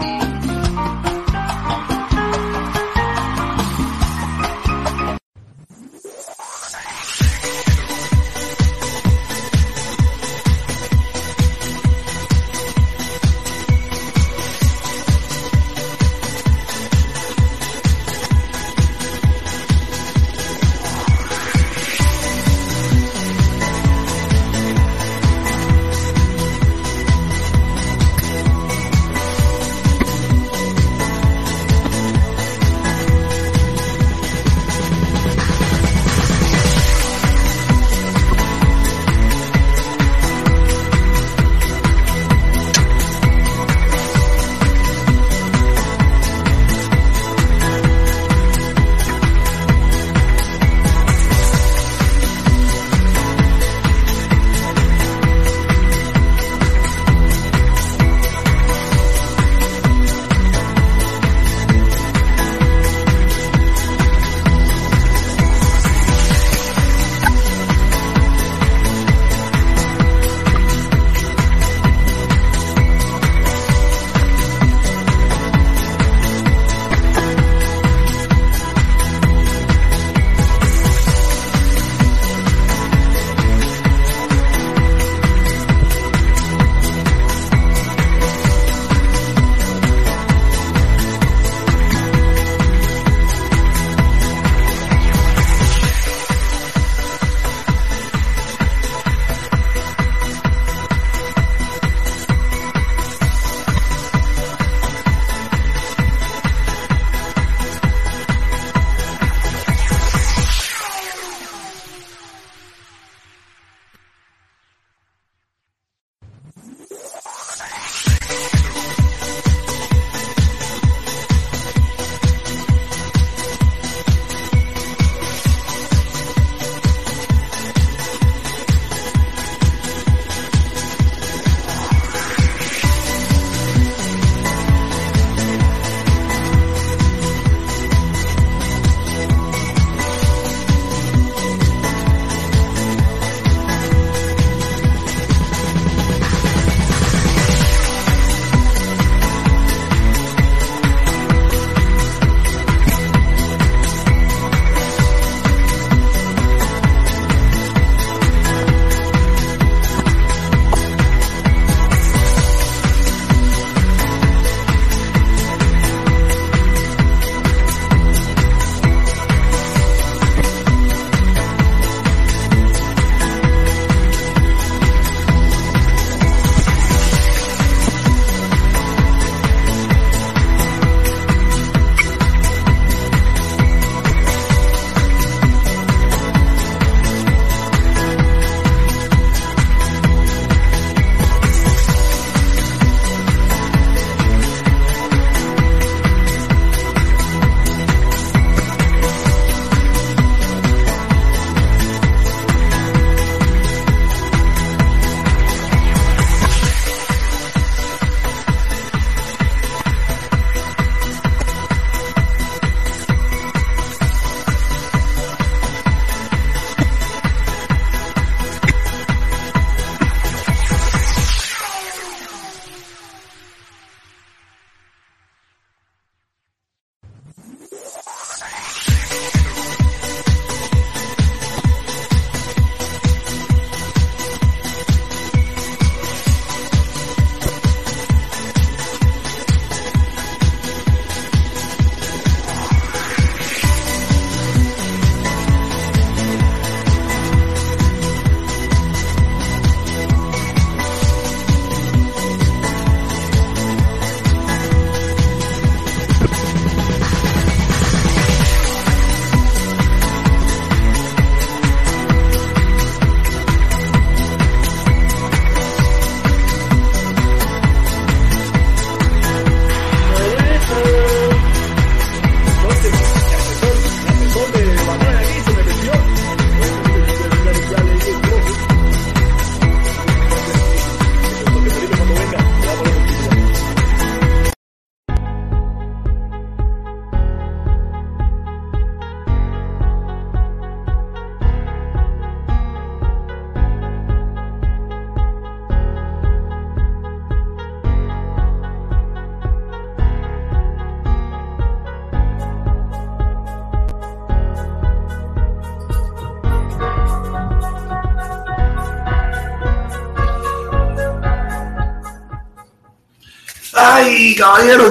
Bye.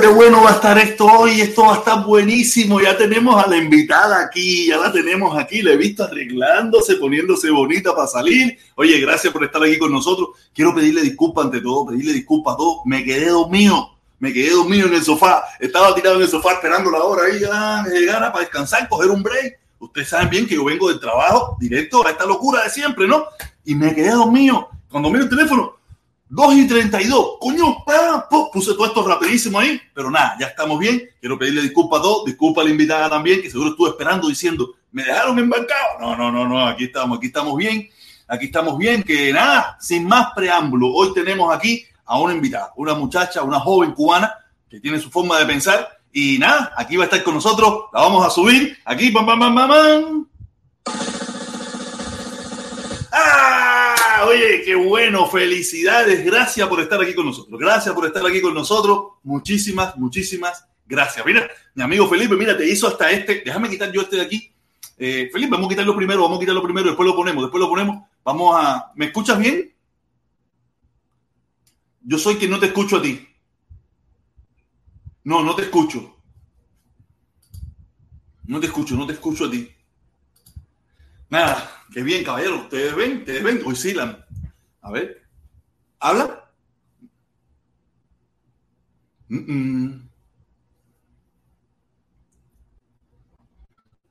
Qué bueno va a estar esto hoy. Esto va a estar buenísimo. Ya tenemos a la invitada aquí, ya la tenemos aquí. La he visto arreglándose, poniéndose bonita para salir. Oye, gracias por estar aquí con nosotros. Quiero pedirle disculpas ante todo, pedirle disculpas a todos. Me quedé dormido, me quedé dormido en el sofá. Estaba tirado en el sofá esperando la hora ahí ya llegara para descansar, coger un break. Ustedes saben bien que yo vengo del trabajo directo a esta locura de siempre, ¿no? Y me quedé dormido. Cuando miro el teléfono, 2 y 32. Coño, pa, puse todo esto rapidísimo ahí, pero nada, ya estamos bien. Quiero pedirle disculpas a todos, disculpa a la invitada también, que seguro estuvo esperando diciendo, me dejaron embarcado. No, no, no, no, aquí estamos, aquí estamos bien, aquí estamos bien, que nada, sin más preámbulo, hoy tenemos aquí a una invitada, una muchacha, una joven cubana que tiene su forma de pensar y nada, aquí va a estar con nosotros, la vamos a subir, aquí, pam, pam, pam, pam, pam. Oye, qué bueno, felicidades, gracias por estar aquí con nosotros, gracias por estar aquí con nosotros, muchísimas, muchísimas gracias. Mira, mi amigo Felipe, mira, te hizo hasta este, déjame quitar yo este de aquí. Eh, Felipe, vamos a quitarlo primero, vamos a quitarlo primero, después lo ponemos, después lo ponemos. Vamos a, ¿me escuchas bien? Yo soy quien no te escucho a ti. No, no te escucho. No te escucho, no te escucho a ti. Nada, qué bien, caballero. Ustedes ven, ustedes ven. La... A ver. ¿Habla?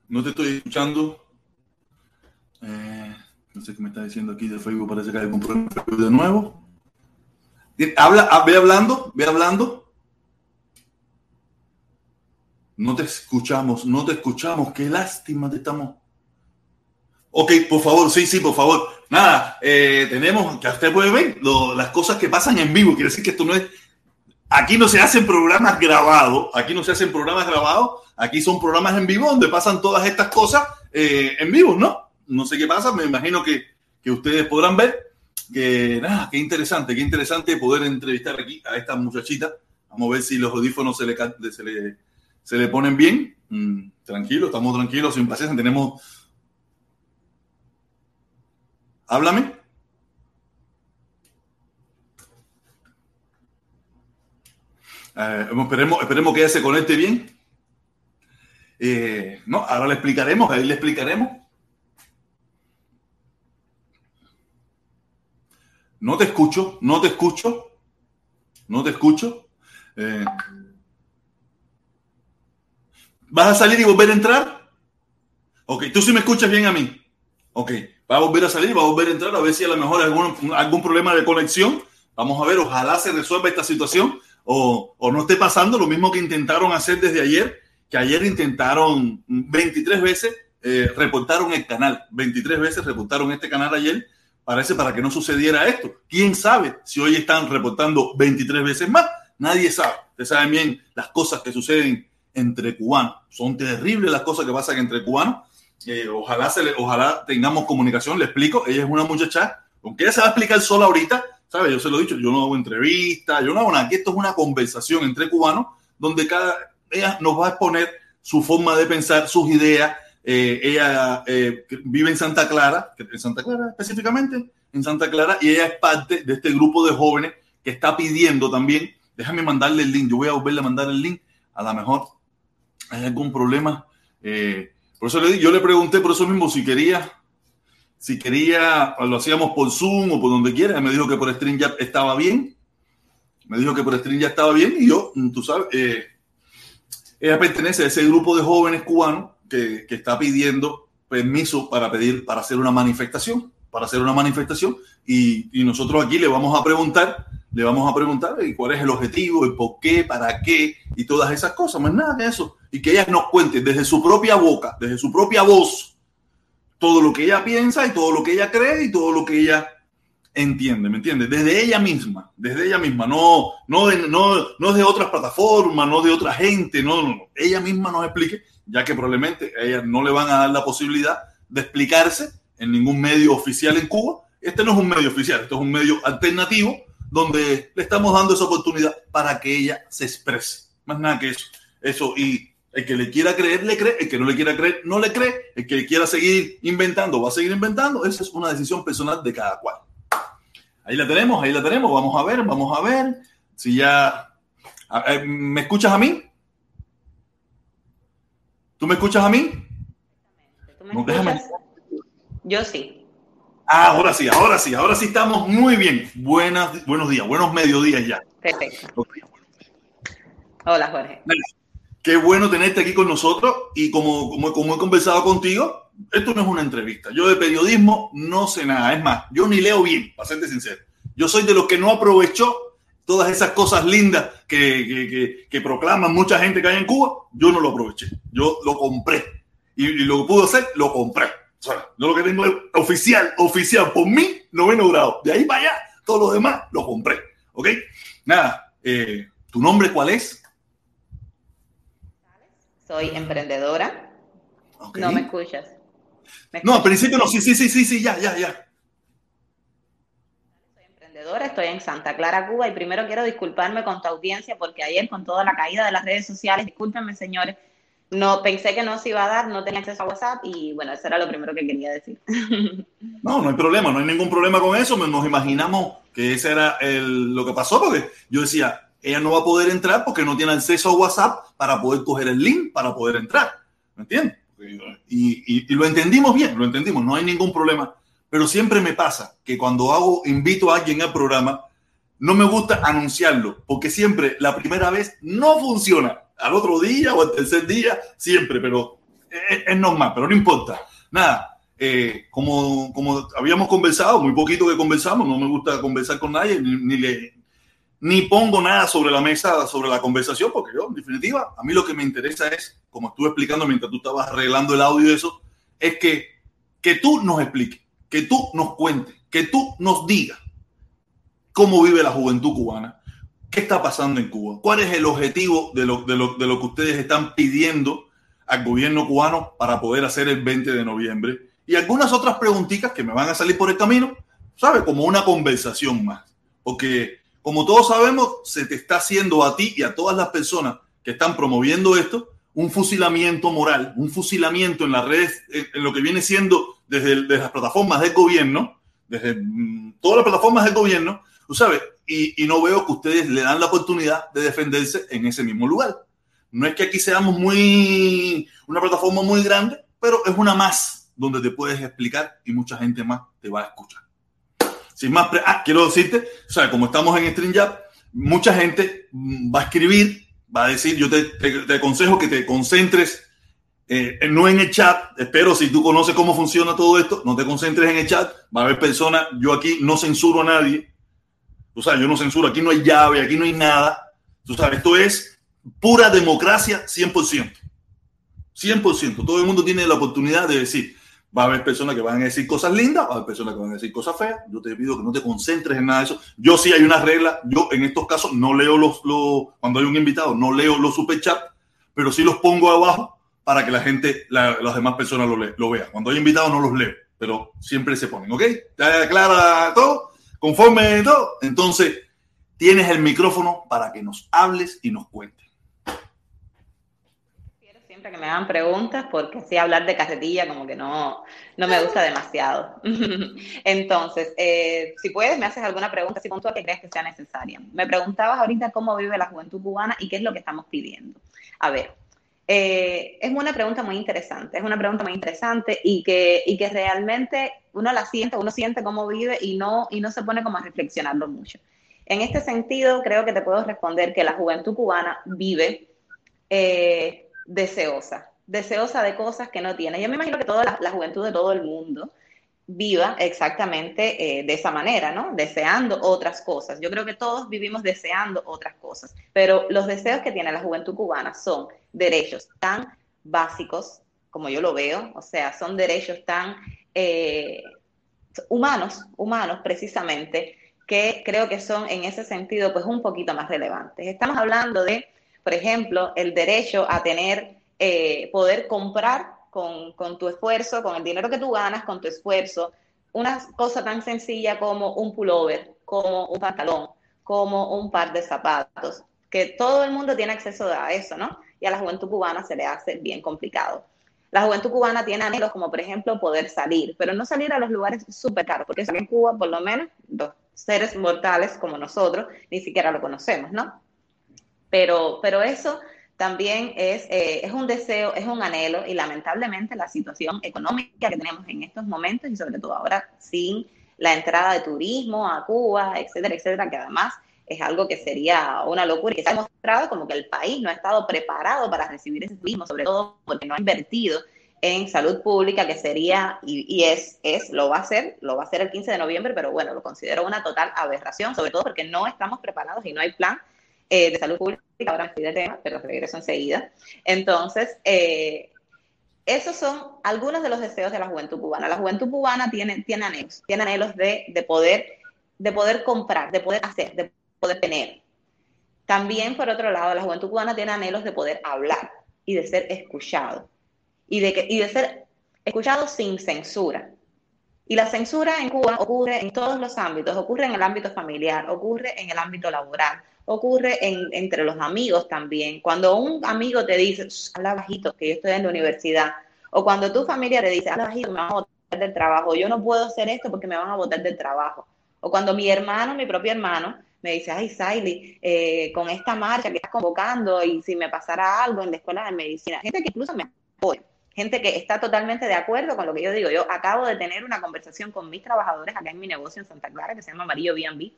No te estoy escuchando. Eh, no sé qué me está diciendo aquí de Facebook. Parece que hay algún problema de nuevo. Habla, ve hablando, ve hablando. No te escuchamos, no te escuchamos. Qué lástima te estamos. Ok, por favor, sí, sí, por favor. Nada, eh, tenemos, que usted puede ver lo, las cosas que pasan en vivo. Quiere decir que esto no es. Aquí no se hacen programas grabados, aquí no se hacen programas grabados, aquí son programas en vivo donde pasan todas estas cosas eh, en vivo, ¿no? No sé qué pasa, me imagino que, que ustedes podrán ver que nada, qué interesante, qué interesante poder entrevistar aquí a esta muchachita. Vamos a ver si los audífonos se le, se le, se le ponen bien. Mm, tranquilo, estamos tranquilos, sin paciencia. Tenemos. Háblame. Eh, esperemos, esperemos que ella se conecte bien. Eh, no, ahora le explicaremos, ahí le explicaremos. No te escucho, no te escucho, no te escucho. Eh, ¿Vas a salir y volver a entrar? Ok, tú sí me escuchas bien a mí. Ok, va a volver a salir, va a volver a entrar, a ver si a lo mejor algún, algún problema de conexión. Vamos a ver, ojalá se resuelva esta situación o, o no esté pasando lo mismo que intentaron hacer desde ayer, que ayer intentaron 23 veces, eh, reportaron el canal, 23 veces reportaron este canal ayer parece para que no sucediera esto. ¿Quién sabe si hoy están reportando 23 veces más? Nadie sabe. Ustedes saben bien las cosas que suceden entre cubanos. Son terribles las cosas que pasan entre cubanos. Eh, ojalá, se le, ojalá tengamos comunicación. Le explico. Ella es una muchacha, aunque ella se va a explicar sola ahorita, ¿sabe? Yo se lo he dicho, yo no hago entrevistas, yo no hago nada. Esto es una conversación entre cubanos donde cada ella nos va a exponer su forma de pensar, sus ideas, eh, ella eh, vive en Santa Clara, en Santa Clara específicamente, en Santa Clara, y ella es parte de este grupo de jóvenes que está pidiendo también, déjame mandarle el link, yo voy a volverle a mandar el link, a lo mejor hay algún problema. Por eso le, yo le pregunté por eso mismo si quería, si quería, lo hacíamos por Zoom o por donde quiera, me dijo que por Stream ya estaba bien, me dijo que por Stream ya estaba bien, y yo, tú sabes, ella pertenece a ese grupo de jóvenes cubanos que, que, está pidiendo permiso para pedir, para hacer una manifestación, para hacer una manifestación. Y, y, nosotros aquí le vamos a preguntar, le vamos a preguntar cuál es el objetivo, el por qué, para qué y todas esas cosas, más nada de eso. Y que ella nos cuente desde su propia boca, desde su propia voz, todo lo que ella piensa y todo lo que ella cree y todo lo que ella entiende, ¿me entiende? Desde ella misma, desde ella misma, no, no, de, no, no de otras plataformas, no de otra gente, no, no, no, ella misma nos explique ya que probablemente a ella no le van a dar la posibilidad de explicarse en ningún medio oficial en Cuba. Este no es un medio oficial, esto es un medio alternativo donde le estamos dando esa oportunidad para que ella se exprese. Más nada que eso. Eso, y el que le quiera creer, le cree, el que no le quiera creer, no le cree, el que quiera seguir inventando, va a seguir inventando, esa es una decisión personal de cada cual. Ahí la tenemos, ahí la tenemos, vamos a ver, vamos a ver si ya Eh, ¿Me escuchas a mí? ¿Tú me escuchas a mí? no, déjame. Yo sí. Ah, ahora sí, ahora sí, ahora sí estamos muy bien. Buenas, buenos días, buenos mediodías ya. Perfecto. Hola, Jorge. Qué bueno tenerte aquí con nosotros y como, como, como he conversado contigo, esto no es una entrevista. Yo de periodismo no sé nada. Es más, yo ni leo bien, para serte sincero. Yo soy de los que no aprovechó todas esas cosas lindas que, que, que, proclaman mucha gente que hay en Cuba. Yo no lo aproveché. Yo lo compré. Y, lo que pude hacer, lo compré. O sea, yo lo que tengo es oficial, oficial, por mí, noveno grado. De ahí para allá, todo lo demás lo compré. ¿Ok? Nada, eh, ¿tu nombre cuál es? Soy emprendedora. No me escuchas. No, al principio no, sí, sí, sí, sí, sí, ya, ya, ya. Soy emprendedora, estoy en Santa Clara, Cuba, y primero quiero disculparme con tu audiencia porque ayer con toda la caída de las redes sociales, discúlpenme señores, no pensé que no se iba a dar, no tenía acceso a WhatsApp y bueno, eso era lo primero que quería decir. No, no hay problema, no hay ningún problema con eso, nos imaginamos que ese era lo que pasó porque yo decía, ella no va a poder entrar porque no tiene acceso a WhatsApp para poder coger el link para poder entrar, ¿me entiendes? Y, lo entendimos bien, lo entendimos, no hay ningún problema. Pero siempre me pasa que cuando hago, invito a alguien al programa, no me gusta anunciarlo, porque siempre la primera vez no funciona. Al otro día o al tercer día, siempre, pero es, normal, pero no importa. Nada, eh, como, como habíamos conversado, muy poquito que conversamos, no me gusta conversar con nadie, ni, le, ni pongo nada sobre la mesa, sobre la conversación, porque yo, en definitiva, a mí lo que me interesa es, como estuve explicando mientras tú estabas arreglando el audio y eso, es que, que tú nos expliques, que tú nos cuentes, que tú nos digas cómo vive la juventud cubana, qué está pasando en Cuba, cuál es el objetivo de lo, de lo, de lo que ustedes están pidiendo al gobierno cubano para poder hacer el 20 de noviembre y algunas otras preguntitas que me van a salir por el camino, ¿sabes? Como una conversación más. Porque como todos sabemos, se te está haciendo a ti y a todas las personas que están promoviendo esto un fusilamiento moral, un fusilamiento en las redes, en lo que viene siendo desde, las plataformas del gobierno, desde mm, todas las plataformas del gobierno, tú sabes, y, no veo que ustedes le dan la oportunidad de defenderse en ese mismo lugar. No es que aquí seamos muy, una plataforma muy grande, pero es una más donde te puedes explicar y mucha gente más te va a escuchar. Sin más, ah, quiero decirte, o sea, como estamos en StreamYard, mucha gente va a escribir, va a decir, yo te, te, aconsejo que te concentres eh, no en el chat, espero si tú conoces cómo funciona todo esto, no te concentres en el chat, va a haber personas, yo aquí no censuro a nadie, tú sabes, yo no censuro, aquí no hay llave, aquí no hay nada, tú sabes, esto es pura democracia 100%, 100%, todo el mundo tiene la oportunidad de decir, Va a haber personas que van a decir cosas lindas, va a haber personas que van a decir cosas feas. Yo te pido que no te concentres en nada de eso. Yo sí hay una regla. Yo en estos casos no leo los, cuando hay un invitado, no leo los superchats, pero sí los pongo abajo para que la gente, las demás personas lo, lo vean. Cuando hay invitados no los leo, pero siempre se ponen, ¿ok? ¿Está clara todo? ¿Conforme todo? Entonces, tienes el micrófono para que nos hables y nos cuentes que me hagan preguntas porque así hablar de carretilla como que no, no me gusta demasiado. Entonces, eh, si puedes, me haces alguna pregunta si puntual que creas que sea necesaria. Me preguntabas ahorita cómo vive la juventud cubana y qué es lo que estamos pidiendo. A ver, eh, es una pregunta muy interesante, es una pregunta muy interesante y que, y que realmente uno la siente, uno siente cómo vive y no, y no se pone como a reflexionarlo mucho. En este sentido, creo que te puedo responder que la juventud cubana vive eh, deseosa, deseosa de cosas que no tiene. Yo me imagino que toda la, juventud de todo el mundo viva exactamente eh, de esa manera, ¿no? Deseando otras cosas. Yo creo que todos vivimos deseando otras cosas, pero los deseos que tiene la juventud cubana son derechos tan básicos, como yo lo veo, o sea, son derechos tan eh, humanos, humanos precisamente, que creo que son en ese sentido pues un poquito más relevantes. Estamos hablando de por ejemplo, el derecho a tener, eh, poder comprar con, tu esfuerzo, con el dinero que tú ganas, con tu esfuerzo, una cosa tan sencilla como un pullover, como un pantalón, como un par de zapatos, que todo el mundo tiene acceso a eso, ¿no? Y a la juventud cubana se le hace bien complicado. La juventud cubana tiene anhelos como, por ejemplo, poder salir, pero no salir a los lugares súper caros, porque en Cuba, por lo menos, dos seres mortales como nosotros, ni siquiera lo conocemos, ¿no? Pero, pero eso también es, eh, es un deseo, es un anhelo y lamentablemente la situación económica que tenemos en estos momentos y sobre todo ahora sin la entrada de turismo a Cuba, etcétera, etcétera, que además es algo que sería una locura y que se ha demostrado como que el país no ha estado preparado para recibir ese turismo, sobre todo porque no ha invertido en salud pública, que sería, y, es, es, lo va a hacer, lo va a hacer el 15 de noviembre, pero bueno, lo considero una total aberración, sobre todo porque no estamos preparados y no hay plan eh, de salud pública, ahora estoy de tema, pero regreso enseguida. Entonces, eh, esos son algunos de los deseos de la juventud cubana. La juventud cubana tiene, tiene anhelos, tiene anhelos de, de, poder, de poder comprar, de poder hacer, de poder tener. También, por otro lado, la juventud cubana tiene anhelos de poder hablar y de ser escuchado. Y de, que, y de ser escuchado sin censura. Y la censura en Cuba ocurre en todos los ámbitos, ocurre en el ámbito familiar, ocurre en el ámbito laboral, ocurre entre los amigos también. Cuando un amigo te dice, habla bajito, que yo estoy en la universidad, o cuando tu familia te dice, habla bajito, me van a botar del trabajo, yo no puedo hacer esto porque me van a botar del trabajo. O cuando mi hermano, mi propio hermano, me dice, ay, Saily, eh, con esta marcha que estás convocando y si me pasara algo en la escuela de medicina, gente que incluso me apoya, gente que está totalmente de acuerdo con lo que yo digo. Yo acabo de tener una conversación con mis trabajadores acá en mi negocio en Santa Clara, que se llama Amarillo B&B,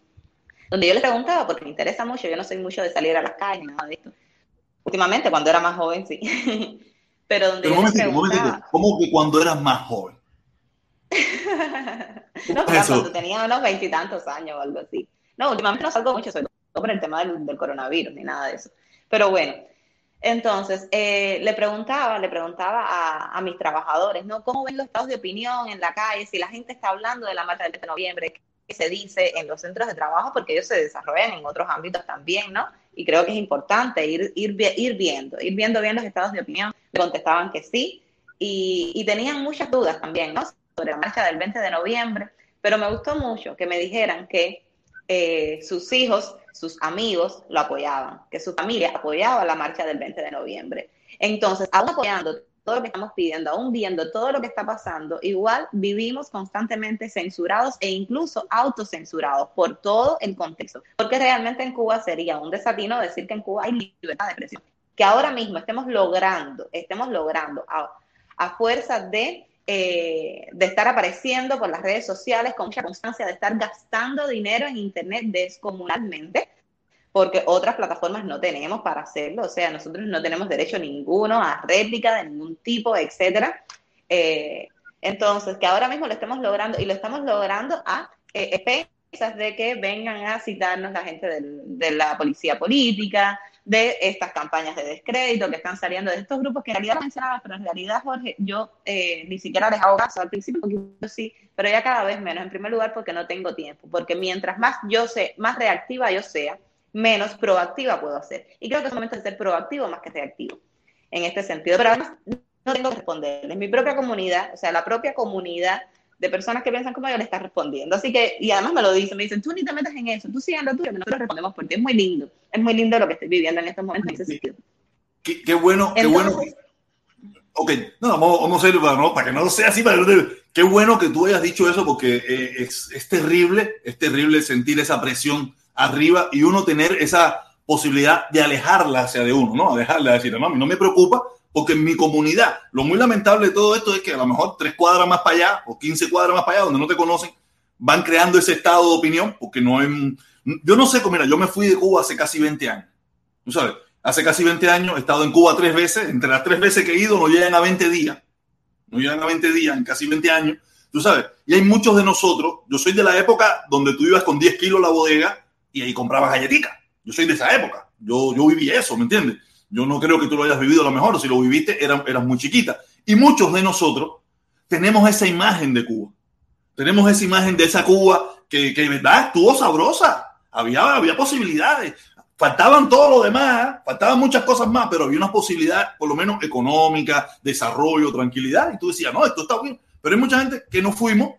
donde yo les preguntaba, porque me interesa mucho, yo no soy mucho de salir a las calles nada de esto. Últimamente, cuando era más joven, sí. Pero donde yo les preguntaba, ¿Cómo que cuando eras más joven? no, cuando tenía unos veintitantos años o algo así. No, últimamente no salgo mucho, sobre todo por el tema del, coronavirus ni nada de eso. Pero bueno, entonces eh, le preguntaba, le preguntaba a, a, mis trabajadores, ¿no? ¿Cómo ven los estados de opinión en la calle? Si la gente está hablando de la marcha del 7 de noviembre, se dice en los centros de trabajo, porque ellos se desarrollan en otros ámbitos también, ¿no? Y creo que es importante ir, ir, viendo, ir viendo bien los estados de opinión. Contestaban que sí, y, y tenían muchas dudas también, ¿no? Sobre la marcha del 20 de noviembre, pero me gustó mucho que me dijeran que eh, sus hijos, sus amigos lo apoyaban, que su familia apoyaba la marcha del 20 de noviembre. Entonces, aún apoyando todo lo que estamos pidiendo, aún viendo todo lo que está pasando, igual vivimos constantemente censurados e incluso autocensurados por todo el contexto. Porque realmente en Cuba sería un desatino decir que en Cuba hay libertad de expresión. Que ahora mismo estemos logrando, estemos logrando a, a fuerza de, eh, de estar apareciendo por las redes sociales con mucha constancia, de estar gastando dinero en Internet descomunalmente, porque otras plataformas no tenemos para hacerlo, o sea, nosotros no tenemos derecho ninguno a réplica de ningún tipo, etcétera. Eh, entonces, que ahora mismo lo estemos logrando y lo estamos logrando a eh, expensas de que vengan a citarnos la gente de la policía política, de estas campañas de descrédito que están saliendo de estos grupos que en realidad mencionaba, pero en realidad, Jorge, yo eh, ni siquiera les hago caso al principio, porque sí, pero ya cada vez menos. En primer lugar, porque no tengo tiempo, porque mientras más yo sé, más reactiva yo sea, menos proactiva puedo hacer. Y creo que es momento de ser proactivo más que reactivo en este sentido. Pero además no tengo que responderles. Mi propia comunidad, o sea, la propia comunidad de personas que piensan como yo le está respondiendo. Así que, y además me lo dicen, me dicen, tú ni te metas en eso, tú sigue lo tuyo, que nosotros respondemos porque es muy lindo. Es muy lindo lo que estoy viviendo en estos momentos en ese sentido. Qué, qué bueno, qué bueno. Ok, no, vamos, vamos a ir para, no, para que no sea así, para qué bueno que tú hayas dicho eso porque eh, es, es terrible, es terrible sentir esa presión arriba y uno tener esa posibilidad de alejarla hacia de uno, ¿no? A dejarle a decir, mami, no me preocupa porque en mi comunidad, lo muy lamentable de todo esto es que a lo mejor tres cuadras más para allá o quince cuadras más para allá donde no te conocen, van creando ese estado de opinión porque no hay... Yo no sé, mira, yo me fui de Cuba hace casi 20 años, tú sabes, hace casi 20 años he estado en Cuba tres veces, entre las tres veces que he ido no llegan a 20 días, no llegan a 20 días en casi 20 años, tú sabes, y hay muchos de nosotros, yo soy de la época donde tú ibas con 10 kilos la bodega y ahí comprabas galletitas. Yo soy de esa época. Yo, yo viví eso, ¿me entiendes? Yo no creo que tú lo hayas vivido a lo mejor. Si lo viviste, eras, eras muy chiquita. Y muchos de nosotros tenemos esa imagen de Cuba. Tenemos esa imagen de esa Cuba que, que verdad estuvo sabrosa. Había, había posibilidades. Faltaban todo lo demás, faltaban muchas cosas más, pero había una posibilidad, por lo menos económica, desarrollo, tranquilidad. Y tú decías, no, esto está bien. Pero hay mucha gente que no fuimos.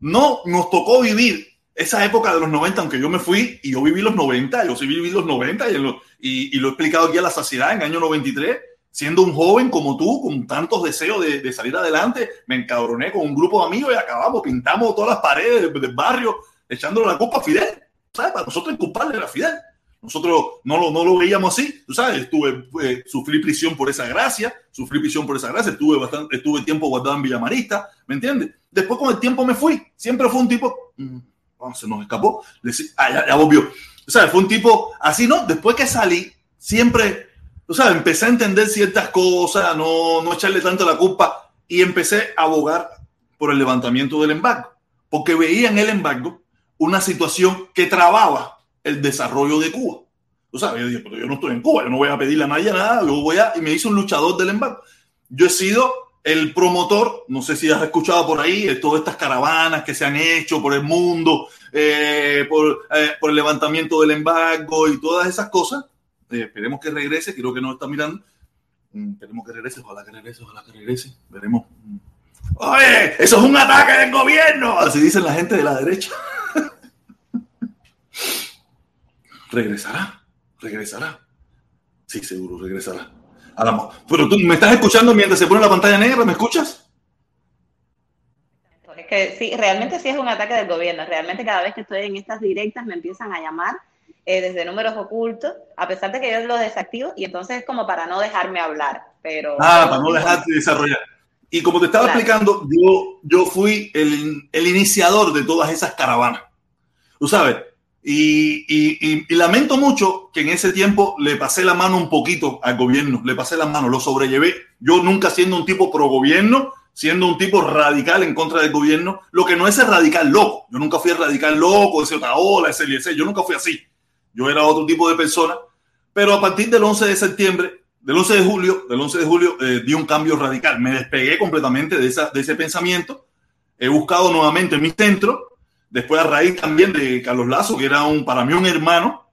No nos tocó vivir esa época de los 90, aunque yo me fui y yo viví los 90, yo sí viví los 90 y, lo, y, y lo he explicado aquí a la saciedad en el año 93, siendo un joven como tú, con tantos deseos de, de, salir adelante, me encabroné con un grupo de amigos y acabamos, pintamos todas las paredes del, del barrio, echándole la culpa a Fidel. ¿Sabes? Para nosotros culpable era Fidel. Nosotros no lo, no lo veíamos así, tú sabes, estuve, eh, sufrí prisión por esa gracia, sufrí prisión por esa gracia, estuve bastante, estuve tiempo guardado en Villamarista, ¿me entiendes? Después con el tiempo me fui, siempre fue un tipo, se nos escapó, ah, ya, volvió. O sea, fue un tipo así, ¿no? Después que salí, siempre, tú sabes, empecé a entender ciertas cosas, no, no echarle tanto la culpa y empecé a abogar por el levantamiento del embargo, porque veía en el embargo una situación que trababa el desarrollo de Cuba. Tú sabes, yo dije, pero yo no estoy en Cuba, yo no voy a pedirle a nadie nada, yo voy a, y me hice un luchador del embargo. Yo he sido el promotor, no sé si has escuchado por ahí, de todas estas caravanas que se han hecho por el mundo, eh, por, eh, por, el levantamiento del embargo y todas esas cosas. Eh, esperemos que regrese, creo que nos está mirando. Mm, esperemos que regrese, ojalá que regrese, ojalá que regrese. Veremos. Oye, eso es un ataque del gobierno, así dicen la gente de la derecha. regresará, regresará. Sí, seguro, regresará. Pero tú me estás escuchando mientras se pone la pantalla negra, ¿me escuchas? Es que sí, realmente sí es un ataque del gobierno. Realmente cada vez que estoy en estas directas me empiezan a llamar eh, desde números ocultos, a pesar de que yo los desactivo, y entonces es como para no dejarme hablar. Pero, ah, para no dejarte desarrollar. Y como te estaba explicando, yo, yo fui el, el iniciador de todas esas caravanas. Tú sabes, y, lamento mucho que en ese tiempo le pasé la mano un poquito al gobierno, le pasé la mano, lo sobrellevé. Yo nunca siendo un tipo pro gobierno, siendo un tipo radical en contra del gobierno, lo que no es el radical loco. Yo nunca fui el radical loco, ese Otaola, ese ese yo nunca fui así. Yo era otro tipo de persona. Pero a partir del 11 de septiembre, del 11 de julio, del 11 de julio, eh, di un cambio radical. Me despegué completamente de, de ese pensamiento. He buscado nuevamente mi centro Después a raíz también de Carlos Lazo, que era un, para mí un hermano,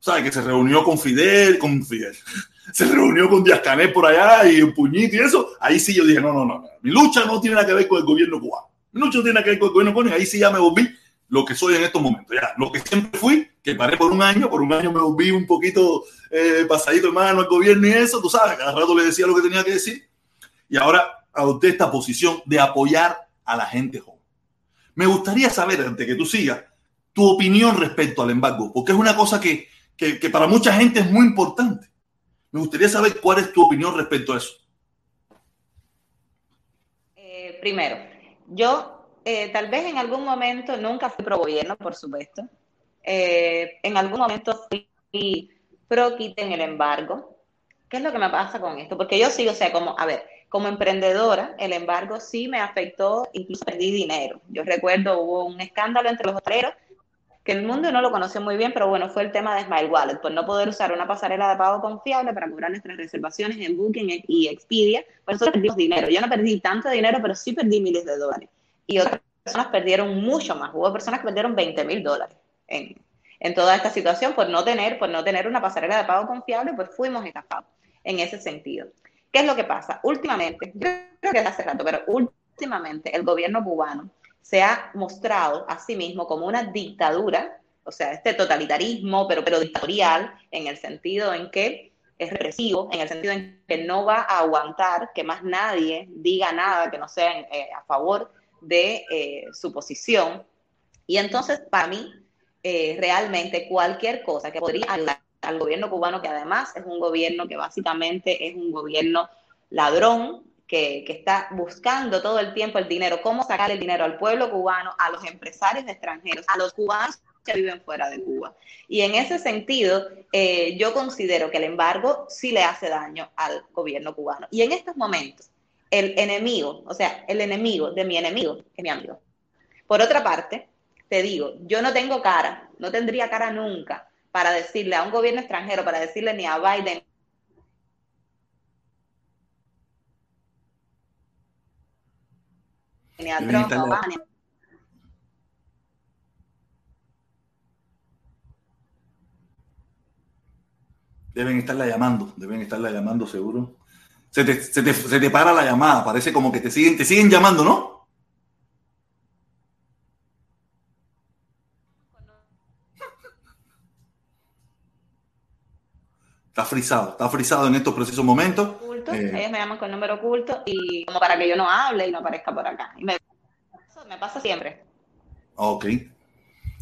¿sabes? Que se reunió con Fidel, con Fidel, se reunió con Díaz Canel por allá y un puñito y eso. Ahí sí yo dije, no, no, no, mi lucha no tiene nada que ver con el gobierno cubano. Mi lucha no tiene nada que ver con el gobierno cubano y ahí sí ya me volví lo que soy en estos momentos. Ya, lo que siempre fui, que paré por un año, por un año me volví un poquito eh, pasadito de mano al gobierno y eso, tú sabes, cada rato le decía lo que tenía que decir. Y ahora adopté esta posición de apoyar a la gente joven. Me gustaría saber, antes que tú sigas, tu opinión respecto al embargo, porque es una cosa que, para mucha gente es muy importante. Me gustaría saber cuál es tu opinión respecto a eso. Eh, primero, yo eh, tal vez en algún momento, nunca fui pro gobierno, por supuesto. Eh, en algún momento fui pro quiten el embargo. ¿Qué es lo que me pasa con esto? Porque yo sigo, o sea, como, a ver, como emprendedora, el embargo sí me afectó, incluso perdí dinero. Yo recuerdo hubo un escándalo entre los hoteleros que el mundo no lo conoció muy bien, pero bueno, fue el tema de Smile Wallet, por no poder usar una pasarela de pago confiable para cobrar nuestras reservaciones en Booking y Expedia, por eso perdimos dinero. Yo no perdí tanto dinero, pero sí perdí miles de dólares. Y otras personas perdieron mucho más. Hubo personas que perdieron 20 mil dólares en, en toda esta situación por no tener, por no tener una pasarela de pago confiable, pues fuimos estafados en ese sentido. ¿Qué es lo que pasa? Últimamente, yo creo que hace rato, pero últimamente el gobierno cubano se ha mostrado a sí mismo como una dictadura, o sea, este totalitarismo, pero, pero dictatorial, en el sentido en que es represivo, en el sentido en que no va a aguantar que más nadie diga nada que no sea eh, a favor de eh, su posición. Y entonces, para mí, eh, realmente cualquier cosa que podría ayudar al gobierno cubano, que además es un gobierno que básicamente es un gobierno ladrón, que, que, está buscando todo el tiempo el dinero, cómo sacar el dinero al pueblo cubano, a los empresarios extranjeros, a los cubanos que viven fuera de Cuba. Y en ese sentido, eh, yo considero que el embargo sí le hace daño al gobierno cubano. Y en estos momentos, el enemigo, o sea, el enemigo de mi enemigo es mi amigo. Por otra parte, te digo, yo no tengo cara, no tendría cara nunca para decirle a un gobierno extranjero, para decirle ni a Biden ni a Trump, Deben estarla llamando, deben estarla llamando seguro. Se te, se, te, se te, para la llamada, parece como que te siguen, te siguen llamando, ¿no? Está frisado, está frisado en estos precisos momentos. Eh, ellos me llaman con número oculto y como para que yo no hable y no aparezca por acá. me, pasa siempre. Ok.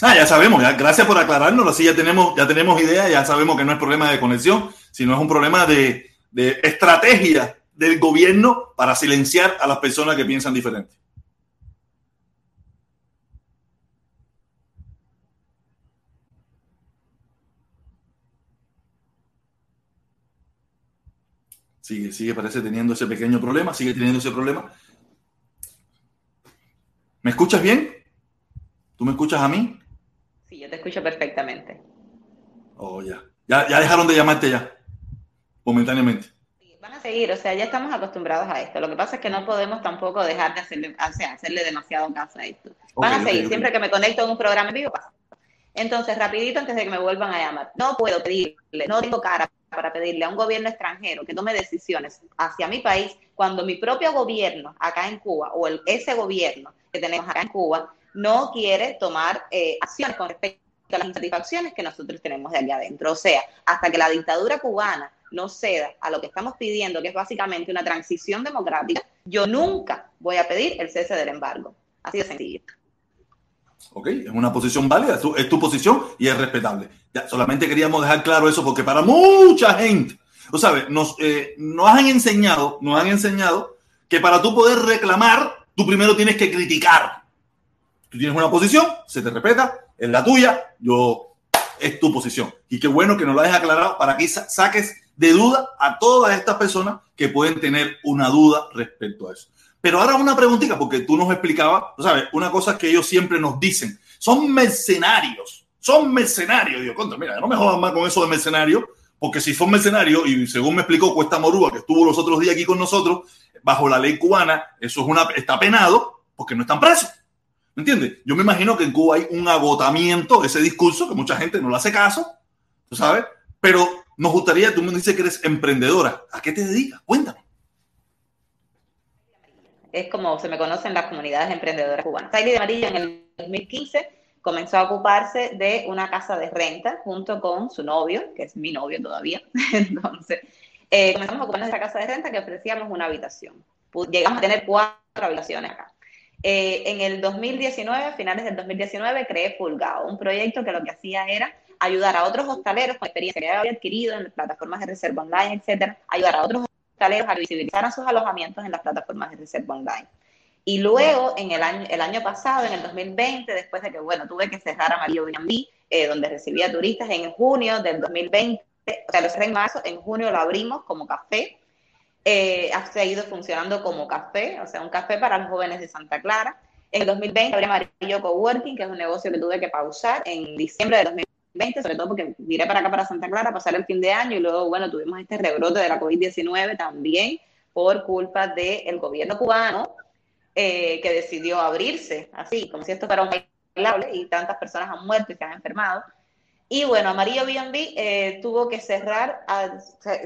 Ah, ya sabemos, ya, gracias por aclararnos, así ya tenemos, ya tenemos idea, ya sabemos que no es problema de conexión, sino es un problema de, de estrategia del gobierno para silenciar a las personas que piensan diferente. Sigue, sigue, parece teniendo ese pequeño problema, sigue teniendo ese problema. ¿Me escuchas bien? ¿Tú me escuchas a mí? Sí, yo te escucho perfectamente. Oh, ya. Ya, ya dejaron de llamarte ya, momentáneamente. Van a seguir, o sea, ya estamos acostumbrados a esto. Lo que pasa es que no podemos tampoco dejar de hacerle, o sea, hacerle demasiado caso a esto. Van a seguir, siempre que me conecto a un programa en vivo pasa. Entonces, rapidito antes de que me vuelvan a llamar, no puedo pedirle, no tengo cara para pedirle a un gobierno extranjero que tome decisiones hacia mi país cuando mi propio gobierno acá en Cuba o el, ese gobierno que tenemos acá en Cuba no quiere tomar eh, acciones con respecto a las insatisfacciones que nosotros tenemos de allá adentro. O sea, hasta que la dictadura cubana no ceda a lo que estamos pidiendo, que es básicamente una transición democrática, yo nunca voy a pedir el cese del embargo. Así de sencillo. Ok, es una posición válida, es tu, posición y es respetable. Solamente queríamos dejar claro eso porque para mucha gente, tú sabes, nos, eh, nos han enseñado, nos han enseñado que para tú poder reclamar, tú primero tienes que criticar. Tú tienes una posición, se te respeta, es la tuya, yo, es tu posición. Y qué bueno que nos lo hayas aclarado para que saques de duda a todas estas personas que pueden tener una duda respecto a eso. Pero ahora una preguntita, porque tú nos explicabas, ¿sabes? Una cosa que ellos siempre nos dicen, son mercenarios, son mercenarios. Digo, contra, mira, no me jodas más con eso de mercenarios, porque si son mercenarios, y según me explicó Cuesta Morúa, que estuvo los otros días aquí con nosotros, bajo la ley cubana, eso es una, está penado porque no están presos. ¿Me entiendes? Yo me imagino que en Cuba hay un agotamiento de ese discurso, que mucha gente no le hace caso, ¿tú sabes? Pero nos gustaría, tú me dices que eres emprendedora. ¿A qué te dedicas? Cuéntame es como se me conocen las comunidades emprendedoras cubanas. Taily de Amarillo en el 2015 comenzó a ocuparse de una casa de renta junto con su novio, que es mi novio todavía. Entonces, eh, comenzamos a ocuparnos de esa casa de renta que ofrecíamos una habitación. Llegamos a tener cuatro habitaciones acá. Eh, en el 2019, a finales del 2019, creé Fulgado, un proyecto que lo que hacía era ayudar a otros hostaleros con experiencia que había adquirido en plataformas de reserva online, etcétera, ayudar a otros a visibilizar sus alojamientos en las plataformas de reserva online. Y luego, en el año, el año pasado, en el 2020, después de que, bueno, tuve que cerrar Amarillo Airbnb, eh, donde recibía turistas en junio del 2020, o sea, lo cerré en marzo, en junio lo abrimos como café, eh, ha seguido funcionando como café, o sea, un café para los jóvenes de Santa Clara. En el 2020 abrí Amarillo Coworking, que es un negocio que tuve que pausar en diciembre de 2020 20, sobre todo porque miré para acá, para Santa Clara, pasar el fin de año y luego, bueno, tuvimos este rebrote de la COVID-19 también por culpa del gobierno cubano eh, que decidió abrirse, así, como si esto fuera un bailable y tantas personas han muerto y se han enfermado. Y bueno, Amarillo B&B eh, tuvo que cerrar,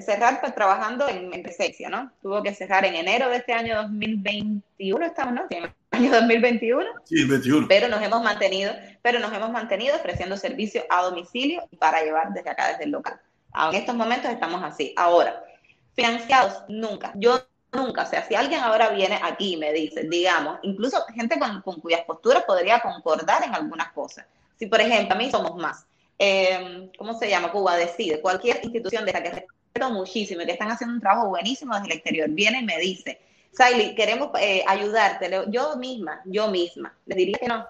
cerrar pues, trabajando en, en presencia, ¿no? Tuvo que cerrar en enero de este año 2021, estamos, ¿no? Año 2021. Sí, 21. Pero nos hemos mantenido, pero nos hemos mantenido ofreciendo servicio a domicilio para llevar desde acá, desde el local. En estos momentos estamos así. Ahora, financiados, nunca. Yo nunca, o sea, si alguien ahora viene aquí y me dice, digamos, incluso gente con, con cuyas posturas podría concordar en algunas cosas. Si, por ejemplo, a mí somos más eh, ¿cómo se llama? Cuba decide, cualquier institución de la que respeto muchísimo y que están haciendo un trabajo buenísimo desde el exterior, viene y me dice, Saily, queremos eh, ayudarte, yo misma, yo misma, les diría que no.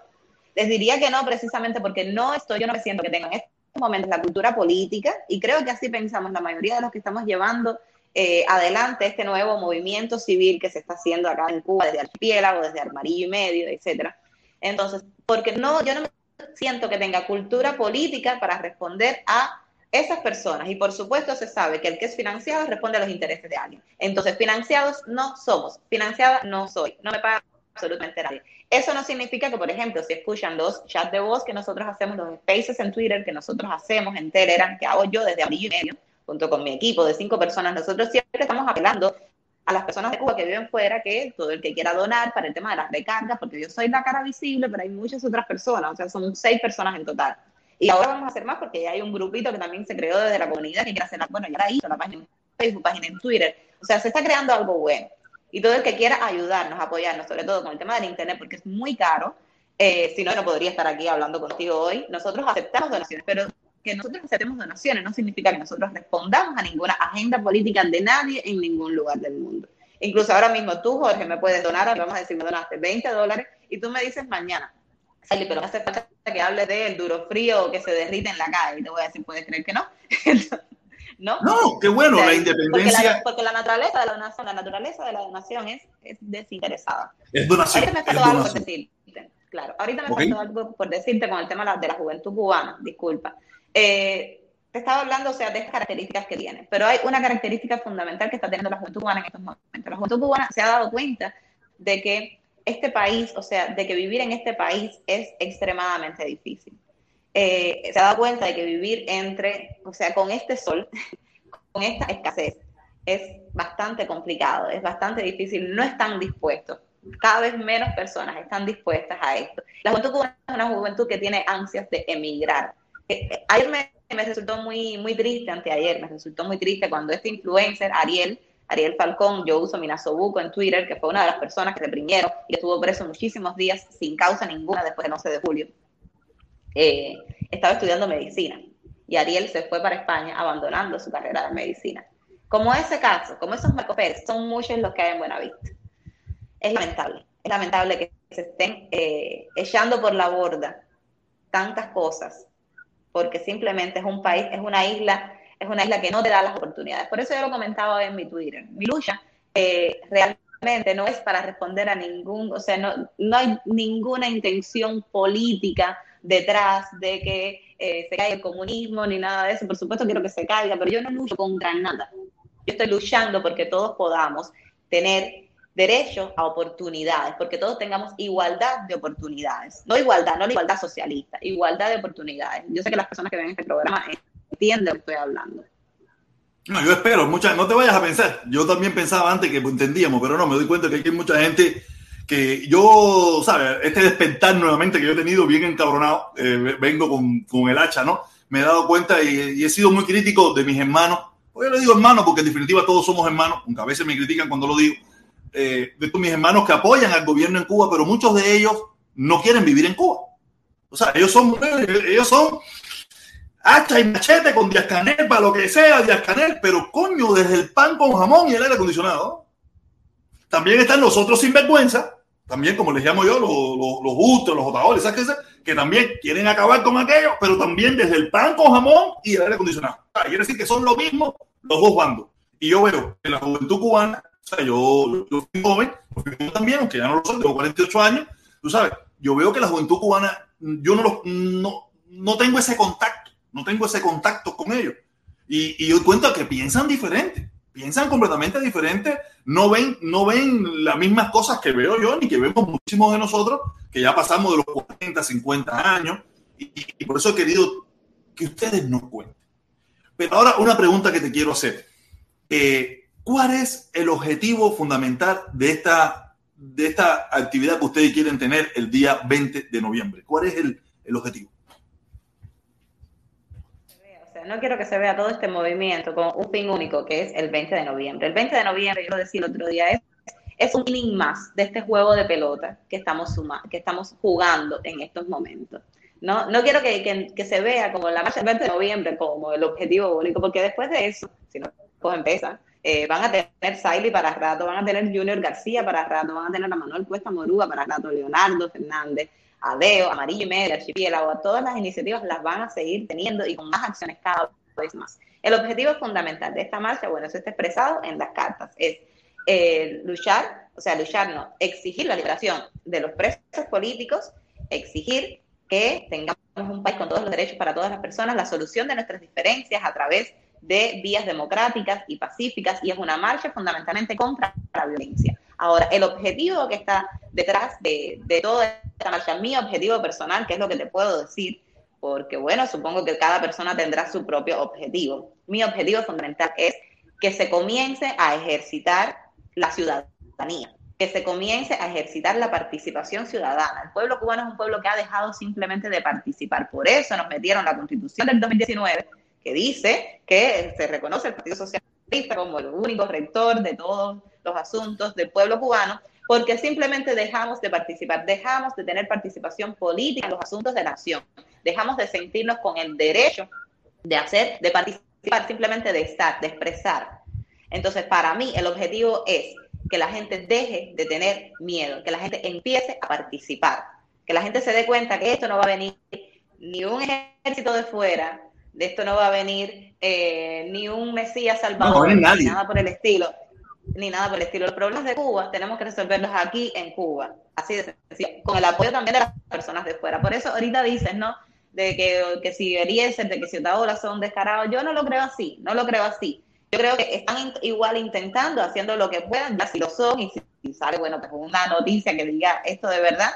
Les diría que no precisamente porque no estoy, yo no me siento que tengo en estos momentos la cultura política y creo que así pensamos la mayoría de los que estamos llevando eh, adelante este nuevo movimiento civil que se está haciendo acá en Cuba desde Archipiélago, desde Armarillo y Medio, etcétera. Entonces, porque no, yo no me siento que tenga cultura política para responder a esas personas. Y por supuesto se sabe que el que es financiado responde a los intereses de alguien. Entonces, financiados no somos, financiada no soy, no me paga absolutamente nadie. Eso no significa que, por ejemplo, si escuchan los chats de voz que nosotros hacemos, los spaces en Twitter que nosotros hacemos en Telegram, que hago yo desde abril y medio, junto con mi equipo de cinco personas, nosotros siempre estamos apelando a las personas de Cuba que viven fuera que todo el que quiera donar para el tema de las recargas, porque yo soy la cara visible, pero hay muchas otras personas, o sea, son seis personas en total. Y ahora vamos a hacer más porque ya hay un grupito que también se creó desde la comunidad que quiere hacer, bueno, ya la hizo, la página en Facebook, página en Twitter, o sea, se está creando algo bueno. Y todo el que quiera ayudarnos, apoyarnos, sobre todo con el tema del Internet, porque es muy caro, Eh, si no, no podría estar aquí hablando contigo hoy. Nosotros aceptamos donaciones, pero que nosotros aceptemos donaciones no significa que nosotros respondamos a ninguna agenda política de nadie en ningún lugar del mundo. Incluso ahora mismo tú, Jorge, me puedes donar, vamos a decir, me donaste 20 dólares y tú me dices mañana, Sally, pero no hace falta que hable del duro frío que se derrite en la calle. Te voy a decir, ¿puedes creer que no? ¿No? No, qué bueno, la independencia. Porque la, naturaleza de la donación, la naturaleza de la donación es, es desinteresada. Es donación. Ahorita me faltó algo por decirte. Claro, ahorita me faltó algo por decirte con el tema de la juventud cubana, disculpa. Eh, te estaba hablando, o sea, de características que tiene, pero hay una característica fundamental que está teniendo la juventud cubana en estos momentos. La juventud cubana se ha dado cuenta de que este país, o sea, de que vivir en este país es extremadamente difícil. Eh, se ha dado cuenta de que vivir entre, o sea, con este sol, con esta escasez, es bastante complicado, es bastante difícil, no están dispuestos. Cada vez menos personas están dispuestas a esto. La juventud cubana es una juventud que tiene ansias de emigrar. Eh, eh, ayer me, me resultó muy, muy triste, anteayer, me resultó muy triste cuando este influencer, Ariel, Ariel Falcón, yo uso Minasobuco en Twitter, que fue una de las personas que reprimieron y estuvo preso muchísimos días sin causa ninguna después del 11 de julio. Eh, estaba estudiando medicina y Ariel se fue para España abandonando su carrera de medicina. Como ese caso, como esos Marco Pérez, son muchos los que hay en Buenavista. Es lamentable, es lamentable que se estén eh, echando por la borda tantas cosas, porque simplemente es un país, es una isla es una isla que no te da las oportunidades. Por eso yo lo comentaba en mi Twitter. Mi lucha eh, realmente no es para responder a ningún, o sea, no, no hay ninguna intención política detrás de que eh, se caiga el comunismo ni nada de eso. Por supuesto quiero que se caiga, pero yo no lucho contra nada. Yo estoy luchando porque todos podamos tener derecho a oportunidades, porque todos tengamos igualdad de oportunidades. No igualdad, no la igualdad socialista, igualdad de oportunidades. Yo sé que las personas que ven este programa entiende lo que estoy hablando. No, yo espero, mucha, no te vayas a pensar. Yo también pensaba antes que entendíamos, pero no, me doy cuenta que hay mucha gente que yo, ¿sabes? Este despertar nuevamente que yo he tenido bien encabronado, eh, vengo con, con, el hacha, ¿no? Me he dado cuenta y, he sido muy crítico de mis hermanos. Hoy yo le digo hermanos porque en definitiva todos somos hermanos, aunque a veces me critican cuando lo digo. Eh, de mis hermanos que apoyan al gobierno en Cuba, pero muchos de ellos no quieren vivir en Cuba. O sea, ellos son, ellos son hacha y machete con Díaz Canel, para lo que sea, Díaz Canel, pero coño, desde el pan con jamón y el aire acondicionado. También están los otros sinvergüenza, también como les llamo yo, los, los, los justos, los jotadores, ¿sabes qué? Que también quieren acabar con aquello, pero también desde el pan con jamón y el aire acondicionado. quiere decir que son lo mismo los dos bandos. Y yo veo en la juventud cubana, o sea, yo, yo fui joven, también, aunque ya no lo soy, tengo 48 años, tú sabes, yo veo que la juventud cubana, yo no, lo, no, no tengo ese contacto no tengo ese contacto con ellos. Y, y doy cuenta que piensan diferente, piensan completamente diferente, no ven, no ven las mismas cosas que veo yo, ni que vemos muchísimos de nosotros, que ya pasamos de los 40, 50 años, y, por eso he querido que ustedes nos cuenten. Pero ahora una pregunta que te quiero hacer. Eh, ¿Cuál es el objetivo fundamental de esta, de esta actividad que ustedes quieren tener el día 20 de noviembre? ¿Cuál es el, el objetivo? No quiero que se vea todo este movimiento con un fin único, que es el 20 de noviembre. El 20 de noviembre, yo lo decía el otro día, es, es un inning más de este juego de pelota que estamos, suma, que estamos jugando en estos momentos. No, no quiero que, que, se vea como la marcha del 20 de noviembre como el objetivo único, porque después de eso, si no pues empieza, eh, van a tener Siley para rato, van a tener Junior García para rato, van a tener a Manuel Cuesta Moruga para rato, Leonardo Fernández, Adeo, Amarillo y Medio, Archipiélago, todas las iniciativas las van a seguir teniendo y con más acciones cada vez más. El objetivo fundamental de esta marcha, bueno, eso está expresado en las cartas, es eh, luchar, o sea, luchar no, exigir la liberación de los presos políticos, exigir que tengamos un país con todos los derechos para todas las personas, la solución de nuestras diferencias a través de vías democráticas y pacíficas, y es una marcha fundamentalmente contra la violencia. Ahora, el objetivo que está detrás de, de toda esta marcha, mi objetivo personal, que es lo que te puedo decir, porque bueno, supongo que cada persona tendrá su propio objetivo. Mi objetivo fundamental es que se comience a ejercitar la ciudadanía, que se comience a ejercitar la participación ciudadana. El pueblo cubano es un pueblo que ha dejado simplemente de participar. Por eso nos metieron la constitución del 2019, que dice que se reconoce el Partido Socialista como el único rector de todos los asuntos del pueblo cubano, porque simplemente dejamos de participar, dejamos de tener participación política en los asuntos de la nación, dejamos de sentirnos con el derecho de hacer, de participar, simplemente de estar, de expresar. Entonces, para mí, el objetivo es que la gente deje de tener miedo, que la gente empiece a participar, que la gente se dé cuenta que esto no va a venir ni un ejército de fuera, de esto no va a venir eh, ni un Mesías salvador, ni nada por el estilo, ni nada por el estilo. Los problemas de Cuba tenemos que resolverlos aquí en Cuba, así de sencillo, con el apoyo también de las personas de fuera. Por eso ahorita dices, ¿no? De que, que si Eliezer, de que si Otaola son descarados, yo no lo creo así, no lo creo así. Yo creo que están igual intentando, haciendo lo que puedan, ya si lo son, y si, sale, bueno, pues una noticia que diga esto de verdad,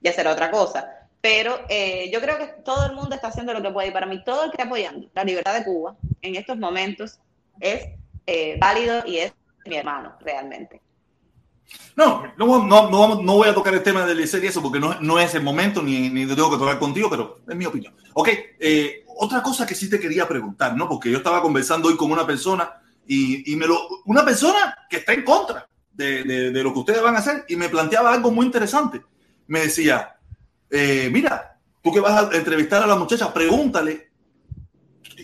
ya será otra cosa. Pero eh, yo creo que todo el mundo está haciendo lo que puede y para mí todo el que está apoyando la libertad de Cuba en estos momentos es eh, válido y es mi hermano, realmente. No, no, no, no, voy a tocar el tema del y eso porque no, no, es el momento ni, ni tengo que tocar contigo, pero es mi opinión. Ok, eh, otra cosa que sí te quería preguntar, ¿no? Porque yo estaba conversando hoy con una persona y, y me lo, una persona que está en contra de, de, lo que ustedes van a hacer y me planteaba algo muy interesante. Me decía, eh, mira, tú que vas a entrevistar a la muchacha, pregúntale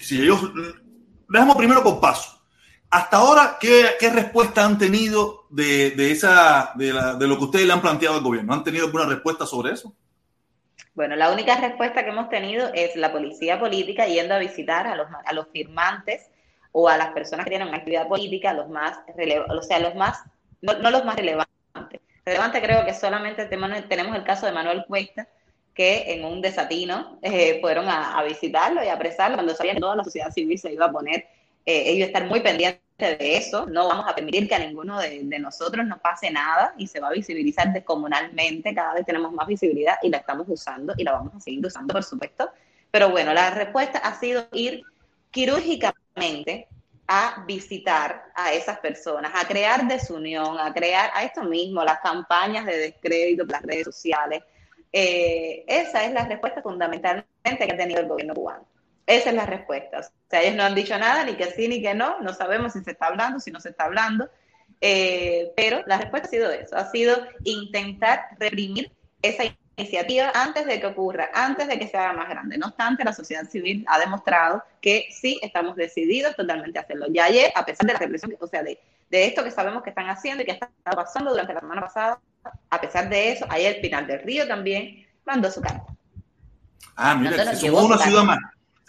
si ellos, dejamos primero con paso. Hasta ahora, ¿qué, qué respuesta han tenido de, de esa, de, la, de, lo que ustedes le han planteado al gobierno? ¿Han tenido alguna respuesta sobre eso? Bueno, la única respuesta que hemos tenido es la policía política yendo a visitar a los, a los firmantes o a las personas que tienen actividad política, los más o sea, los más, no, los más relevantes. Relevante creo que solamente tenemos el caso de Manuel Cuesta, que en un desatino eh, fueron a, a, visitarlo y a apresarlo cuando sabían que toda la sociedad civil se iba a poner, eh, ellos estar muy pendientes de eso, no vamos a permitir que a ninguno de, de, nosotros nos pase nada y se va a visibilizar descomunalmente, cada vez tenemos más visibilidad y la estamos usando y la vamos a seguir usando, por supuesto. Pero bueno, la respuesta ha sido ir quirúrgicamente a visitar a esas personas, a crear desunión, a crear a esto mismo, las campañas de descrédito, las redes sociales. Eh, esa es la respuesta fundamentalmente que ha tenido el gobierno cubano. Esa es la respuesta. O sea, ellos no han dicho nada, ni que sí ni que no, no sabemos si se está hablando, si no se está hablando, eh, pero la respuesta ha sido eso, ha sido intentar reprimir esa iniciativa antes de que ocurra, antes de que se haga más grande. No obstante, la sociedad civil ha demostrado que sí estamos decididos totalmente a hacerlo. Ya ayer, a pesar de la represión, o sea, de, de esto que sabemos que están haciendo y que está pasando durante la semana pasada, a pesar de eso, ayer Pinal del Río también mandó su carta. Ah, mira, se sumó una ciudad más.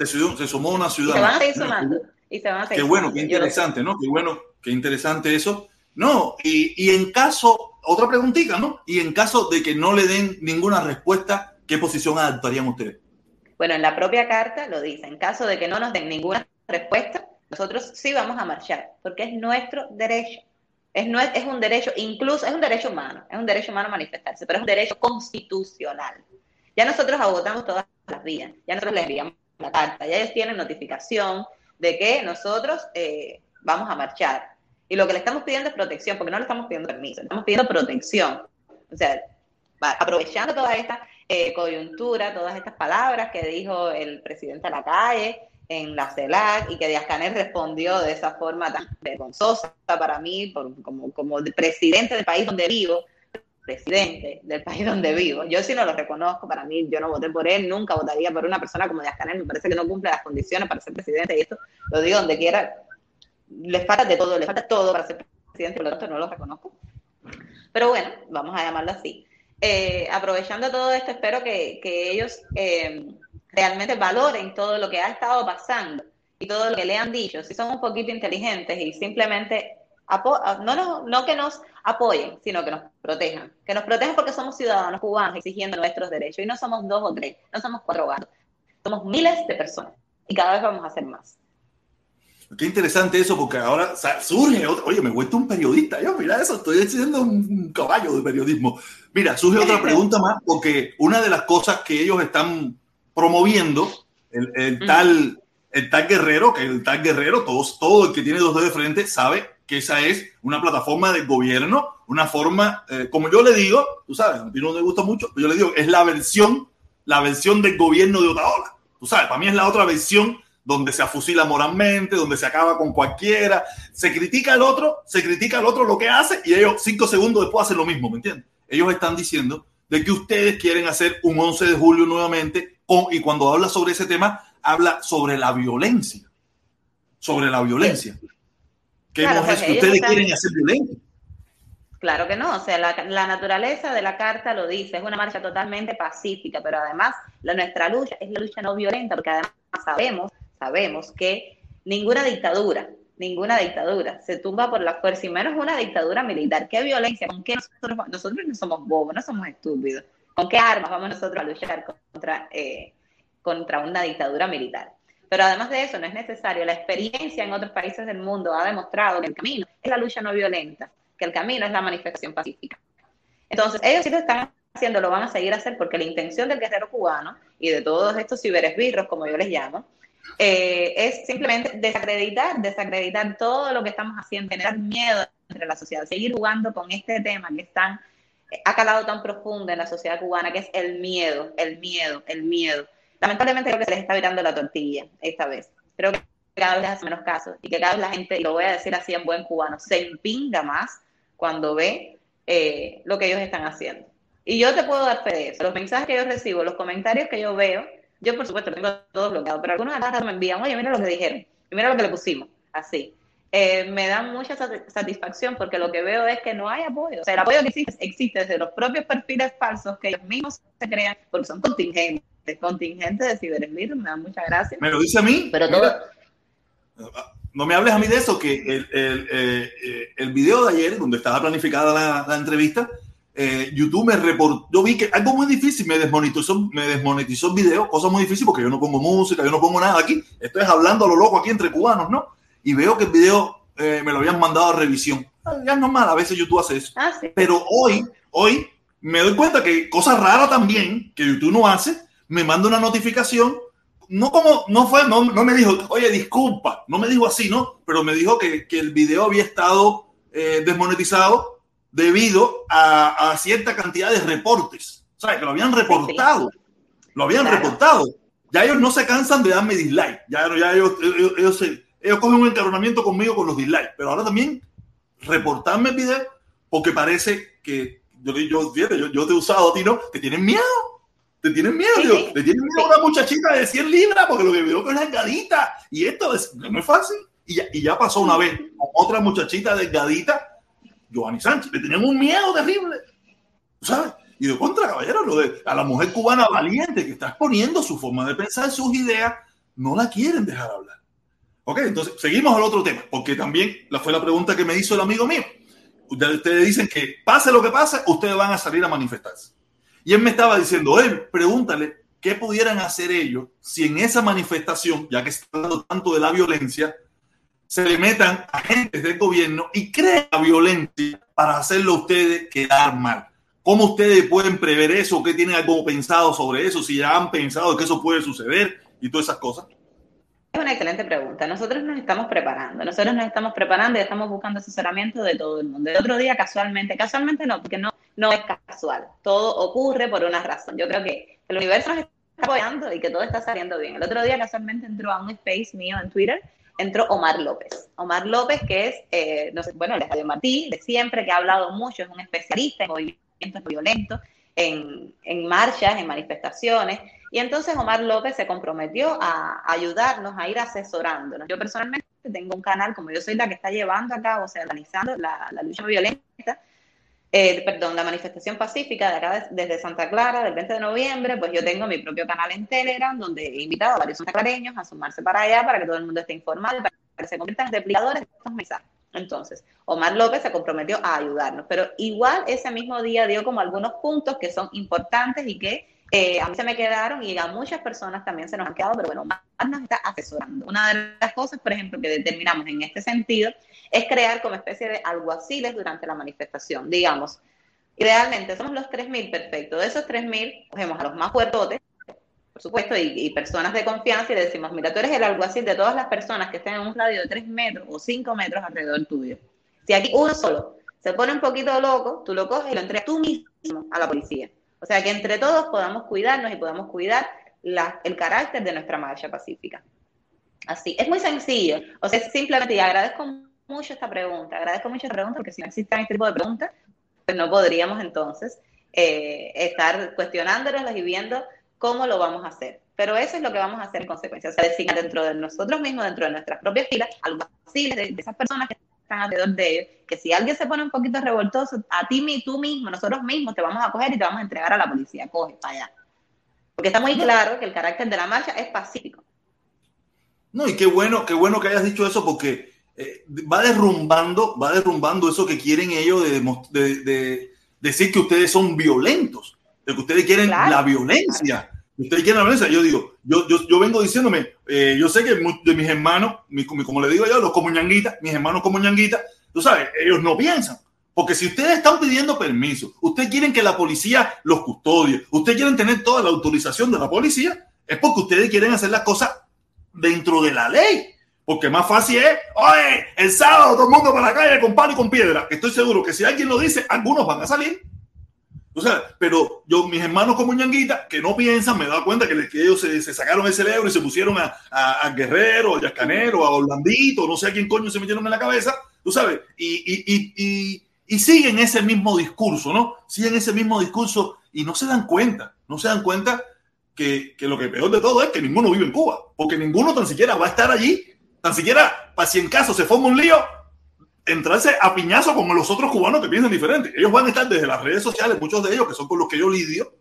Se, se, sumó una ciudad y se van a seguir sumando. Y se van a seguir qué bueno, qué interesante, ¿no? Qué bueno, qué interesante eso. No, y, y en caso otra preguntita, ¿no? Y en caso de que no le den ninguna respuesta, ¿qué posición adoptarían ustedes? Bueno, en la propia carta lo dice, en caso de que no nos den ninguna respuesta, nosotros sí vamos a marchar, porque es nuestro derecho. Es, no, es un derecho, incluso es un derecho humano, es un derecho humano manifestarse, pero es un derecho constitucional. Ya nosotros agotamos todas las vías, ya nosotros les enviamos la carta, ya ellos tienen notificación de que nosotros eh, vamos a marchar. Y lo que le estamos pidiendo es protección, porque no le estamos pidiendo permiso, le estamos pidiendo protección. O sea, aprovechando toda esta eh, coyuntura, todas estas palabras que dijo el presidente a la calle en la CELAC y que Díaz Canel respondió de esa forma tan vergonzosa para mí, por, como, como presidente del país donde vivo, presidente del país donde vivo. Yo sí no lo reconozco, para mí yo no voté por él, nunca votaría por una persona como Díaz Canel, me parece que no cumple las condiciones para ser presidente y esto lo digo donde quiera, les falta de todo, les falta todo para ser presidente, por lo tanto no lo reconozco. Pero bueno, vamos a llamarlo así. Eh, aprovechando todo esto, espero que, que ellos eh, realmente valoren todo lo que ha estado pasando y todo lo que le han dicho, si son un poquito inteligentes y simplemente no, no, no que nos apoyen, sino que nos protejan. Que nos protejan porque somos ciudadanos cubanos exigiendo nuestros derechos y no somos dos o tres, no somos cuatro gatos, somos miles de personas y cada vez vamos a ser más. Qué interesante eso, porque ahora surge, oye, me he vuelto un periodista, yo, mira eso, estoy siendo un caballo de periodismo. Mira, surge otra pregunta más, porque una de las cosas que ellos están promoviendo, el, tal, el tal guerrero, que el tal guerrero, todos, todo el que tiene dos dedos de frente sabe que esa es una plataforma de gobierno, una forma, eh, como yo le digo, tú sabes, a mí no me gusta mucho, pero yo le digo, es la versión, la versión del gobierno de Otaola. Tú sabes, para mí es la otra versión donde se afusila moralmente, donde se acaba con cualquiera, se critica al otro, se critica al otro lo que hace y ellos cinco segundos después hacen lo mismo, ¿me entiendes? Ellos están diciendo de que ustedes quieren hacer un 11 de julio nuevamente y cuando habla sobre ese tema, habla sobre la violencia, sobre la violencia. ¿Qué claro, es que ustedes quieren hacer violencia? Claro que no, o sea, la, la, naturaleza de la carta lo dice, es una marcha totalmente pacífica, pero además la, nuestra lucha es la lucha no violenta, porque además sabemos sabemos que ninguna dictadura, ninguna dictadura se tumba por la fuerza y menos una dictadura militar. ¿Qué violencia? ¿Con qué nosotros, nosotros no somos bobos, no somos estúpidos? ¿Con qué armas vamos nosotros a luchar contra, eh, contra una dictadura militar? Pero además de eso, no es necesario. La experiencia en otros países del mundo ha demostrado que el camino es la lucha no violenta, que el camino es la manifestación pacífica. Entonces, ellos sí lo están haciendo, lo van a seguir hacer porque la intención del guerrero cubano y de todos estos ciberesbirros, como yo les llamo, eh, es simplemente desacreditar, desacreditar todo lo que estamos haciendo, generar miedo entre la sociedad, seguir jugando con este tema que están, ha calado tan profundo en la sociedad cubana, que es el miedo, el miedo, el miedo. Lamentablemente creo que se les está virando la tortilla esta vez. Creo que cada vez hace menos caso y que cada vez la gente, y lo voy a decir así en buen cubano, se empinga más cuando ve eh, lo que ellos están haciendo. Y yo te puedo dar fe de eso. Los mensajes que yo recibo, los comentarios que yo veo, yo, por supuesto, tengo todo bloqueado, pero algunos de las me envían, oye, mira lo que dijeron, y mira lo que le pusimos, así. Eh, me da mucha satisfacción porque lo que veo es que no hay apoyo. O sea, el apoyo que existe existe desde los propios perfiles falsos que ellos mismos se crean, porque son contingentes, contingentes de ciberesmir, me da mucha gracia. Me lo dice a mí. Pero todo... no me hables a mí de eso, que el, el, eh, eh, el video de ayer, donde estaba planificada la, la entrevista, eh, YouTube me reportó, yo vi que algo muy difícil, me desmonetizó, me desmonetizó el video, cosa muy difícil porque yo no pongo música, yo no pongo nada aquí, estoy hablando a lo loco aquí entre cubanos, ¿no? Y veo que el video eh, me lo habían mandado a revisión. Ya es normal, a veces YouTube hace eso. Ah, Pero hoy, hoy me doy cuenta que cosa rara también, que YouTube no hace, me manda una notificación, no como, no fue, no, no me dijo, oye, disculpa, no me dijo así, ¿no? Pero me dijo que, que el video había estado eh, desmonetizado debido a, cierta cantidad de reportes. O sea, que lo habían reportado. Lo habían reportado. Ya ellos no se cansan de darme dislike. Ya, ya ellos, ellos, ellos, cogen un encarronamiento conmigo con los dislikes. Pero ahora también reportarme el video porque parece que yo, yo, yo, te he usado a ti, ¿no? Que tienen miedo. Te tienen miedo, Te tienen miedo a una muchachita de 100 libras porque lo que veo que es delgadita. Y esto es, no es fácil. Y ya, y ya pasó una vez con otra muchachita delgadita Giovanni Sánchez. Le tenían un miedo terrible. ¿Sabes? Y de contra, caballero, lo de a la mujer cubana valiente que está exponiendo su forma de pensar, sus ideas, no la quieren dejar hablar. Ok, entonces seguimos al otro tema, porque también la, fue la pregunta que me hizo el amigo mío. Ustedes dicen que pase lo que pase, ustedes van a salir a manifestarse. Y él me estaba diciendo, él, pregúntale qué pudieran hacer ellos si en esa manifestación, ya que está hablando tanto de la violencia, se le metan agentes del gobierno y crean violencia para hacerlo ustedes quedar mal. ¿Cómo ustedes pueden prever eso? ¿Qué tienen algo pensado sobre eso? Si ya han pensado que eso puede suceder y todas esas cosas. Es una excelente pregunta. Nosotros nos estamos preparando, nosotros nos estamos preparando y estamos buscando asesoramiento de todo el mundo. El otro día casualmente, casualmente no, porque no, no es casual. Todo ocurre por una razón. Yo creo que el universo nos está apoyando y que todo está saliendo bien. El otro día casualmente entró a un space mío en Twitter entró Omar López. Omar López, que es, eh, bueno, el de Martí, de siempre, que ha hablado mucho, es un especialista en movimientos violentos, en, en marchas, en manifestaciones. Y entonces Omar López se comprometió a ayudarnos, a ir asesorándonos. Yo personalmente tengo un canal, como yo soy la que está llevando a cabo, o sea, organizando la, la lucha violenta, eh, perdón, la manifestación pacífica de acá desde Santa Clara del 20 de noviembre, pues yo tengo mi propio canal en Telegram donde he invitado a varios santaclareños a sumarse para allá para que todo el mundo esté informado para que se conviertan en replicadores de estos mensajes. Entonces, Omar López se comprometió a ayudarnos, pero igual ese mismo día dio como algunos puntos que son importantes y que eh, a mí se me quedaron y a muchas personas también se nos han quedado, pero bueno, Omar nos está asesorando. Una de las cosas, por ejemplo, que determinamos en este sentido es crear como especie de alguaciles durante la manifestación. Digamos, idealmente somos los 3.000, perfecto. De esos 3.000, cogemos a los más fuertotes, por supuesto, y, personas de confianza y le decimos, mira, tú eres el alguacil de todas las personas que estén en un radio de 3 metros o 5 metros alrededor tuyo. Si aquí uno solo se pone un poquito loco, tú lo coges y lo entregas tú mismo a la policía. O sea, que entre todos podamos cuidarnos y podamos cuidar el carácter de nuestra marcha pacífica. Así, es muy sencillo. O sea, simplemente, y agradezco mucho esta pregunta, agradezco mucho esta pregunta porque si no existan este tipo de preguntas, pues no podríamos entonces eh, estar cuestionándonos y viendo cómo lo vamos a hacer. Pero eso es lo que vamos a hacer en consecuencia, o sea, designar dentro de nosotros mismos, dentro de nuestras propias filas, algo así de, esas personas que están alrededor de ellos, que si alguien se pone un poquito revoltoso, a ti, tú mismo, nosotros mismos te vamos a coger y te vamos a entregar a la policía, coge para allá. Porque está muy claro que el carácter de la marcha es pacífico. No, y qué bueno, qué bueno que hayas dicho eso porque eh, va derrumbando, va derrumbando eso que quieren ellos de, decir que ustedes son violentos, de que ustedes quieren la violencia. Ustedes quieren la. Yo digo, yo, yo, yo vengo diciéndome, eh, yo sé que de mis hermanos, como le digo yo, los como ñanguitas, mis hermanos como ñanguitas, tú sabes, ellos no piensan. Porque si ustedes están pidiendo permiso, ustedes quieren que la policía los custodie, ustedes quieren tener toda la autorización de la policía, es porque ustedes quieren hacer las cosas dentro de la ley. Porque más fácil es, oye, el sábado todo el mundo para la calle con palo y con piedra. Estoy seguro que si alguien lo dice, algunos van a salir. O sea, pero yo, mis hermanos como ñanguita, que no piensan, me he dado cuenta que, ellos se, sacaron el cerebro y se pusieron a, a, Guerrero, a Yascanero, a Orlandito, no sé a quién coño se metieron en la cabeza, tú sabes, y, y, y, y, y siguen ese mismo discurso, ¿no? Siguen ese mismo discurso y no se dan cuenta, no se dan cuenta que, que, lo que peor de todo es que ninguno vive en Cuba, porque ninguno tan siquiera va a estar allí tan siquiera para si en caso se forma un lío, entrarse a piñazo con los otros cubanos que piensan diferente. Ellos van a estar desde las redes sociales, muchos de ellos que son con los que yo lidio,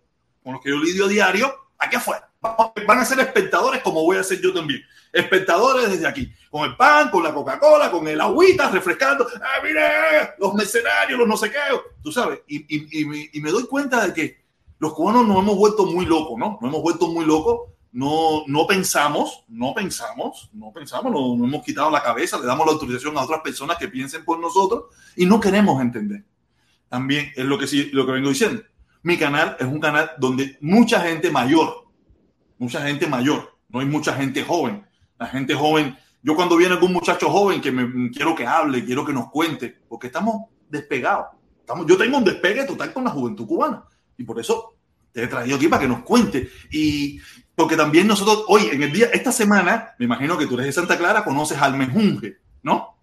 con los que yo lidio a diario, aquí afuera. Van a ser espectadores como voy a ser yo también. Espectadores desde aquí, con el pan, con la Coca-Cola, con el agüita, refrescando. Ah, mire, los mercenarios, los no sé qué. Tú sabes, y, y, y, y me doy cuenta de que los cubanos nos hemos vuelto muy locos, ¿no? Nos hemos vuelto muy locos no, no pensamos, no pensamos, no pensamos, no, no, hemos quitado la cabeza, le damos la autorización a otras personas que piensen por nosotros y no queremos entender. También es lo que, sí, lo que vengo diciendo. Mi canal es un canal donde mucha gente mayor, mucha gente mayor, no hay mucha gente joven. La gente joven, yo cuando viene algún muchacho joven que me quiero que hable, quiero que nos cuente, porque estamos despegados. Estamos, yo tengo un despegue total con la juventud cubana y por eso te he traído aquí para que nos cuente. Y porque también nosotros, hoy, en el día, esta semana, me imagino que tú eres de Santa Clara, conoces al Mejunje, ¿no?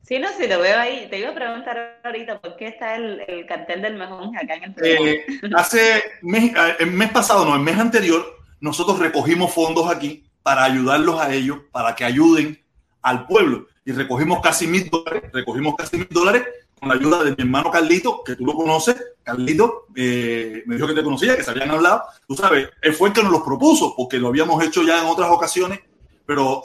Sí, no, sí, lo veo ahí. Te iba a preguntar ahorita por qué está el, el cartel del Mejunje acá en el eh, Hace mes, eh, el mes pasado, no, el mes anterior, nosotros recogimos fondos aquí para ayudarlos a ellos, para que ayuden al pueblo. Y recogimos casi mil dólares, recogimos casi mil dólares con la ayuda de mi hermano Carlito, que tú lo conoces, Carlito, eh, me dijo que te conocía, que se habían hablado, tú sabes, él fue el que nos los propuso, porque lo habíamos hecho ya en otras ocasiones, pero,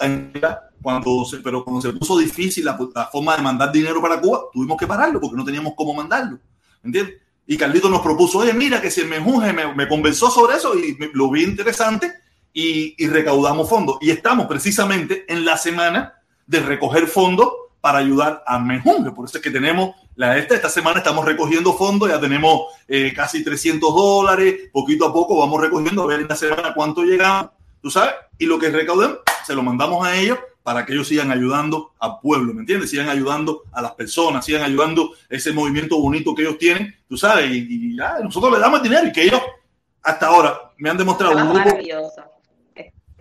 cuando, se, pero cuando se puso difícil la, forma de mandar dinero para Cuba, tuvimos que pararlo, porque no teníamos cómo mandarlo, ¿entiendes? Y Carlito nos propuso, oye, mira, que si el Mejunje me, me convenció sobre eso y lo vi interesante y, y recaudamos fondos. Y estamos precisamente en la semana de recoger fondos para ayudar a Menjunge. Por eso es que tenemos la esta, esta semana estamos recogiendo fondos, ya tenemos eh, casi 300 dólares, poquito a poco vamos recogiendo, a ver en la semana cuánto llegamos, tú sabes, y lo que recauden se lo mandamos a ellos para que ellos sigan ayudando al pueblo, ¿me entiendes? Sigan ayudando a las personas, sigan ayudando ese movimiento bonito que ellos tienen, tú sabes, y, ya, nosotros le damos el dinero y que ellos hasta ahora me han demostrado un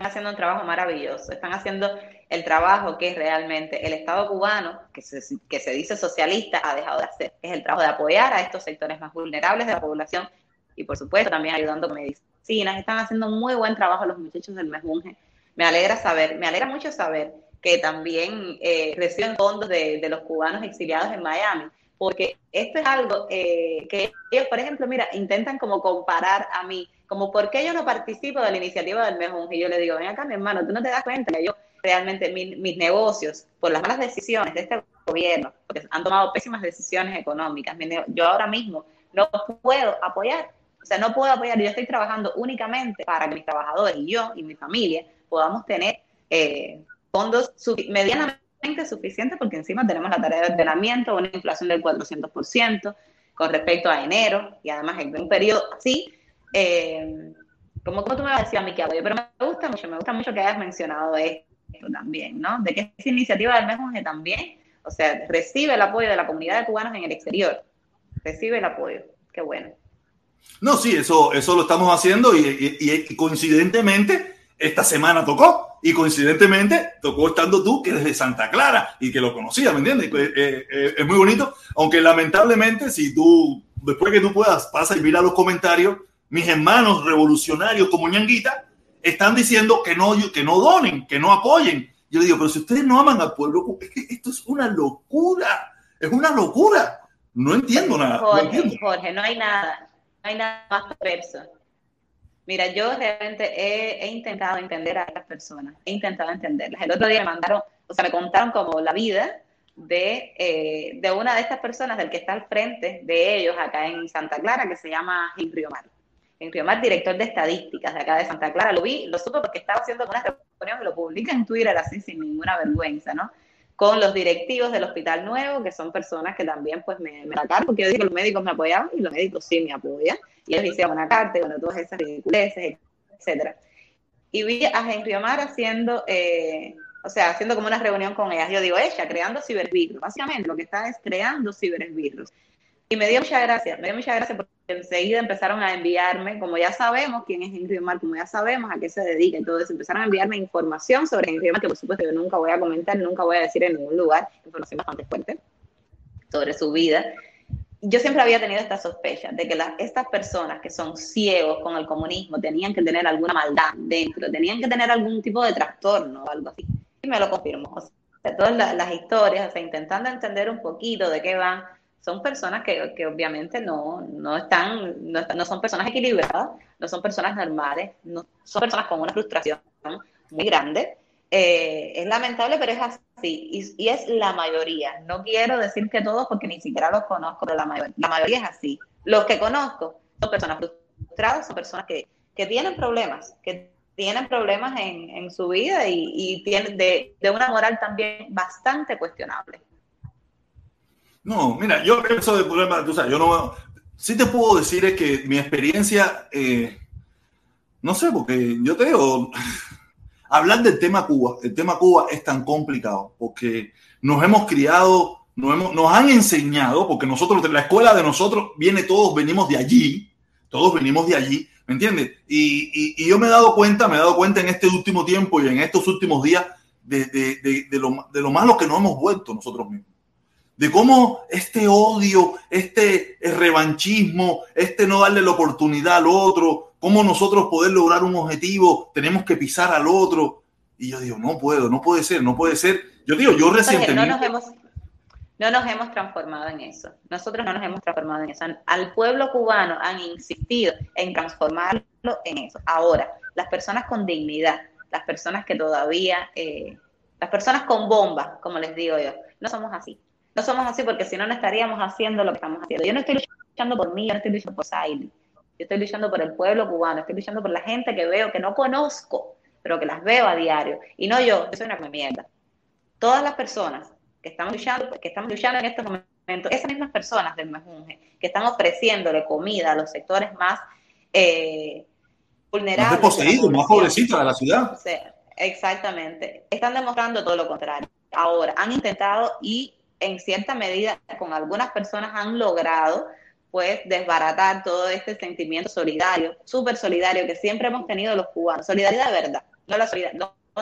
haciendo un trabajo maravilloso, están haciendo el trabajo que realmente el Estado cubano, que se, que se dice socialista, ha dejado de hacer. Es el trabajo de apoyar a estos sectores más vulnerables de la población y, por supuesto, también ayudando con medicinas. Están haciendo muy buen trabajo los muchachos del Mejunje. Me alegra saber, me alegra mucho saber que también eh, reciben fondos de, los cubanos exiliados en Miami, porque esto es algo eh, que ellos, por ejemplo, mira, intentan como comparar a mí, como por qué yo no participo de la iniciativa del Mejunje. Y yo le digo, ven acá, mi hermano, tú no te das cuenta que yo realmente mis negocios por las malas decisiones de este gobierno, porque han tomado pésimas decisiones económicas. Yo ahora mismo no puedo apoyar, o sea, no puedo apoyar, yo estoy trabajando únicamente para que mis trabajadores y yo y mi familia podamos tener eh, fondos medianamente suficientes, porque encima tenemos la tarea de ordenamiento, una inflación del 400% con respecto a enero, y además en un periodo así. Eh, como, tú me mí que apoyo, pero me gusta mucho, me gusta mucho que hayas mencionado esto también, ¿no? De que esa iniciativa del Mejunje también, o sea, recibe el apoyo de la comunidad de cubanos en el exterior, recibe el apoyo, qué bueno. No, sí, eso, eso lo estamos haciendo y, coincidentemente esta semana tocó. y coincidentemente tocó estando tú, que eres de Santa Clara y que lo conocía, ¿me entiendes? Pues, eh, eh, es muy bonito, aunque lamentablemente si tú, después que tú puedas, pasa y mira los comentarios, mis hermanos revolucionarios como ñanguita están diciendo que no, que no donen, que no apoyen. Yo digo, pero si ustedes no aman al pueblo, es que esto es una locura, es una locura. No entiendo nada. Jorge, Jorge, no hay nada, no hay nada más perverso Mira, yo realmente he, intentado entender a estas personas, he intentado entenderlas. El otro día me mandaron, o sea, me contaron como la vida de, eh, de una de estas personas, del que está al frente de ellos acá en Santa Clara, que se llama Henry Omar. Henry Omar, director de estadísticas de acá de Santa Clara. Lo vi, lo supe porque estaba haciendo una reunión lo publica en Twitter así sin ninguna vergüenza, ¿no? Con los directivos del Hospital Nuevo, que son personas que también pues me, me atacaron, porque yo los médicos me apoyaban y los médicos sí me apoyan y una carta, y bueno, todas esas ridiculeces, etcétera. Y vi a Henry Omar haciendo, eh, o sea, haciendo como una reunión con ellas. Yo digo, ella, creando cibervirus. Básicamente lo que está es creando cibervirus. Y me dio mucha gracia, me dio mucha gracia porque enseguida empezaron a enviarme, como ya sabemos quién es Henry Omar, como ya sabemos a qué se dedica eso, empezaron a enviarme información sobre Henry Omar, que por supuesto yo nunca voy a comentar, nunca voy a decir en ningún lugar, información bastante fuerte sobre su vida yo siempre había tenido esta sospecha de que estas personas que son ciegos con el comunismo tenían que tener alguna maldad dentro, tenían que tener algún tipo de trastorno o algo así. Y me lo confirmó. O sea, todas las, historias, o sea, intentando entender un poquito de qué van, son personas que, que obviamente no, no, están, no, no, son personas equilibradas, no son personas normales, no, son personas con una frustración muy grande eh, es lamentable, pero es así. Y, es la mayoría. No quiero decir que todos, porque ni siquiera los conozco, pero la, mayoría, es así. Los que conozco son personas frustradas, son personas que, tienen problemas, que tienen problemas en, su vida y, tienen de, una moral también bastante cuestionable. No, mira, yo pienso de problema, tú sabes, yo no, sí te puedo decir es que mi experiencia, eh, no sé, porque yo te digo, hablar del tema Cuba, el tema Cuba es tan complicado porque nos hemos criado, nos, hemos, nos han enseñado, porque nosotros, la escuela de nosotros viene, todos venimos de allí, todos venimos de allí, ¿me entiendes? Y, yo me he dado cuenta, me he dado cuenta en este último tiempo y en estos últimos días de, de, de, lo, de lo malo que nos hemos vuelto nosotros mismos de cómo este odio, este revanchismo, este no darle la oportunidad al otro, cómo nosotros poder lograr un objetivo, tenemos que pisar al otro. Y yo digo, no puedo, no puede ser, no puede ser. Yo digo, yo recientemente... No nos hemos, no nos hemos transformado en eso. Nosotros no nos hemos transformado en eso. Al pueblo cubano han insistido en transformarlo en eso. Ahora, las personas con dignidad, las personas que todavía, eh, las personas con bombas, como les digo yo, no somos así. No somos así porque si no, no estaríamos haciendo lo que estamos haciendo. Yo no estoy luchando por mí, yo no estoy luchando por Siley. Yo estoy luchando por el pueblo cubano, estoy luchando por la gente que veo, que no conozco, pero que las veo a diario. Y no yo, yo soy una mierda. Todas las personas que estamos luchando, que estamos luchando en estos momentos, esas mismas personas del Mejunje, que están ofreciéndole comida a los sectores más eh, vulnerables. Más poseídos, más pobrecitos de la ciudad. exactamente. Están demostrando todo lo contrario. Ahora, han intentado y en cierta medida con algunas personas han logrado pues desbaratar todo este sentimiento solidario, súper solidario que siempre hemos tenido los cubanos. Solidaridad de verdad, no la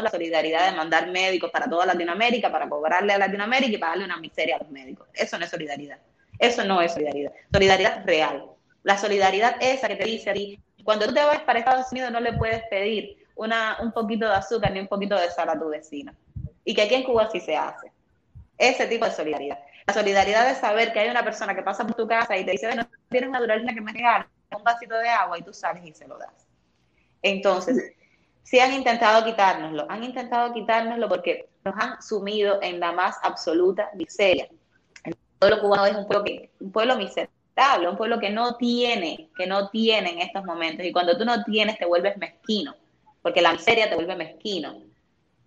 solidaridad, de mandar médicos para toda Latinoamérica, para cobrarle a Latinoamérica y pagarle una miseria a los médicos. Eso no es solidaridad. Eso no es solidaridad. Solidaridad real. La solidaridad esa que te dice a ti, cuando tú te vas para Estados Unidos no le puedes pedir una, un poquito de azúcar ni un poquito de sal a tu vecino. Y que aquí en Cuba sí se hace. Ese tipo de solidaridad. La solidaridad de saber que hay una persona que pasa por tu casa y te dice, bueno, tienes una duralina que me regala un vasito de agua y tú sales y se lo das. Entonces, sí han intentado quitárnoslo, han intentado quitárnoslo porque nos han sumido en la más absoluta miseria. El pueblo cubano es un pueblo, que, un pueblo miserable, un pueblo que no tiene, que no tiene en estos momentos. Y cuando tú no tienes, te vuelves mezquino, porque la miseria te vuelve mezquino.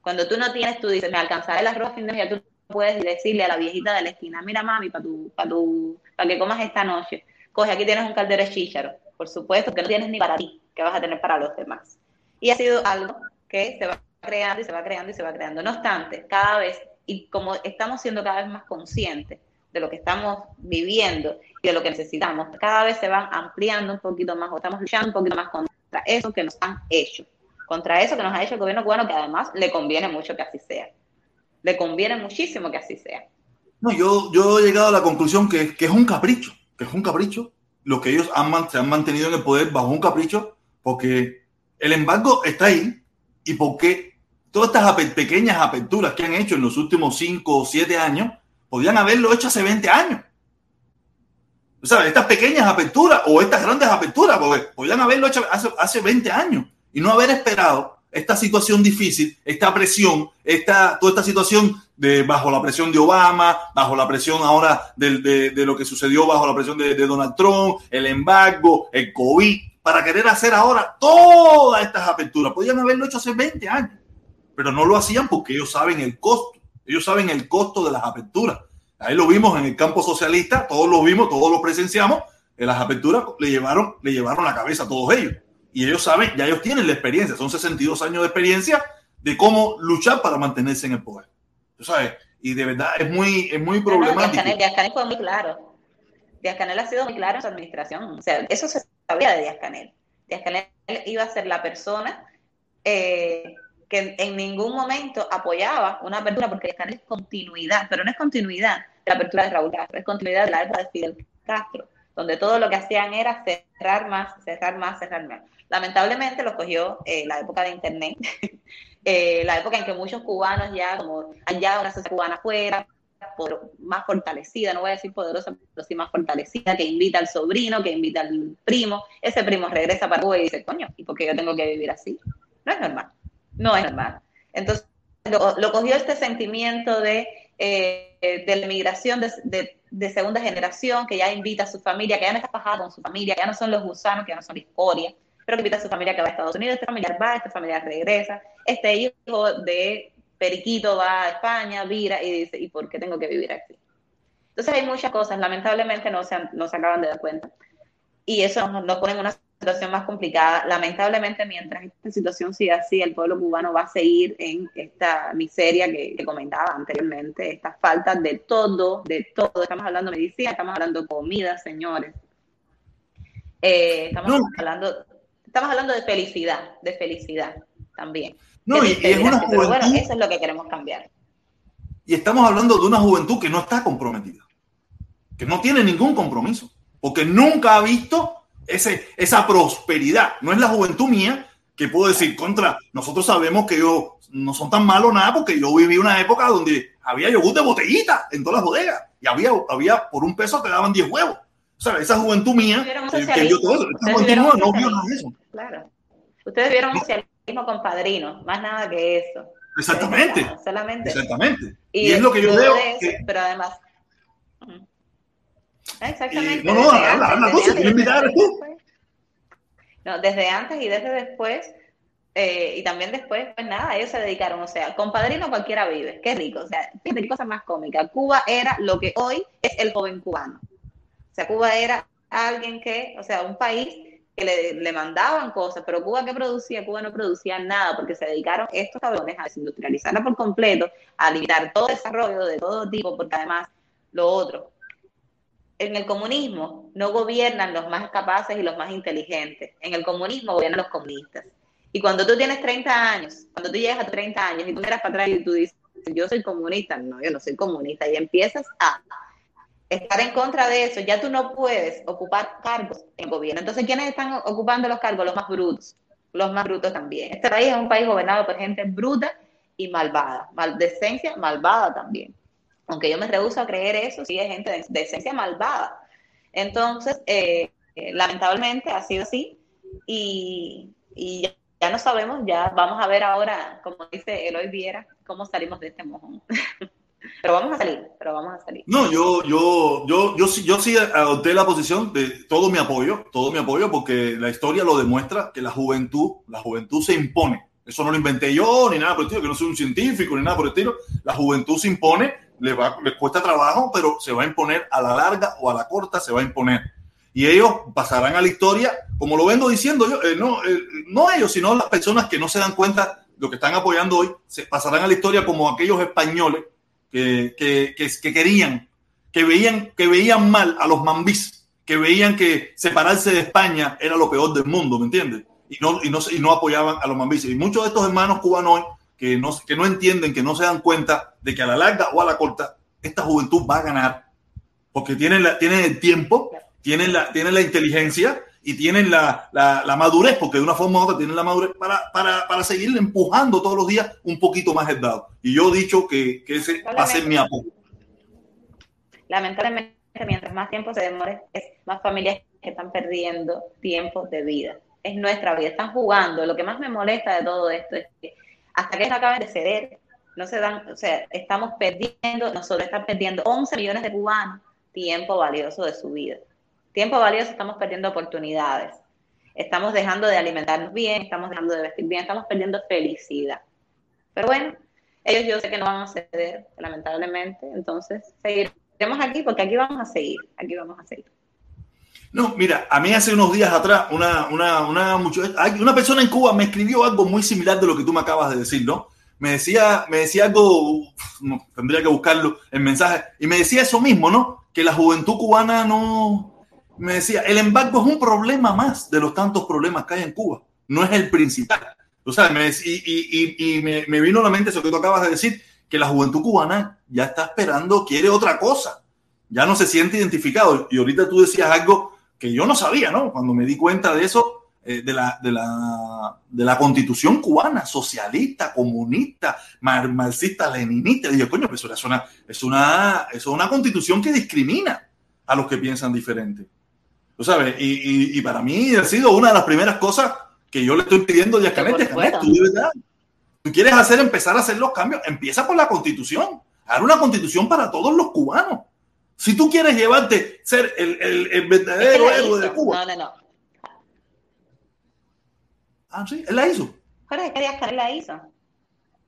Cuando tú no tienes, tú dices, me alcanzaré el arroz fin de mes, tú puedes decirle a la viejita de la esquina, mira mami, para tu, para tu, para que comas esta noche, coge, aquí tienes un caldero de chícharo, por supuesto que no tienes ni para ti, que vas a tener para los demás. Y ha sido algo que se va creando y se va creando y se va creando. No obstante, cada vez, y como estamos siendo cada vez más conscientes de lo que estamos viviendo y de lo que necesitamos, cada vez se van ampliando un poquito más o estamos luchando un poquito más contra eso que nos han hecho contra eso que nos ha hecho el gobierno cubano, que además le conviene mucho que así sea. Le conviene muchísimo que así sea. No, yo, yo he llegado a la conclusión que, que es un capricho, que es un capricho. Lo que ellos han, se han mantenido en el poder bajo un capricho, porque el embargo está ahí y porque todas estas pequeñas aperturas que han hecho en los últimos 5 o 7 años, podían haberlo hecho hace 20 años. O sea, estas pequeñas aperturas o estas grandes aperturas, porque podían haberlo hecho hace, hace 20 años y no haber esperado esta situación difícil, esta presión, esta, toda esta situación de bajo la presión de Obama, bajo la presión ahora de, de, lo que sucedió bajo la presión de, de, Donald Trump, el embargo, el COVID, para querer hacer ahora todas estas aperturas. Podían haberlo hecho hace 20 años, pero no lo hacían porque ellos saben el costo, ellos saben el costo de las aperturas. Ahí lo vimos en el campo socialista, todos lo vimos, todos lo presenciamos, en las aperturas le llevaron, le llevaron la cabeza a todos ellos y ellos saben, ya ellos tienen la experiencia, son 62 años de experiencia de cómo luchar para mantenerse en el poder. ¿Tú sabes? Y de verdad es muy, es muy problemático. No, Díaz Canel fue muy claro. Díaz Canel ha sido muy claro en su administración. O sea, eso se sabía de Díaz Canel. Díaz Canel iba a ser la persona eh, que en ningún momento apoyaba una apertura, porque Díaz Canel es continuidad, pero no es continuidad de la apertura de Raúl Castro, es continuidad de la época de Fidel Castro, donde todo lo que hacían era cerrar más, cerrar más, cerrar más. Lamentablemente lo cogió eh, la época de Internet, eh, la época en que muchos cubanos ya, como han una sociedad cubana fuera, por, más fortalecida, no voy a decir poderosa, pero sí más fortalecida, que invita al sobrino, que invita al primo, ese primo regresa para Cuba y dice, coño, ¿y por qué yo tengo que vivir así? No es normal, no es normal. Entonces, lo, cogió este sentimiento de, eh, de la migración de, de, segunda generación, que ya invita a su familia, que ya no está fajada con su familia, que ya no son los gusanos, que ya no son la historia, pero que invita a su familia que va a Estados Unidos, este familiar va, este familiar regresa, este hijo de Periquito va a España, vira y dice, ¿y por qué tengo que vivir aquí? Entonces hay muchas cosas, lamentablemente no se, no se acaban de dar cuenta. Y eso nos, pone en una situación más complicada. Lamentablemente, mientras esta situación siga así, el pueblo cubano va a seguir en esta miseria que, comentaba anteriormente, estas faltas de todo, de todo. Estamos hablando de medicina, estamos hablando de comida, señores. Eh, estamos hablando Estamos hablando de felicidad, de felicidad también. No, y, es una juventud. bueno, eso es lo que queremos cambiar. Y estamos hablando de una juventud que no está comprometida, que no tiene ningún compromiso, porque nunca ha visto ese, esa prosperidad. No es la juventud mía que puedo decir contra. Nosotros sabemos que yo no son tan malos nada, porque yo viví una época donde había yogur de botellita en todas las bodegas y había, había por un peso te daban 10 huevos. O sea, esa juventud mía, eh, que todo, no vio nada de eso. Claro. Ustedes vieron socialismo con padrinos, más nada que eso. Exactamente. solamente. Exactamente. Y, es lo que yo veo. Pero además. Exactamente. no, no, habla, habla, tú. No, desde antes y desde después, eh, y también después, pues nada, ellos se dedicaron, o sea, con padrino cualquiera vive, qué rico, o sea, qué cosa más cómica. Cuba era lo que hoy es el joven cubano. O sea, Cuba era alguien que, o sea, un país que le, mandaban cosas, pero Cuba que producía, Cuba no producía nada porque se dedicaron estos cabrones a desindustrializarla por completo, a limitar todo desarrollo de todo tipo, porque además lo otro, en el comunismo no gobiernan los más capaces y los más inteligentes, en el comunismo gobiernan los comunistas. Y cuando tú tienes 30 años, cuando tú llegas a 30 años y tú miras para atrás y tú dices, yo soy comunista, no, yo no soy comunista, y empiezas a estar en contra de eso, ya tú no puedes ocupar cargos en gobierno. Entonces, ¿quiénes están ocupando los cargos? Los más brutos, los más brutos también. Este país es un país gobernado por gente bruta y malvada, maldecencia malvada también. Aunque yo me rehuso a creer eso, sí es gente de, esencia malvada. Entonces, eh, eh, lamentablemente ha sido así y, ya, ya, no sabemos, ya vamos a ver ahora, como dice Eloy Viera, cómo salimos de este mojón. Pero vamos a salir, pero vamos a salir. No, yo, yo, yo, yo, sí, yo sí adopté la posición de todo mi apoyo, todo mi apoyo, porque la historia lo demuestra que la juventud, la juventud se impone. Eso no lo inventé yo, ni nada por el estilo, que no soy un científico, ni nada por el estilo. La juventud se impone, le, va, le cuesta trabajo, pero se va a imponer a la larga o a la corta, se va a imponer. Y ellos pasarán a la historia, como lo vengo diciendo yo, eh, no, eh, no ellos, sino las personas que no se dan cuenta de lo que están apoyando hoy, se pasarán a la historia como aquellos españoles que, que, que, querían, que veían, que veían mal a los mambís, que veían que separarse de España era lo peor del mundo, ¿me entiendes? y no, y no, y no apoyaban a los mambíes. Y muchos de estos hermanos cubanos que no, que no entienden, que no se dan cuenta de que a la larga o a la corta esta juventud va a ganar porque tienen, la, tienen el tiempo, tienen la, tienen la inteligencia y tienen la, la, la, madurez, porque de una forma u otra tienen la madurez para, para, para seguir empujando todos los días un poquito más el dado. Y yo he dicho que, que ese va a ser mi apoyo. Lamentablemente, mientras más tiempo se demore, es más familias que están perdiendo tiempo de vida. Es nuestra vida, están jugando. Lo que más me molesta de todo esto es que hasta que acaben de ceder, no se dan, o sea, estamos perdiendo, nosotros estamos perdiendo 11 millones de cubanos tiempo valioso de su vida. Tiempo valioso, estamos perdiendo oportunidades. Estamos dejando de alimentarnos bien, estamos dejando de vestir bien, estamos perdiendo felicidad. Pero bueno, ellos yo sé que no van a ceder, lamentablemente. Entonces, seguiremos aquí porque aquí vamos a seguir, aquí vamos a seguir. No, mira, a mí hace unos días atrás, una, una, una, una persona en Cuba me escribió algo muy similar de lo que tú me acabas de decir, ¿no? Me decía, me decía algo, tendría que buscarlo en mensaje, y me decía eso mismo, ¿no? que la juventud cubana no... Me decía, el embargo es un problema más de los tantos problemas que hay en Cuba, no es el principal. O sea, me, y, y, y me, me, vino a la mente eso que tú acabas de decir, que la juventud cubana ya está esperando, quiere otra cosa, ya no se siente identificado. Y ahorita tú decías algo que yo no sabía, ¿no? Cuando me di cuenta de eso, eh, de, la, de, la, de la constitución cubana, socialista, comunista, marxista, leninista. Dije, coño, pues eso es una, es, una, es una constitución que discrimina a los que piensan diferente. ¿Tú sabes? Y, y, y, para mí ha sido una de las primeras cosas que yo le estoy pidiendo a Canete. tú, tú quieres hacer, empezar a hacer los cambios, empieza por la constitución. Haz una constitución para todos los cubanos. Si tú quieres llevarte, ser el, el, el verdadero héroe de Cuba. No, no, no. Ah, sí, él la hizo. Jorge, ¿qué él la hizo?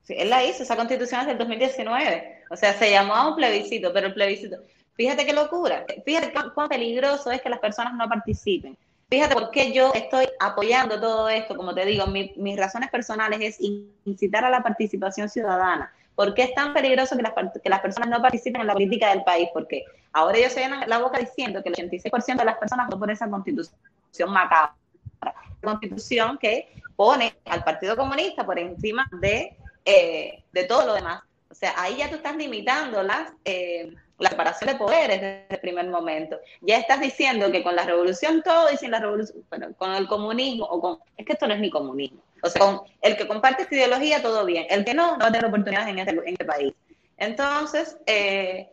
Sí, él la hizo, esa constitución es del 2019. O sea, se llamó a un plebiscito, pero el plebiscito. Fíjate qué locura. Fíjate cuán, peligroso es que las personas no participen. Fíjate por qué yo estoy apoyando todo esto. Como te digo, mi, mis razones personales es incitar a la participación ciudadana. ¿Por qué es tan peligroso que las, que las personas no participen en la política del país? Porque ahora ellos se llenan la boca diciendo que el 86% de las personas no por esa constitución macabra constitución que pone al Partido Comunista por encima de, eh, de todo lo demás. O sea, ahí ya tú estás limitando las, eh, la separación de poderes desde el primer momento. Ya estás diciendo que con la revolución todo y sin la revolución, bueno, con el comunismo o con... Es que esto no es ni comunismo. O sea, con el que comparte esta ideología, todo bien. El que no, no va a tener oportunidades en este, este país. Entonces, eh,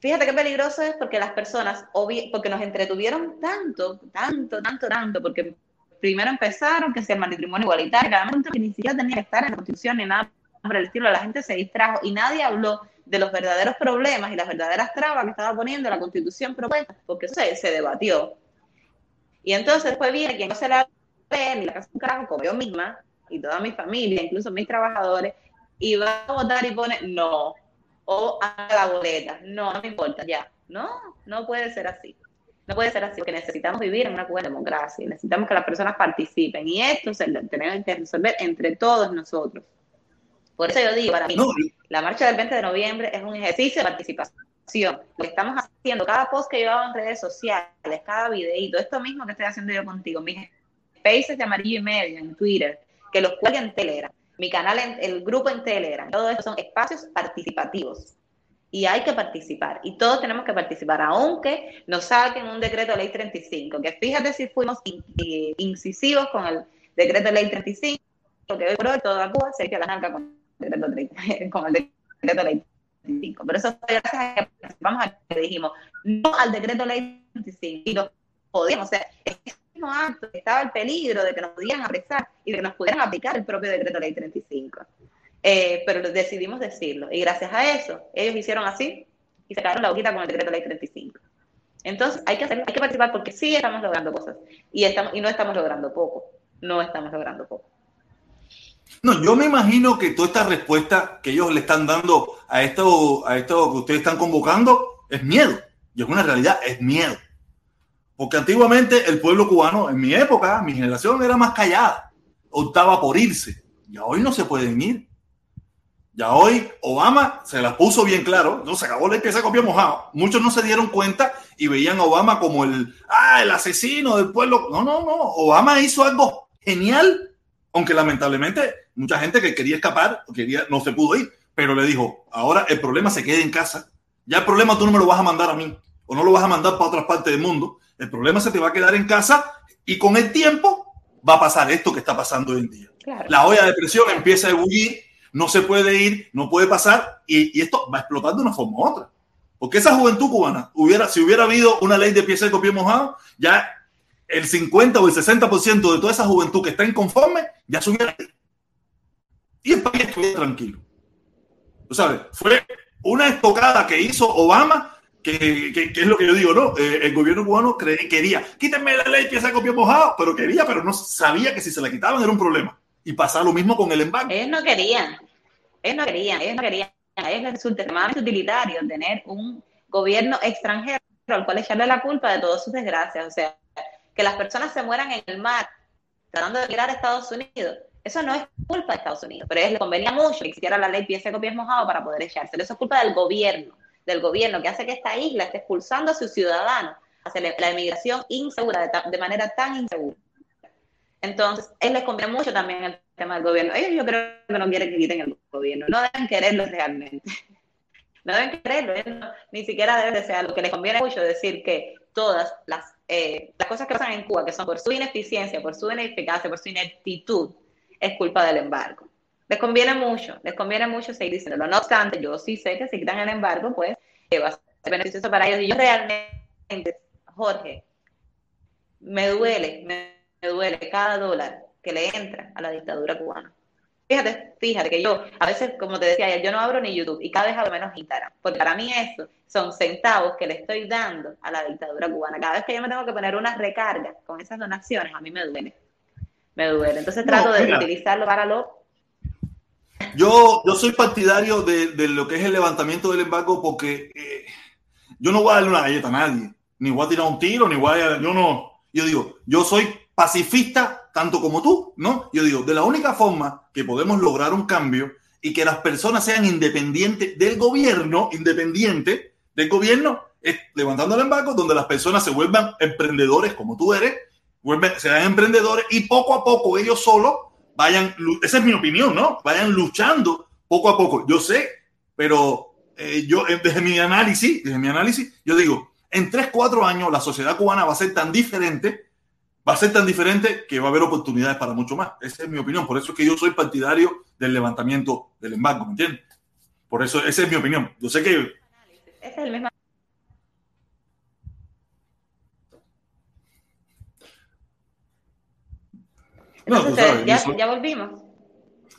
fíjate qué peligroso es porque las personas, porque nos entretuvieron tanto, tanto, tanto, tanto, porque primero empezaron, que sea el matrimonio igualitario, que ni siquiera tenía que estar en la constitución ni nada por el estilo, la gente se distrajo y nadie habló de los verdaderos problemas y las verdaderas trabas que estaba poniendo la constitución propuesta, porque se, debatió. Y entonces después viene quien no se la ve ni la casa un carajo, como yo misma y toda mi familia, incluso mis trabajadores, y va a votar y pone no, o a la boleta, no, no me importa, ya. No, no puede ser así. No puede ser así, porque necesitamos vivir en una Cuba democracia, necesitamos que las personas participen y esto se tenemos que resolver entre todos nosotros. Por eso yo digo, para mí, la marcha del 20 de noviembre es un ejercicio de participación. Lo que estamos haciendo, cada post que yo hago en redes sociales, cada videito, esto mismo que estoy haciendo yo contigo, mis spaces de amarillo y medio en Twitter, que los cuelguen en Telegram, mi canal, en, el grupo en Telegram, todo eso son espacios participativos y hay que participar. Y todos tenemos que participar, aunque nos saquen un decreto de ley 35, que fíjate si fuimos incisivos con el decreto de ley 35, porque hoy por hoy toda Cuba se echa la narca con decreto, 30, con el decreto de ley 35. Pero eso fue gracias a que participamos a que dijimos no al decreto de ley 35 y lo podíamos, o sea, el mismo acto estaba el peligro de que nos pudieran apresar y de que nos pudieran aplicar el propio decreto de ley 35. Eh, pero decidimos decirlo. Y gracias a eso, ellos hicieron así y sacaron la boquita con el decreto de ley 35. Entonces, hay que, hacer, hay que participar porque sí estamos logrando cosas y, estamos, y no estamos logrando poco. No estamos logrando poco. No, yo me imagino que toda esta respuesta que ellos le están dando a esto, a esto que ustedes están convocando es miedo. Y es una realidad, es miedo. Porque antiguamente el pueblo cubano, en mi época, mi generación era más callada, optaba por irse. Y hoy no se pueden ir. Ya hoy Obama se la puso bien claro, no se acabó el que se copió mojado. Muchos no se dieron cuenta y veían a Obama como el, ah, el asesino del pueblo. No, no, no. Obama hizo algo genial, aunque lamentablemente mucha gente que quería escapar, quería, no se pudo ir, pero le dijo, ahora el problema se quede en casa, ya el problema tú no me lo vas a mandar a mí, o no lo vas a mandar para otras partes del mundo, el problema se te va a quedar en casa y con el tiempo va a pasar esto que está pasando hoy en día. La olla de presión empieza a ebullir, no se puede ir, no puede pasar y, y, esto va a explotar de una forma u otra. Porque esa juventud cubana, hubiera, si hubiera habido una ley de pie seco, pie mojado, ya el 50 o el 60% de toda esa juventud que está inconforme ya se hubiera y el país estuviera tranquilo. Tú sabes, fue una estocada que hizo Obama, que, que, es lo que yo digo, ¿no? Eh, el gobierno cubano quería, quítenme la ley que se pie mojado, pero quería, pero no sabía que si se la quitaban era un problema. Y pasa lo mismo con el embargo. Ellos no querían, ellos no querían, ellos no querían. Resulta extremadamente utilitario tener un gobierno extranjero al cual echarle la culpa de todas sus desgracias. O sea, que las personas se mueran en el mar tratando de mirar a Estados Unidos, eso no es culpa de Estados Unidos, pero es, le convenía mucho que existiera la ley pies seco, pies mojado para poder echárselo. Eso es culpa del gobierno, del gobierno que hace que esta isla esté expulsando a sus ciudadanos hacia la emigración insegura, de, manera tan insegura. Entonces, él les conviene mucho también el tema del gobierno. Ellos yo creo que no quieren que quiten el gobierno, no deben quererlo realmente. No deben quererlo, ni siquiera deben desearlo. Lo que les conviene mucho decir que todas las, eh, las cosas que pasan en Cuba, que son por su ineficiencia, por su ineficacia, por su ineptitud, es culpa del embargo. Les conviene mucho, les conviene mucho seguir diciéndolo. No obstante, yo sí sé que si quitan el embargo, pues eh, va a ser beneficioso para ellos. Y yo realmente, Jorge, me duele, me duele cada dólar que le entra a la dictadura cubana. Fíjate, fíjate que yo, a veces, como te decía ayer, yo no abro ni YouTube y cada vez hablo menos Instagram, porque para mí eso son centavos que le estoy dando a la dictadura cubana. Cada vez que yo me tengo que poner una recarga con esas donaciones, a mí me duele. Me duele. Entonces trato de utilizarlo para lo... Yo, yo soy partidario de, de, lo que es el levantamiento del embargo porque eh, yo no voy a darle una galleta a nadie, ni voy a tirar un tiro, ni voy a... Yo no... Yo digo, yo soy pacifista tanto como tú, ¿no? Yo digo, de la única forma que podemos lograr un cambio y que las personas sean independientes del gobierno, independiente del gobierno, es levantando el embargo donde las personas se vuelvan emprendedores como tú eres, vuelven, sean emprendedores y poco a poco ellos solos vayan, esa es mi opinión, ¿no? Vayan luchando poco a poco. Yo sé, pero eh, yo eh, desde mi análisis, desde mi análisis, yo digo, en 3, 4 años la sociedad cubana va a ser tan diferente va a ser tan diferente que va a haber oportunidades para mucho más. Esa es mi opinión. Por eso es que yo soy partidario del levantamiento del embargo, ¿me entiendes? Por eso, esa es mi opinión. Yo sé que... Es el mismo... Entonces, ya, ya volvimos.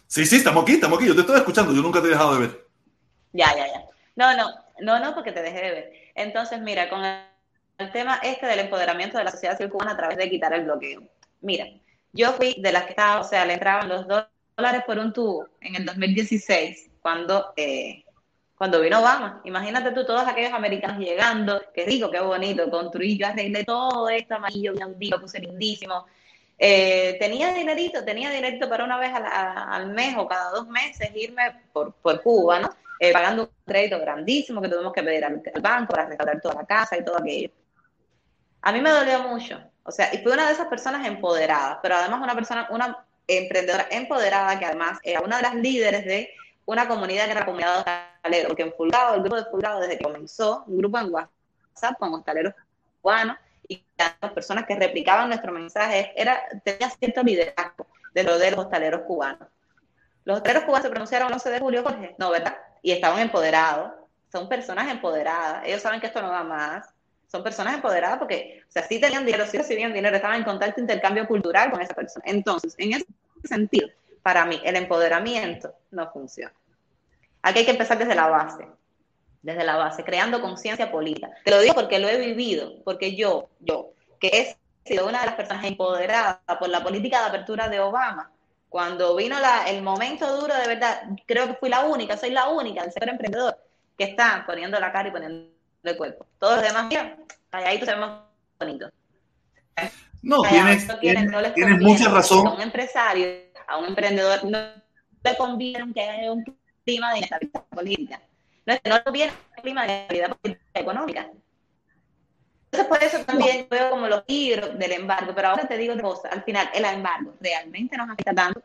Sí, sí, estamos aquí, estamos aquí. Yo te estoy escuchando, yo nunca te he dejado de ver. Ya, ya, ya. No, no, no, no, porque te dejé de ver. Entonces, mira, con el tema este del empoderamiento de la sociedad civil cubana a través de quitar el bloqueo. Mira, yo fui de las que estaba, o sea, le entraban los dólares por un tubo en el 2016, cuando, eh, cuando vino Obama. Imagínate tú, todos aquellos americanos llegando, qué rico, qué bonito, construí, yo arreglé todo esto amarillo, bien puse lindísimo. Eh, tenía dinerito, tenía dinerito para una vez al mes o cada dos meses irme por, por Cuba, ¿no? Eh, pagando un crédito grandísimo que tuvimos que pedir al, al banco para rescatar toda la casa y todo aquello. A mí me dolió mucho. O sea, y fui una de esas personas empoderadas, pero además una persona, una emprendedora empoderada que además era una de las líderes de una comunidad que era comunidad de hostaleros, porque en Fulgado, el grupo de Fulgado desde que comenzó, un grupo en WhatsApp con hostaleros cubanos y las personas que replicaban nuestros mensajes, era, tenía cierto liderazgo de lo de los hostaleros cubanos. Los hostaleros cubanos se pronunciaron el 11 de julio, Jorge, no, ¿verdad? Y estaban empoderados, son personas empoderadas, ellos saben que esto no va más, son personas empoderadas porque, o sea, sí tenían dinero, sí recibían dinero, estaban en contacto intercambio cultural con esa persona. Entonces, en ese sentido, para mí, el empoderamiento no funciona. Aquí hay que empezar desde la base, desde la base, creando conciencia política. Te lo digo porque lo he vivido, porque yo, yo, que he sido una de las personas empoderadas por la política de apertura de Obama, cuando vino la, el momento duro de verdad, creo que fui la única, soy la única, el sector emprendedor, que está poniendo la cara y poniendo el cuerpo. Todos los demás, mira, calladitos se más bonitos. No, tienes, tienes, mucha razón. A un empresario, a un emprendedor, no le conviene que haya un clima de inestabilidad política. No, no le conviene un clima de inestabilidad política económica. Entonces, por eso también veo como los giros del embargo, pero ahora te digo otra cosa, al final, el embargo realmente nos afecta tanto,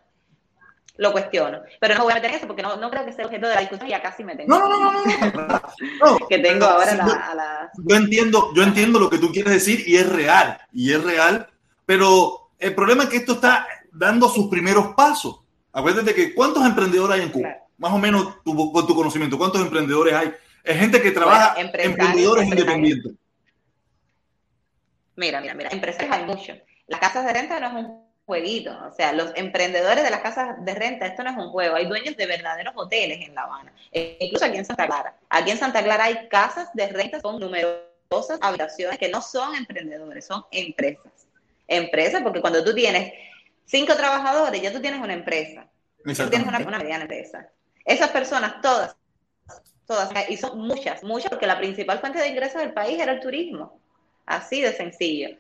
lo cuestiono. Pero no voy a meter eso porque no, no creo que sea objeto de la discusión y ya casi me tengo. No, no, no, no. no, que tengo ahora la, a la... Yo entiendo, yo entiendo lo que tú quieres decir y es real, y es real, pero el problema es que esto está dando sus primeros pasos. Acuérdate que ¿cuántos emprendedores hay en Cuba? Claro. Más o menos tu, con tu conocimiento, ¿cuántos emprendedores hay? Es gente que trabaja, Bueno, emprendedores independientes. Mira, mira, mira, empresarios hay muchos. Las casas de renta no es un jueguito, o sea, los emprendedores de las casas de renta, esto no es un juego, hay dueños de verdaderos hoteles en La Habana, e incluso aquí en Santa Clara. Aquí en Santa Clara hay casas de renta con numerosas habitaciones que no son emprendedores, son empresas. Empresas, porque cuando tú tienes cinco trabajadores, ya tú tienes una empresa. Tú tienes una, una mediana empresa. Esas personas, todas, todas, y son muchas, muchas, porque la principal fuente de ingresos del país era el turismo. Así de sencillo.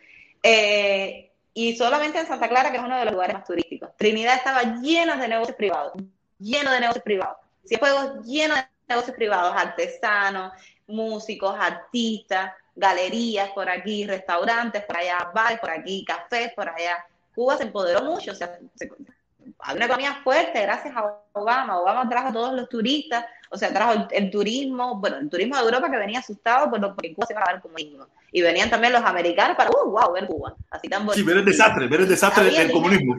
Eh, y solamente en Santa Clara, que es uno de los lugares más turísticos. Trinidad estaba llena de negocios privados, lleno de negocios privados. Cienfuegos lleno de negocios privados, artesanos, músicos, artistas, galerías por aquí, restaurantes por allá, bares por aquí, cafés por allá. Cuba se empoderó mucho, o sea, se, hay una economía fuerte gracias a Obama. Obama trajo a todos los turistas, o sea, trajo el, el, turismo, bueno, el turismo de Europa que venía asustado por lo que Cuba se iba a ver comunismo. Y venían también los americanos para, uh, wow, ver Cuba. Así tan bonito. Sí, ver el desastre, ver el desastre del comunismo.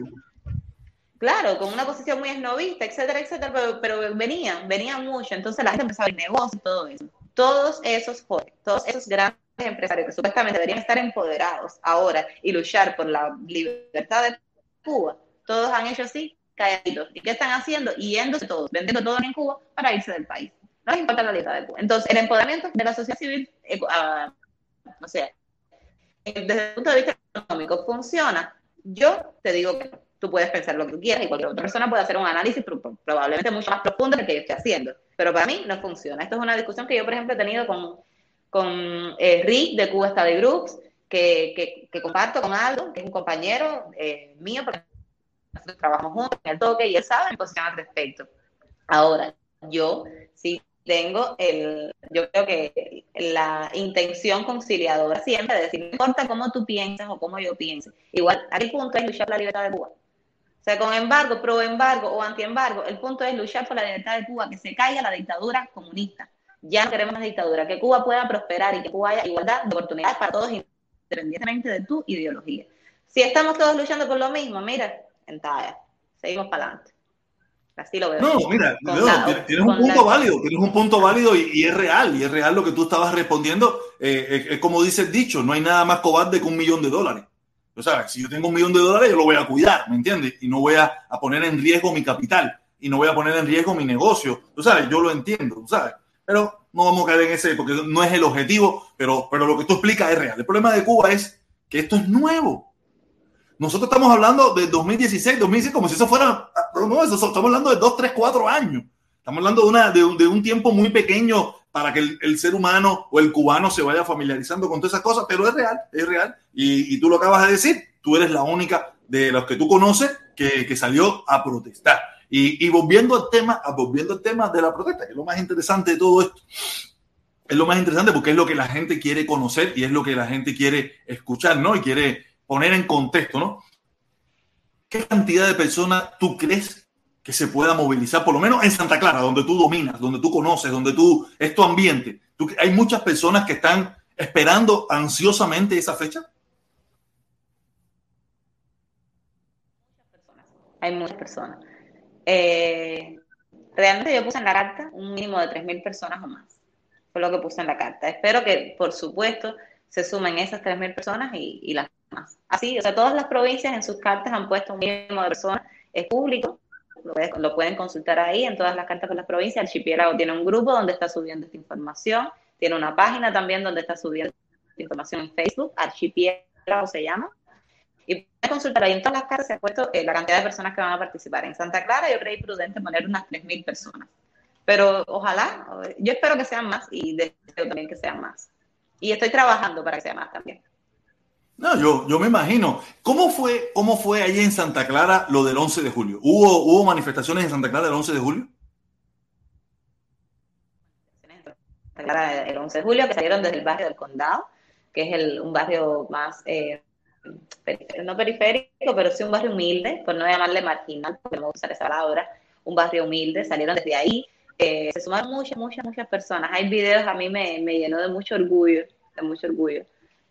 Claro, con una posición muy esnovista, etcétera, etcétera, pero, pero venían, venían mucho. Entonces la gente empezaba a ver negocios y todo eso. Todos esos jóvenes, todos esos grandes empresarios que supuestamente deberían estar empoderados ahora y luchar por la libertad de Cuba, todos han hecho así, calladitos. ¿Y qué están haciendo? Yéndose todos, vendiendo todo en Cuba para irse del país. No importa la libertad de Cuba. Entonces, el empoderamiento de la sociedad civil, eh, uh, o sea, desde el punto de vista económico, ¿funciona? Yo te digo que tú puedes pensar lo que quieras y cualquier otra persona puede hacer un análisis probablemente mucho más profundo que el que yo estoy haciendo. Pero para mí no funciona. Esto es una discusión que yo, por ejemplo, he tenido con, con eh, Rick de Cuba Study Groups, que, que, comparto con Aldo, que es un compañero eh, mío, porque nosotros trabajamos juntos en el toque y él sabe mi posición al respecto. Ahora, yo sí tengo el, yo creo que la intención conciliadora siempre de decir, no importa cómo tú piensas o cómo yo piense, igual, el punto es luchar por la libertad de Cuba. O sea, con embargo, pro embargo o anti embargo, el punto es luchar por la libertad de Cuba, que se caiga la dictadura comunista. Ya no queremos más dictadura, que Cuba pueda prosperar y que Cuba haya igualdad de oportunidades para todos, independientemente de tu ideología. Si estamos todos luchando por lo mismo, mira, seguimos para adelante. Así lo veo. No, mira, tienes un punto válido, tienes un punto válido y, y, es real, y es real lo que tú estabas respondiendo. Eh, es, es, como dice el dicho, no hay nada más cobarde que un millón de dólares. O sea, si yo tengo un millón de dólares, yo lo voy a cuidar, ¿me entiendes? Y no voy a, a poner en riesgo mi capital, y no voy a poner en riesgo mi negocio. Tú sabes, yo lo entiendo, ¿sabes? Pero no vamos a caer en ese, porque no es el objetivo, pero, pero lo que tú explicas es real. El problema de Cuba es que esto es nuevo. Nosotros estamos hablando de 2016, 2016, como si eso fuera, no, eso, estamos hablando de 2, 3, 4 años. Estamos hablando de, una, de, un, de un tiempo muy pequeño para que el, el, ser humano o el cubano se vaya familiarizando con todas esas cosas, pero es real, es real. Y, y tú lo acabas de decir, tú eres la única de los que tú conoces que, que salió a protestar. Y, y, volviendo al tema, volviendo al tema de la protesta, que es lo más interesante de todo esto, es lo más interesante porque es lo que la gente quiere conocer y es lo que la gente quiere escuchar, ¿no? Y quiere poner en contexto, ¿no? ¿Qué cantidad de personas tú crees que se pueda movilizar, por lo menos en Santa Clara, donde tú dominas, donde tú conoces, donde tú es tu ambiente? ¿Tú, hay muchas personas que están esperando ansiosamente esa fecha. Hay muchas personas. Eh, realmente yo puse en la carta un mínimo de 3.000 personas o más. Fue lo que puse en la carta. Espero que, por supuesto, se sumen esas 3.000 personas y, y las Así, o sea, todas las provincias en sus cartas han puesto un mínimo de personas. Es público, lo, lo, pueden consultar ahí en todas las cartas de las provincias. El Archipiélago tiene un grupo donde está subiendo esta información. Tiene una página también donde está subiendo esta información en Facebook. Archipiélago se llama. Y pueden consultar ahí en todas las cartas se ha puesto eh, la cantidad de personas que van a participar. En Santa Clara yo creí prudente poner unas 3.000 personas. Pero ojalá, yo espero que sean más y deseo también que sean más. Y estoy trabajando para que sea más también. No, yo, yo me imagino. ¿Cómo fue, ¿Cómo fue ahí en Santa Clara lo del 11 de julio? ¿Hubo, ¿Hubo manifestaciones en Santa Clara el 11 de julio? El 11 de julio que salieron desde el barrio del condado, que es el, un barrio más, eh, no periférico, pero sí un barrio humilde, por no llamarle marginal, porque no me gusta esa palabra, un barrio humilde, salieron desde ahí, eh, se sumaron muchas, muchas, muchas personas. Hay videos, a mí me, me llenó de mucho orgullo, de mucho orgullo,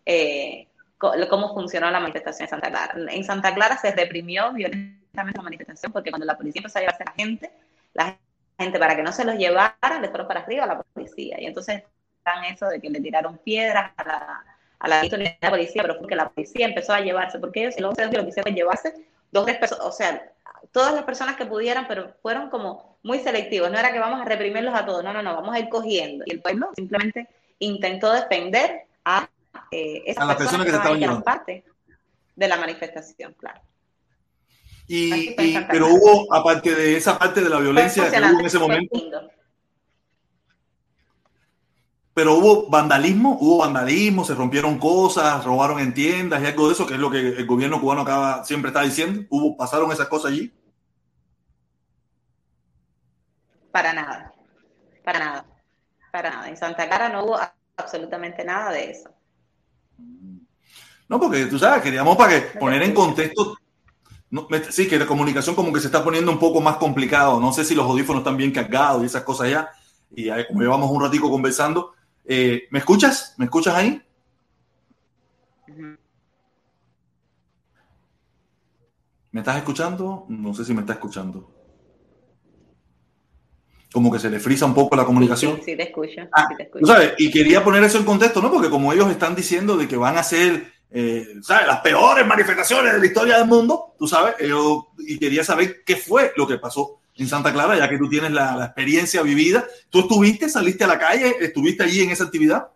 eh, cómo funcionó la manifestación en Santa Clara. En Santa Clara se reprimió violentamente la manifestación porque cuando la policía empezó a llevarse a la gente, la gente para que no se los llevara, le fueron para arriba a la policía. Y entonces están eso de que le tiraron piedras a la, a la de policía, pero porque la policía empezó a llevarse, porque ellos lo que hicieron llevarse dos, tres personas, o sea, todas las personas que pudieran, pero fueron como muy selectivos. No era que vamos a reprimirlos a todos, no, no, no, vamos a ir cogiendo. Y el pueblo simplemente intentó defender a eh, esas personas, personas, que, estaban llevando. parte de la manifestación, claro. Y, pero hubo, aparte de esa parte de la violencia que hubo en ese momento, pero hubo vandalismo, hubo vandalismo, se rompieron cosas, robaron en tiendas y algo de eso, que es lo que el gobierno cubano acaba, siempre está diciendo. ¿Hubo, ¿Pasaron esas cosas allí? Para nada, para nada, para nada. En Santa Clara no hubo absolutamente nada de eso. No, porque tú sabes, queríamos para que poner en contexto sí, que la comunicación como que se está poniendo un poco más complicado. No sé si los audífonos están bien cargados y esas cosas ya. Y como llevamos un ratico conversando. Eh, ¿Me escuchas? ¿Me escuchas ahí? ¿Me estás escuchando? No sé si me está escuchando. Como que se le frisa un poco la comunicación. Sí, te escucho. Ah, sí te escucho. sabes, y quería poner eso en contexto, ¿no? Porque como ellos están diciendo de que van a ser eh, ¿sabes? Las peores manifestaciones de la historia del mundo, tú sabes, yo, y quería saber qué fue lo que pasó en Santa Clara, ya que tú tienes la, la, experiencia vivida. ¿Tú estuviste, saliste a la calle, estuviste allí en esa actividad?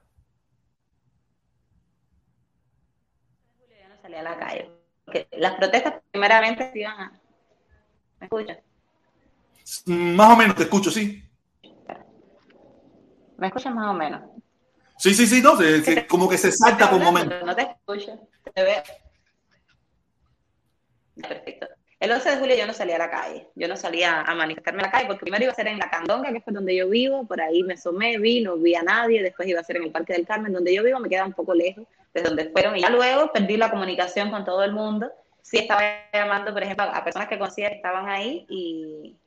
Yo no salí a la calle, porque las protestas primeramente iban a... ¿Me escuchas? Más o menos, te escucho, sí. ¿Me escuchas más o menos? Sí, sí, sí, no, como que se salta por un momento. No te escucho, te veo. Perfecto. El 11 de julio yo no salía a la calle, yo no salía a manifestarme en la calle, porque primero iba a ser en La Candonga, que es donde yo vivo, por ahí me asomé, vi, no vi a nadie, después iba a ser en el Parque del Carmen, donde yo vivo, me queda un poco lejos de donde fueron, y ya luego perdí la comunicación con todo el mundo, sí estaba llamando, por ejemplo, a personas que conocía que estaban ahí, y,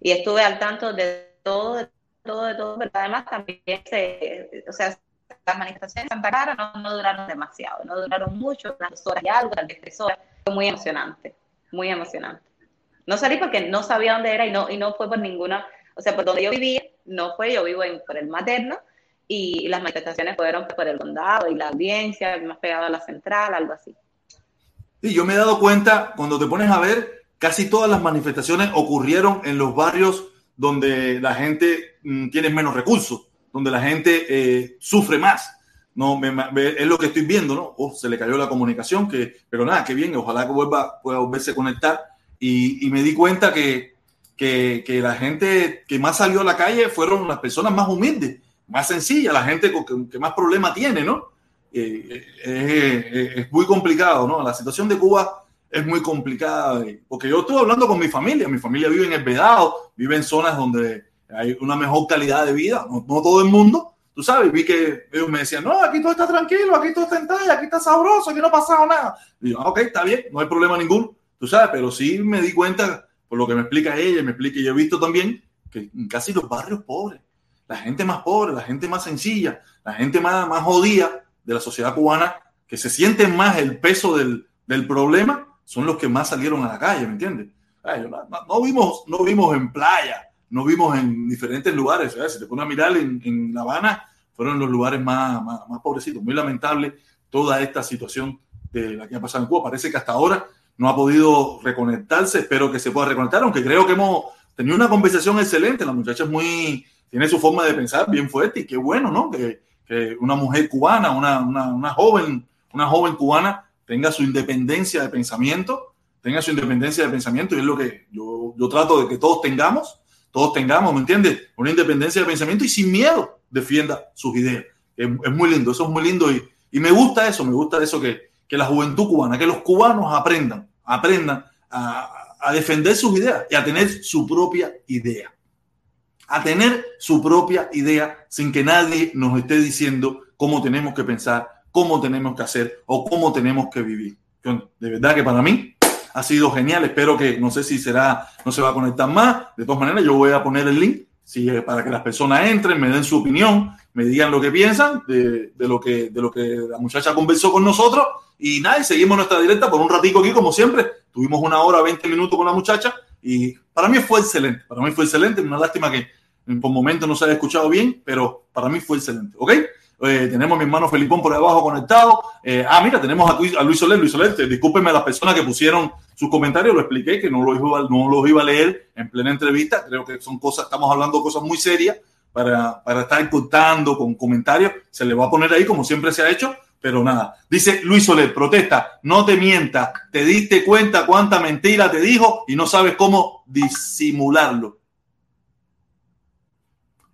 y estuve al tanto de todo, de todo, de todo, pero además también, se, o sea, las manifestaciones en Santa Clara no, duraron demasiado, no duraron mucho, unas horas y algo, vez tres horas, fue muy emocionante, muy emocionante. No salí porque no sabía dónde era y no, y no fue por ninguna, o sea, por donde yo vivía, no fue, yo vivo en, por el materno, y las manifestaciones fueron por el condado y la audiencia, más pegado a la central, algo así. Sí, yo me he dado cuenta, cuando te pones a ver, casi todas las manifestaciones ocurrieron en los barrios donde la gente mm, tiene menos recursos, donde la gente eh, sufre más. No, es lo que estoy viendo, ¿no? Oh, se le cayó la comunicación, que, pero nada, qué bien, ojalá que vuelva, pueda volverse a conectar. Y, me di cuenta que, que, que, la gente que más salió a la calle fueron las personas más humildes, más sencillas, la gente que, que más problemas tiene, ¿no? Eh, eh, es muy complicado, ¿no? La situación de Cuba es muy complicada, porque yo estuve hablando con mi familia, mi familia vive en el Vedado, vive en zonas donde hay una mejor calidad de vida, no, todo el mundo, tú sabes, vi que ellos me decían, no, aquí todo está tranquilo, aquí todo está en talla, aquí está sabroso, aquí no ha pasado nada. Y yo, ah, ok, está bien, no hay problema ninguno, tú sabes, pero sí me di cuenta, por lo que me explica ella, me explica, y he visto también que en casi los barrios pobres, la gente más pobre, la gente más sencilla, la gente más, más jodida de la sociedad cubana, que se sienten más el peso del, del problema, son los que más salieron a la calle, ¿me entiendes? no, vimos, no vimos en playa, no vimos en diferentes lugares. Si te pones a mirar en, La Habana, fueron los lugares más, más, pobrecitos. Muy lamentable toda esta situación de la que ha pasado en Cuba. Parece que hasta ahora no ha podido reconectarse. Espero que se pueda reconectar, aunque creo que hemos tenido una conversación excelente. La muchacha es muy, tiene su forma de pensar bien fuerte y qué bueno, ¿no? Que, que una mujer cubana, una, una, una joven, una joven cubana tenga su independencia de pensamiento, tenga su independencia de pensamiento, y es lo que yo, yo trato de que todos tengamos, todos tengamos, ¿me entiendes? Una independencia de pensamiento y sin miedo defienda sus ideas. Es, es muy lindo, eso es muy lindo y, y, me gusta eso, me gusta eso que, que la juventud cubana, que los cubanos aprendan, aprendan a, a defender sus ideas y a tener su propia idea. A tener su propia idea sin que nadie nos esté diciendo cómo tenemos que pensar, cómo tenemos que hacer o cómo tenemos que vivir. De verdad que para mí ha sido genial. Espero que, no sé si será, no se va a conectar más. De todas maneras, yo voy a poner el link si, para que las personas entren, me den su opinión, me digan lo que piensan de, de, lo, que, de lo que la muchacha conversó con nosotros. Y nada, y seguimos nuestra directa por un ratico aquí, como siempre. Tuvimos una hora, 20 minutos con la muchacha y para mí fue excelente. Para mí fue excelente. Una lástima que por momentos no se haya escuchado bien, pero para mí fue excelente. ¿Ok? Eh, tenemos a mi hermano Felipón por abajo conectado. Eh, ah, mira, tenemos a, Luis Soler. Luis Soler, discúlpenme a las personas que pusieron sus comentarios, lo expliqué, que no los, iba, no los iba a leer en plena entrevista. Creo que son cosas, estamos hablando de cosas muy serias para, para estar contando con comentarios. Se le va a poner ahí como siempre se ha hecho, pero nada. Dice Luis Soler, protesta, no te mientas, te diste cuenta cuánta mentira te dijo y no sabes cómo disimularlo.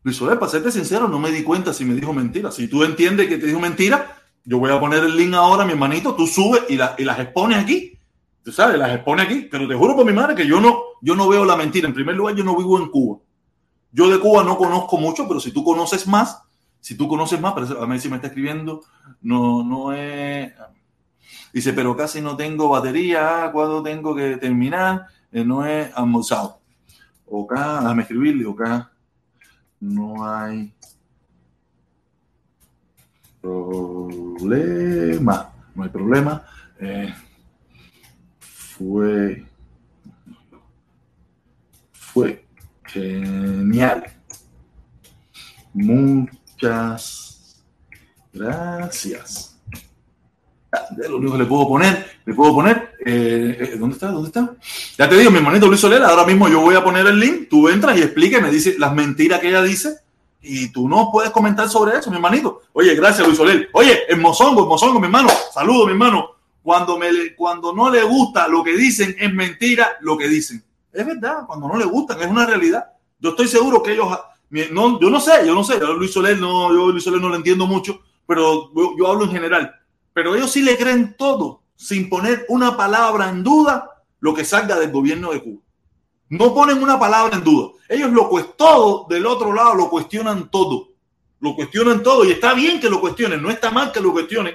Luis Soler, para serte sincero, no me di cuenta si me dijo mentira. Si tú entiendes que te dijo mentira, yo voy a poner el link ahora, mi hermanito, tú subes y, y las expones aquí. Tú sabes, las expones aquí. Pero te juro por mi madre que yo no, yo no veo la mentira. En primer lugar, yo no vivo en Cuba. Yo de Cuba no conozco mucho, pero si tú conoces más, si tú conoces más, a ver si me está escribiendo, no, no es... Dice, pero casi no tengo batería, cuando tengo que terminar, eh, no es almorzado. acá, déjame escribirle, acá no hay problema, no hay problema. Eh, fue, fue genial. Muchas gracias. Lo único que le puedo poner, le puedo poner, eh, eh, ¿dónde está? ¿Dónde está? Ya te digo, mi hermanito Luis Soler, ahora mismo yo voy a poner el link, tú entras y explica me dice las mentiras que ella dice y tú no puedes comentar sobre eso, mi hermanito. Oye, gracias Luis Soler. Oye, en Mozongo, en Mozongo, mi hermano, saludo, mi hermano. Cuando, me, cuando no le gusta lo que dicen, es mentira lo que dicen. Es verdad, cuando no le gustan, es una realidad. Yo estoy seguro que ellos, no, yo no sé, yo no sé, yo Luis Soler no, yo Luis Soler no lo entiendo mucho, pero yo, yo hablo en general. Pero ellos sí le creen todo, sin poner una palabra en duda lo que salga del gobierno de Cuba. No ponen una palabra en duda. Ellos lo todo del otro lado lo cuestionan todo. Lo cuestionan todo y está bien que lo cuestionen, no está mal que lo cuestionen,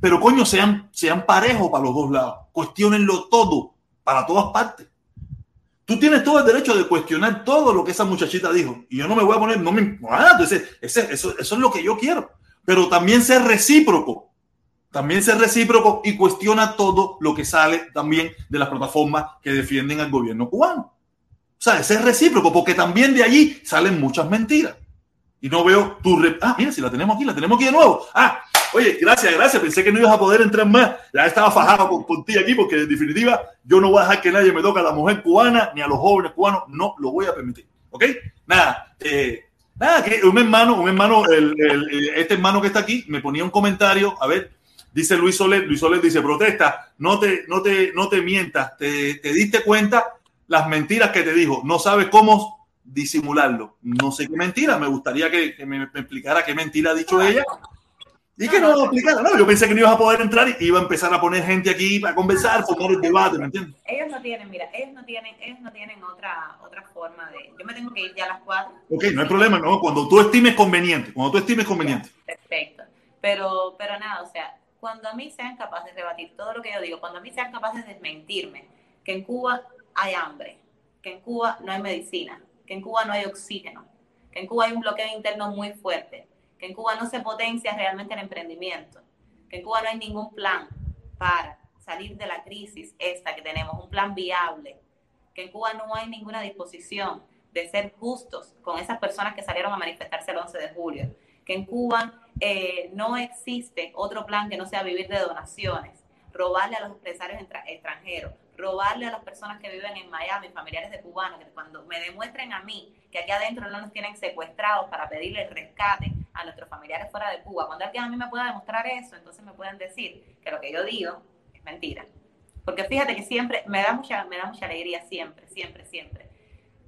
pero coño, sean, sean parejos para los dos lados. Cuestionenlo todo, para todas partes. Tú tienes todo el derecho de cuestionar todo lo que esa muchachita dijo. Y yo no me voy a poner, no me. Ah, entonces, eso, eso es lo que yo quiero. Pero también ser recíproco. También ser recíproco y cuestiona todo lo que sale también de las plataformas que defienden al gobierno cubano. O sea, ser recíproco, porque también de allí salen muchas mentiras. Y no veo tu... Ah, mira, si la tenemos aquí, la tenemos aquí de nuevo. Ah, Oye, gracias, gracias. Pensé que no ibas a poder entrar más. Ya estaba fajado con, ti aquí porque en definitiva yo no voy a dejar que nadie me toque a la mujer cubana ni a los jóvenes cubanos. No lo voy a permitir. ¿Ok? Nada. Eh, nada, que un hermano, un hermano, este hermano que está aquí me ponía un comentario. A ver, dice Luis Soler. Luis Soler dice, protesta, no te, no te, no te mientas. Te, diste cuenta las mentiras que te dijo. No sabes cómo disimularlo. No sé qué mentira. Me gustaría que, me, me, explicara qué mentira ha dicho ella y que no lo explicara, no, yo pensé que no ibas a poder entrar y iba a empezar a poner gente aquí para conversar, formar el debate, ¿me entiendes? Ellos no tienen, mira, ellos no tienen, ellos no tienen otra, otra forma de. Yo me tengo que ir ya a las cuatro. Ok, no hay problema, no, cuando tú estimes conveniente, cuando tú estimes conveniente. Perfecto. Pero, pero nada, o sea, cuando a mí sean capaces de rebatir todo lo que yo digo, cuando a mí sean capaces de desmentirme que en Cuba hay hambre, que en Cuba no hay medicina, que en Cuba no hay oxígeno, que en Cuba hay un bloqueo interno muy fuerte, que en Cuba no se potencia realmente el emprendimiento, que en Cuba no hay ningún plan para salir de la crisis esta que tenemos, un plan viable, que en Cuba no hay ninguna disposición de ser justos con esas personas que salieron a manifestarse el 11 de julio, que en Cuba eh, no existe otro plan que no sea vivir de donaciones, robarle a los empresarios extranjeros, robarle a las personas que viven en Miami, familiares de cubanos, que cuando me demuestren a mí que aquí adentro no nos tienen secuestrados para pedirle rescate a nuestros familiares fuera de Cuba, cuando alguien a mí me pueda demostrar eso, entonces me pueden decir que lo que yo digo es mentira. Porque fíjate que siempre, me da mucha, me da mucha alegría, siempre, siempre, siempre.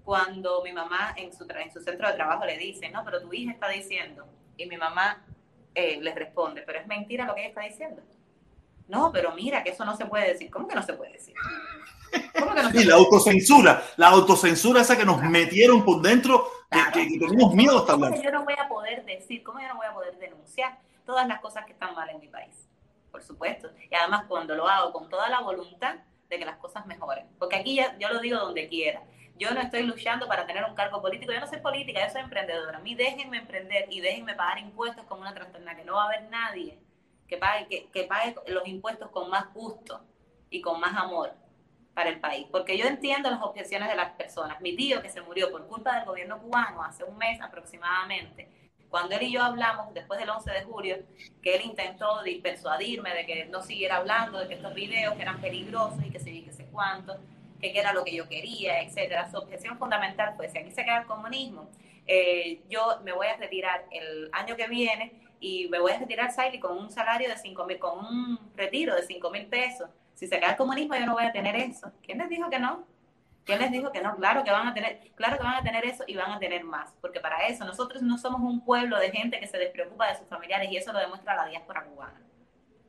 Cuando mi mamá en su, en su centro de trabajo le dice, no, pero tu hija está diciendo, y mi mamá eh, les responde, pero es mentira lo que ella está diciendo. No, pero mira que eso no se puede decir. ¿Cómo que no se puede decir? ¿Cómo que no se y la autocensura, la autocensura esa que nos metieron por dentro, que, tenemos miedo hasta hablar. ¿Cómo yo no voy a poder decir? ¿Cómo yo no voy a poder denunciar? todas las cosas que están mal en mi país, por supuesto. Y además cuando lo hago con toda la voluntad de que las cosas mejoren. Porque aquí ya, yo lo digo donde quiera. Yo no estoy luchando para tener un cargo político. Yo no soy política, yo soy emprendedora. A mí déjenme emprender y déjenme pagar impuestos como una trastornada, que no va a haber nadie que pague, que, que pague los impuestos con más gusto y con más amor para el país. Porque yo entiendo las objeciones de las personas. Mi tío que se murió por culpa del gobierno cubano hace un mes aproximadamente, cuando él y yo hablamos después del 11 de julio, que él intentó de persuadirme de que no siguiera hablando, de que estos videos que eran peligrosos y que sé, que sé cuánto, que, era lo que yo quería, etcétera. Su objeción fundamental fue, si aquí se queda el comunismo, eh, yo me voy a retirar el año que viene y me voy a retirar, Siley, con un salario de 5 mil, con un retiro de 5 mil pesos. Si se queda el comunismo, yo no voy a tener eso. ¿Quién les dijo que no? ¿Quién les dijo que no? Claro que van a tener, claro que van a tener eso y van a tener más, porque para eso nosotros no somos un pueblo de gente que se despreocupa de sus familiares y eso lo demuestra la diáspora cubana.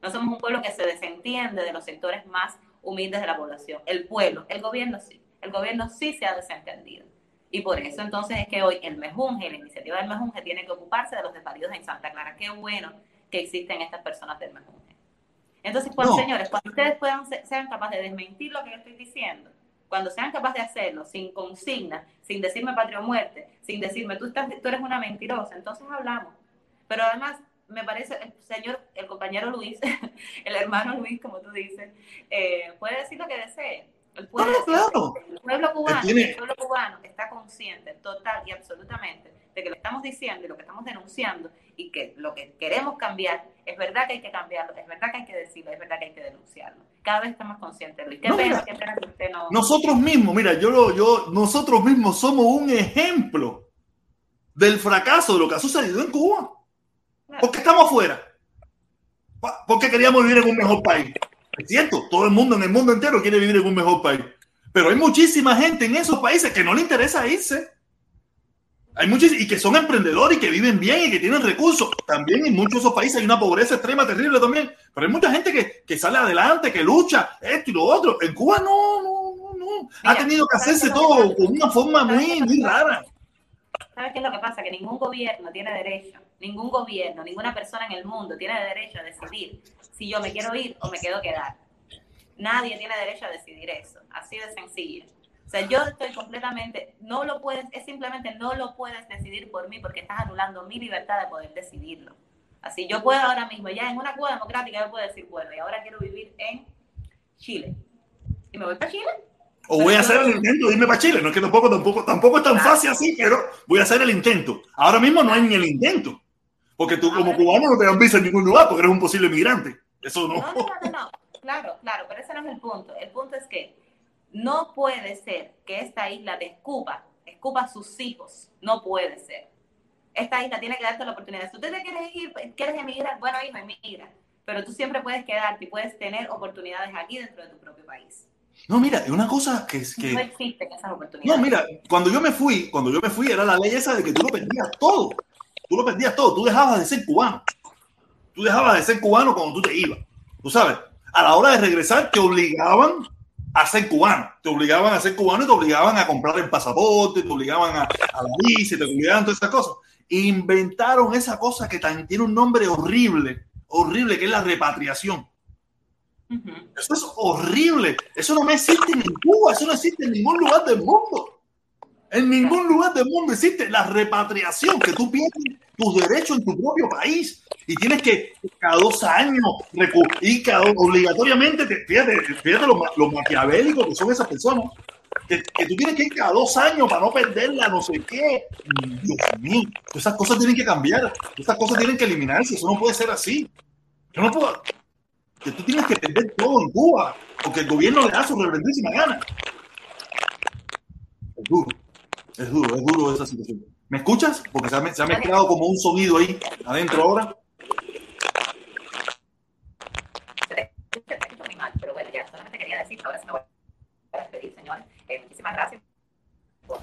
No somos un pueblo que se desentiende de los sectores más humildes de la población. El pueblo, el gobierno sí. El gobierno sí se ha desentendido. Y por eso entonces es que hoy el Mejunje, la iniciativa del Mejunje, tiene que ocuparse de los desvalidos en Santa Clara. Qué bueno que existen estas personas del Mejunje. Entonces, cuando, señores, cuando ustedes puedan sean capaces de desmentir lo que yo estoy diciendo, cuando sean capaces de hacerlo sin consigna, sin decirme patria o muerte, sin decirme tú, estás, tú eres una mentirosa, entonces hablamos. Pero además, me parece, el señor, el compañero Luis, el hermano Luis, como tú dices, eh, puede decir lo que desee. El pueblo, el pueblo cubano, el pueblo cubano está consciente total y absolutamente de que lo estamos diciendo y lo que estamos denunciando y que lo que queremos cambiar, es verdad que hay que cambiarlo, es verdad que hay que decirlo, es verdad que hay que denunciarlo. Cada vez estamos conscientes, Luis. Qué pena, qué pena que usted no... Nosotros mismos, mira, yo, yo, nosotros mismos somos un ejemplo del fracaso de lo que ha sucedido en Cuba. Porque estamos afuera. Porque queríamos vivir en un mejor país. Es cierto, todo el mundo en el mundo entero quiere vivir en un mejor país. Pero hay muchísima gente en esos países que no le interesa irse. Hay muchos y que son emprendedores y que viven bien y que tienen recursos. También en muchos de esos países hay una pobreza extrema terrible también. Pero hay mucha gente que, que sale adelante, que lucha, esto y lo otro. En Cuba no, no, no. ha tenido que hacerse todo con una forma muy, muy rara. ¿Sabes qué es lo que pasa? Que ningún gobierno tiene derecho, ningún gobierno, ninguna persona en el mundo tiene derecho a decidir si yo me quiero ir o me quedo quedar. Nadie tiene derecho a decidir eso. Así de sencillo. O sea, yo estoy completamente, no lo puedes, es simplemente no lo puedes decidir por mí porque estás anulando mi libertad de poder decidirlo. Así, yo puedo ahora mismo, ya en una Cuba democrática, yo puedo decir, bueno, y ahora quiero vivir en Chile. ¿Y me voy para Chile? O voy a hacer el intento de irme para Chile. No es que tampoco, tampoco, tampoco es tan fácil así, pero voy a hacer el intento. Ahora mismo no hay ni el intento. Porque tú como cubano no te dan visa en ningún lugar porque eres un posible migrante. Eso no. No, no, no, Claro, claro, pero ese no es el punto. El punto es que no puede ser que esta isla te escupa, escupa a sus hijos. No puede ser. Esta isla tiene que darte la oportunidad. Si tú te quieres ir, quieres emigrar, bueno, hijo, emigra. Pero tú siempre puedes quedarte y puedes tener oportunidades aquí dentro de tu propio país. No, mira, una cosa que es que... No existen esas oportunidades. No, mira, cuando yo me fui, cuando yo me fui era la ley esa de que tú lo perdías todo. Tú lo perdías todo. Tú dejabas de ser cubano. Tú dejabas de ser cubano cuando tú te ibas. Tú sabes, a la hora de regresar te obligaban a ser cubano. Te obligaban a ser cubano y te obligaban a comprar el pasaporte, te obligaban a, a la visa, te obligaban a todas esas cosas. Inventaron esa cosa que también tiene un nombre horrible, horrible, que es la repatriación. Eso es horrible. Eso no existe en Cuba, eso no existe en ningún lugar del mundo. En ningún lugar del mundo existe la repatriación, que tú pierdes tus derechos en tu propio país y tienes que cada dos años y cada, obligatoriamente, fíjate, fíjate lo, lo maquiavélico que son esas personas, que, tú tienes que ir cada dos años para no perderla, no sé qué. Dios mío, esas cosas tienen que cambiar, esas cosas tienen que eliminarse, eso no puede ser así. Yo no puedo, que tú tienes que perder todo en Cuba, porque el gobierno le da su reverendísima gana. Es duro, es duro esa situación. ¿Me escuchas? Porque se ha, mezclado como un sonido ahí adentro ahora.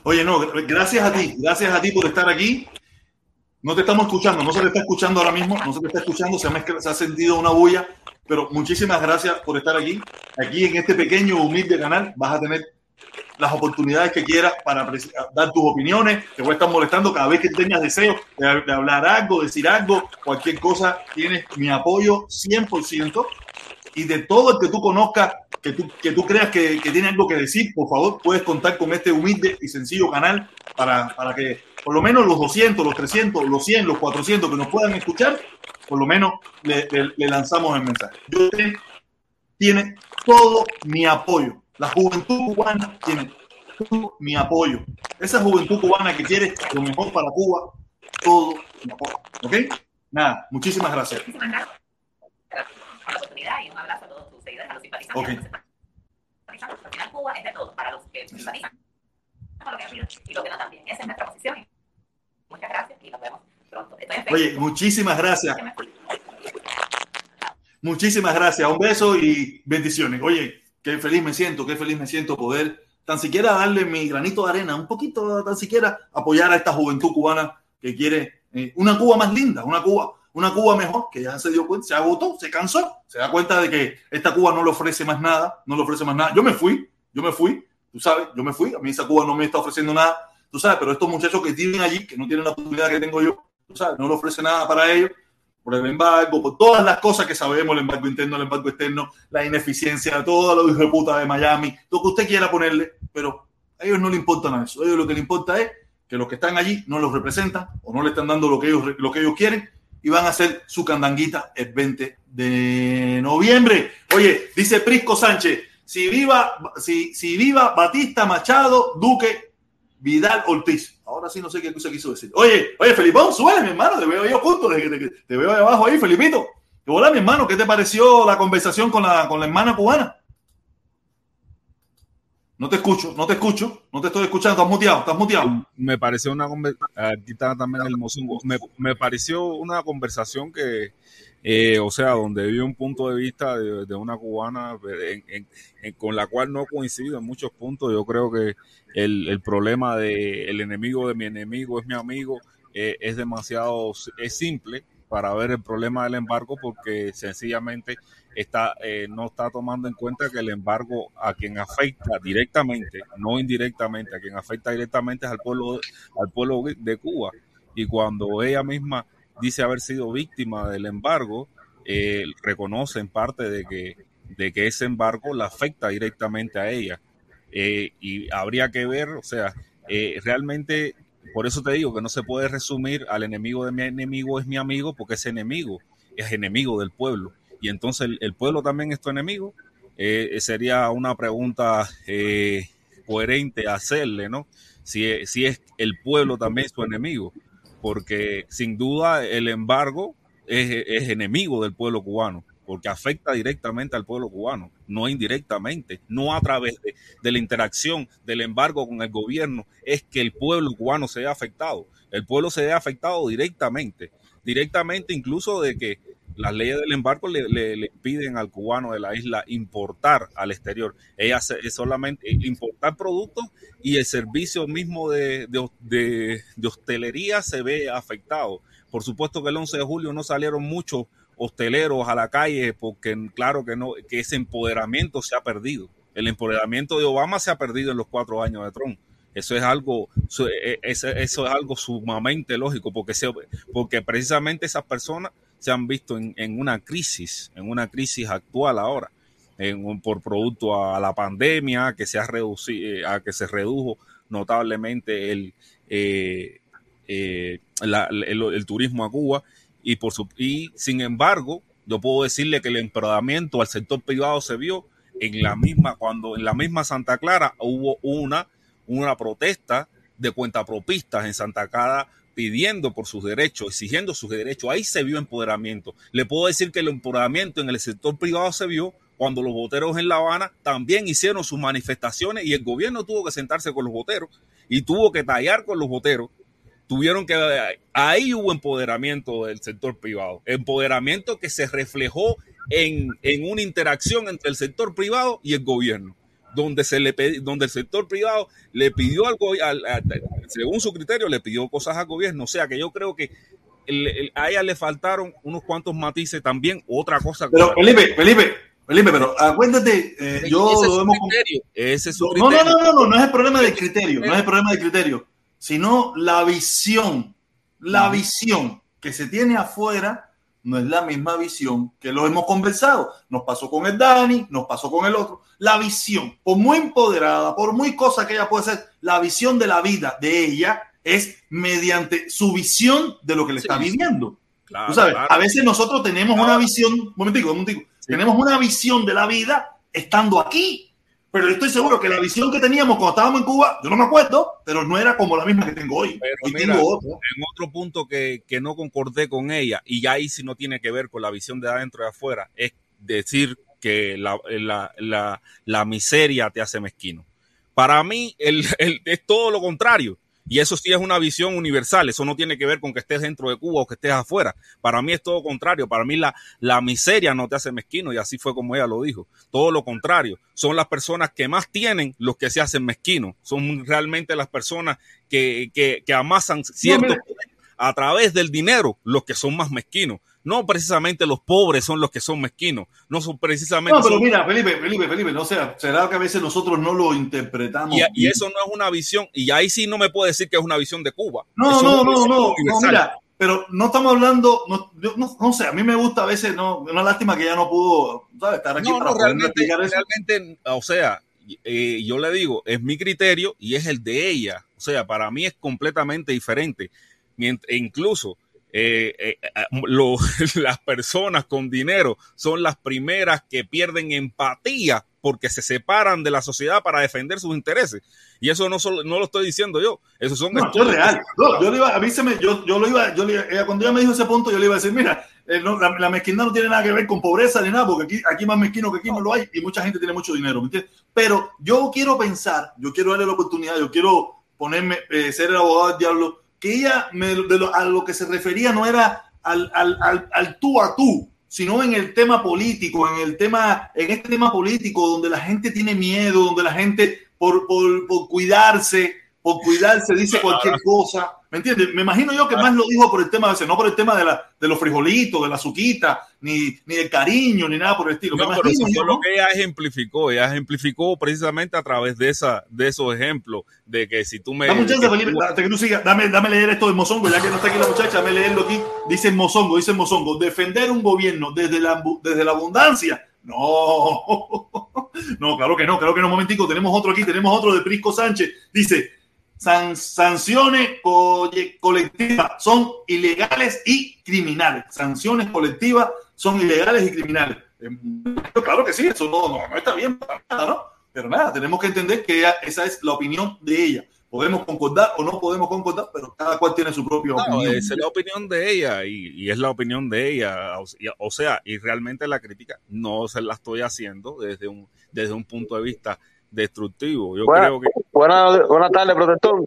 Oye, no, gracias a ti, gracias a ti por estar aquí. No te estamos escuchando, no se te está escuchando ahora mismo, no se te está escuchando, se ha, se ha sentido una bulla, pero muchísimas gracias por estar aquí. Aquí en este pequeño, humilde canal vas a tener las oportunidades que quieras para dar tus opiniones. Te voy a estar molestando cada vez que tengas deseo de, de hablar algo, decir algo, cualquier cosa. Tienes mi apoyo 100% y de todo el que tú conozcas, que tú, que tú creas que, que, tiene algo que decir, por favor, puedes contar con este humilde y sencillo canal para, para que por lo menos los 200, los 300, los 100, los 400 que nos puedan escuchar, por lo menos le, le, le lanzamos el mensaje. Yo te, tiene todo mi apoyo. La juventud cubana tiene todo mi apoyo. Esa juventud cubana que quiere lo mejor para Cuba, todo mi apoyo. ¿Ok? Nada, muchísimas gracias. la oportunidad y un abrazo a todos tus seguidores, a los simpatizantes. Ok. Al final Cuba es de todo, para los que simpatizan con lo que ha sido y los que no también. Esa es nuestra posición. Muchas gracias y nos vemos pronto. Oye, muchísimas gracias. Muchísimas gracias. Un beso y bendiciones. Oye, qué feliz me siento, qué feliz me siento poder tan siquiera darle mi granito de arena, un poquito, tan siquiera apoyar a esta juventud cubana que quiere eh, una Cuba más linda, una Cuba, una Cuba mejor, que ya se dio cuenta, se agotó, se cansó, se da cuenta de que esta Cuba no le ofrece más nada, no le ofrece más nada. Yo me fui, yo me fui, tú sabes, yo me fui, a mí esa Cuba no me está ofreciendo nada, tú sabes, pero estos muchachos que tienen allí, que no tienen la oportunidad que tengo yo, tú sabes, no le ofrece nada para ellos, por el embargo, por todas las cosas que sabemos, el embargo interno, el embargo externo, la ineficiencia, todo lo de de Miami, lo que usted quiera ponerle, pero a ellos no le importa nada eso. A ellos lo que le importa es que los que están allí no los representan o no le están dando lo que ellos, lo que ellos quieren y van a hacer su candanguita el 20 de noviembre. Oye, dice Prisco Sánchez, si viva, si, si viva Batista Machado, Duque, Vidal Ortiz. Ahora sí no sé qué se quiso decir. Oye, oye, Felipón, súbele, mi hermano, te veo yo junto, te, veo ahí abajo ahí, Felipito. Hola, mi hermano, ¿qué te pareció la conversación con la, con la hermana cubana? No te escucho, no te escucho, no te estoy escuchando, estás muteado, estás muteado. Me pareció una aquí está también el mozongo. Me, me, pareció una conversación que, eh, o sea, donde vi un punto de vista de, una cubana en, con la cual no coincido en muchos puntos. Yo creo que el, el problema de el enemigo de mi enemigo es mi amigo eh, es demasiado es simple para ver el problema del embargo porque sencillamente está, eh, no está tomando en cuenta que el embargo a quien afecta directamente, no indirectamente, a quien afecta directamente es al pueblo, al pueblo de Cuba. Y cuando ella misma dice haber sido víctima del embargo, eh, reconoce en parte de que, de que ese embargo la afecta directamente a ella. Eh, y habría que ver, o sea, eh, realmente por eso te digo que no se puede resumir al enemigo de mi enemigo es mi amigo, porque ese enemigo es enemigo del pueblo. Y entonces el, pueblo también es tu enemigo. Eh, sería una pregunta coherente hacerle, ¿no? Si, si es el pueblo también es tu enemigo, porque sin duda el embargo es, enemigo del pueblo cubano porque afecta directamente al pueblo cubano, no indirectamente, no a través de, de, la interacción del embargo con el gobierno, es que el pueblo cubano se vea afectado. El pueblo se ve afectado directamente, directamente incluso de que las leyes del embargo le, le, le piden al cubano de la isla importar al exterior. Ella es solamente importar productos y el servicio mismo de, de, de hostelería se ve afectado. Por supuesto que el 11 de julio no salieron muchos hosteleros a la calle, porque claro que no, que ese empoderamiento se ha perdido. El empoderamiento de Obama se ha perdido en los cuatro años de Trump. Eso es algo, eso es algo sumamente lógico, porque, se, porque precisamente esas personas se han visto en, en una crisis, en una crisis actual ahora, en, por producto a la pandemia, que se ha reducido, a que se redujo notablemente el, eh, eh, el, el turismo a Cuba. Y, por su, y sin embargo, yo puedo decirle que el empoderamiento al sector privado se vio en la misma, cuando en la misma Santa Clara hubo una, una protesta de cuentapropistas en Santa Clara pidiendo por sus derechos, exigiendo sus derechos. Ahí se vio empoderamiento. Le puedo decir que el empoderamiento en el sector privado se vio cuando los voteros en La Habana también hicieron sus manifestaciones y el gobierno tuvo que sentarse con los voteros y tuvo que tallar con los voteros tuvieron que ahí hubo empoderamiento del sector privado, empoderamiento que se reflejó en, en una interacción entre el sector privado y el gobierno, donde se le donde el sector privado le pidió algo, al, al, según su criterio, le pidió cosas al gobierno. O sea que yo creo que el, el, a ella le faltaron unos cuantos matices también, otra cosa. Pero Felipe, Felipe, Felipe, pero acuérdate, eh, yo ese lo su criterio. Ese es su No, no, criterio. no, no, no, no es el problema del criterio, no es el problema del criterio, sino la visión, la Ujú. visión que se tiene afuera no es la misma visión que lo hemos conversado. Nos pasó con el Dani, nos pasó con el otro. La visión, por muy empoderada, por muy cosa que ella pueda ser, la visión de la vida de ella es mediante su visión de lo que le Sí, está sí. viviendo. Claro, Tú sabes, claro. a veces nosotros tenemos Claro. una visión, un momentico, un momentico, tenemos una visión de la vida estando aquí. Pero estoy seguro que la visión que teníamos cuando estábamos en Cuba, yo no me acuerdo, pero no era como la misma que tengo hoy. Pero hoy mira, tengo otra. en otro punto que, que no concordé con ella, y ya ahí sí no tiene que ver con la visión de adentro y afuera, es decir que la, la, la, la miseria te hace mezquino. Para mí el, el- es todo lo contrario. Y eso sí es una visión universal. Eso no tiene que ver con que estés dentro de Cuba o que estés afuera. Para mí es todo contrario. Para mí la, la miseria no te hace mezquino y así fue como ella lo dijo. Todo lo contrario. Son las personas que más tienen los que se hacen mezquinos. Son realmente las personas que, que, que amasan cierto a través del dinero los que son más mezquinos. No precisamente los pobres son los que son mezquinos. No son precisamente. No, pero son- mira, Felipe, Felipe, Felipe, no sea, será que a veces nosotros no lo interpretamos. y, eso no es una visión. Y ahí sí no me puede decir que es una visión de Cuba. No, no, no, no, no, mira, pero no estamos hablando, no, yo no, no sé, a mí me gusta a veces, no, una lástima que ya no pudo, ¿sabes? Estar aquí No, para no, poder realmente, eso. realmente, o sea, eh, yo le digo, es mi criterio y es el de ella. O sea, para mí es completamente diferente. Incluso eh, eh, eh, lo- las personas con dinero son las primeras que pierden empatía porque se separan de la sociedad para defender sus intereses. Y eso no, solo, no lo estoy diciendo yo, eso son No, es real. No, yo le iba, a mí se me, yo, yo lo iba, yo le, ella, cuando ella me dijo ese punto, yo le iba a decir, mira, eh, no, la, la mezquindad no tiene nada que ver con pobreza ni nada, porque aquí, aquí más mezquino que aquí no lo hay y mucha gente tiene mucho dinero, ¿me entiendes? Pero yo quiero pensar, yo quiero darle la oportunidad, yo quiero ponerme, eh, ser el abogado del diablo, que ella me, de lo, a lo que se refería no era al, al, al, al tú a tú, sino en el tema político, en el tema, en este tema político donde la gente tiene miedo, donde la gente por, por, por cuidarse, por cuidarse dice cualquier cosa, ¿me entiendes? Me imagino yo que más lo dijo por el tema, de ese, no por el tema de, la, de los frijolitos, de la azuquita, ni, ni del cariño, ni nada por el estilo. No, Me pero eso fue lo que ella ejemplificó. Ella ejemplificó precisamente a través de esa, de esos ejemplos, de que si tú me. Dame un chance, Felipe, tú- que tú sigas, dame, dame leer esto de Mozongo, ya que no está aquí la muchacha, dame leerlo aquí. Dice Mozongo, dice Mozongo, defender un gobierno desde la, desde la abundancia. No, no, claro que no, claro que no. Un momentico, tenemos otro aquí, tenemos otro de Prisco Sánchez. Dice, san- sanciones co- colectivas son ilegales y criminales. Sanciones colectivas son ilegales y criminales. Eh, Claro que sí, eso no, no, no está bien para nada, ¿no? Pero nada, tenemos que entender que esa es la opinión de ella. Podemos concordar o no podemos concordar, pero cada cual tiene su propia No, opinión. esa es la opinión de ella y, y es la opinión de ella. O, sea- o sea, y realmente la crítica no se la estoy haciendo desde un, desde un punto de vista destructivo. Yo Buena- creo que Buenas tardes, protector.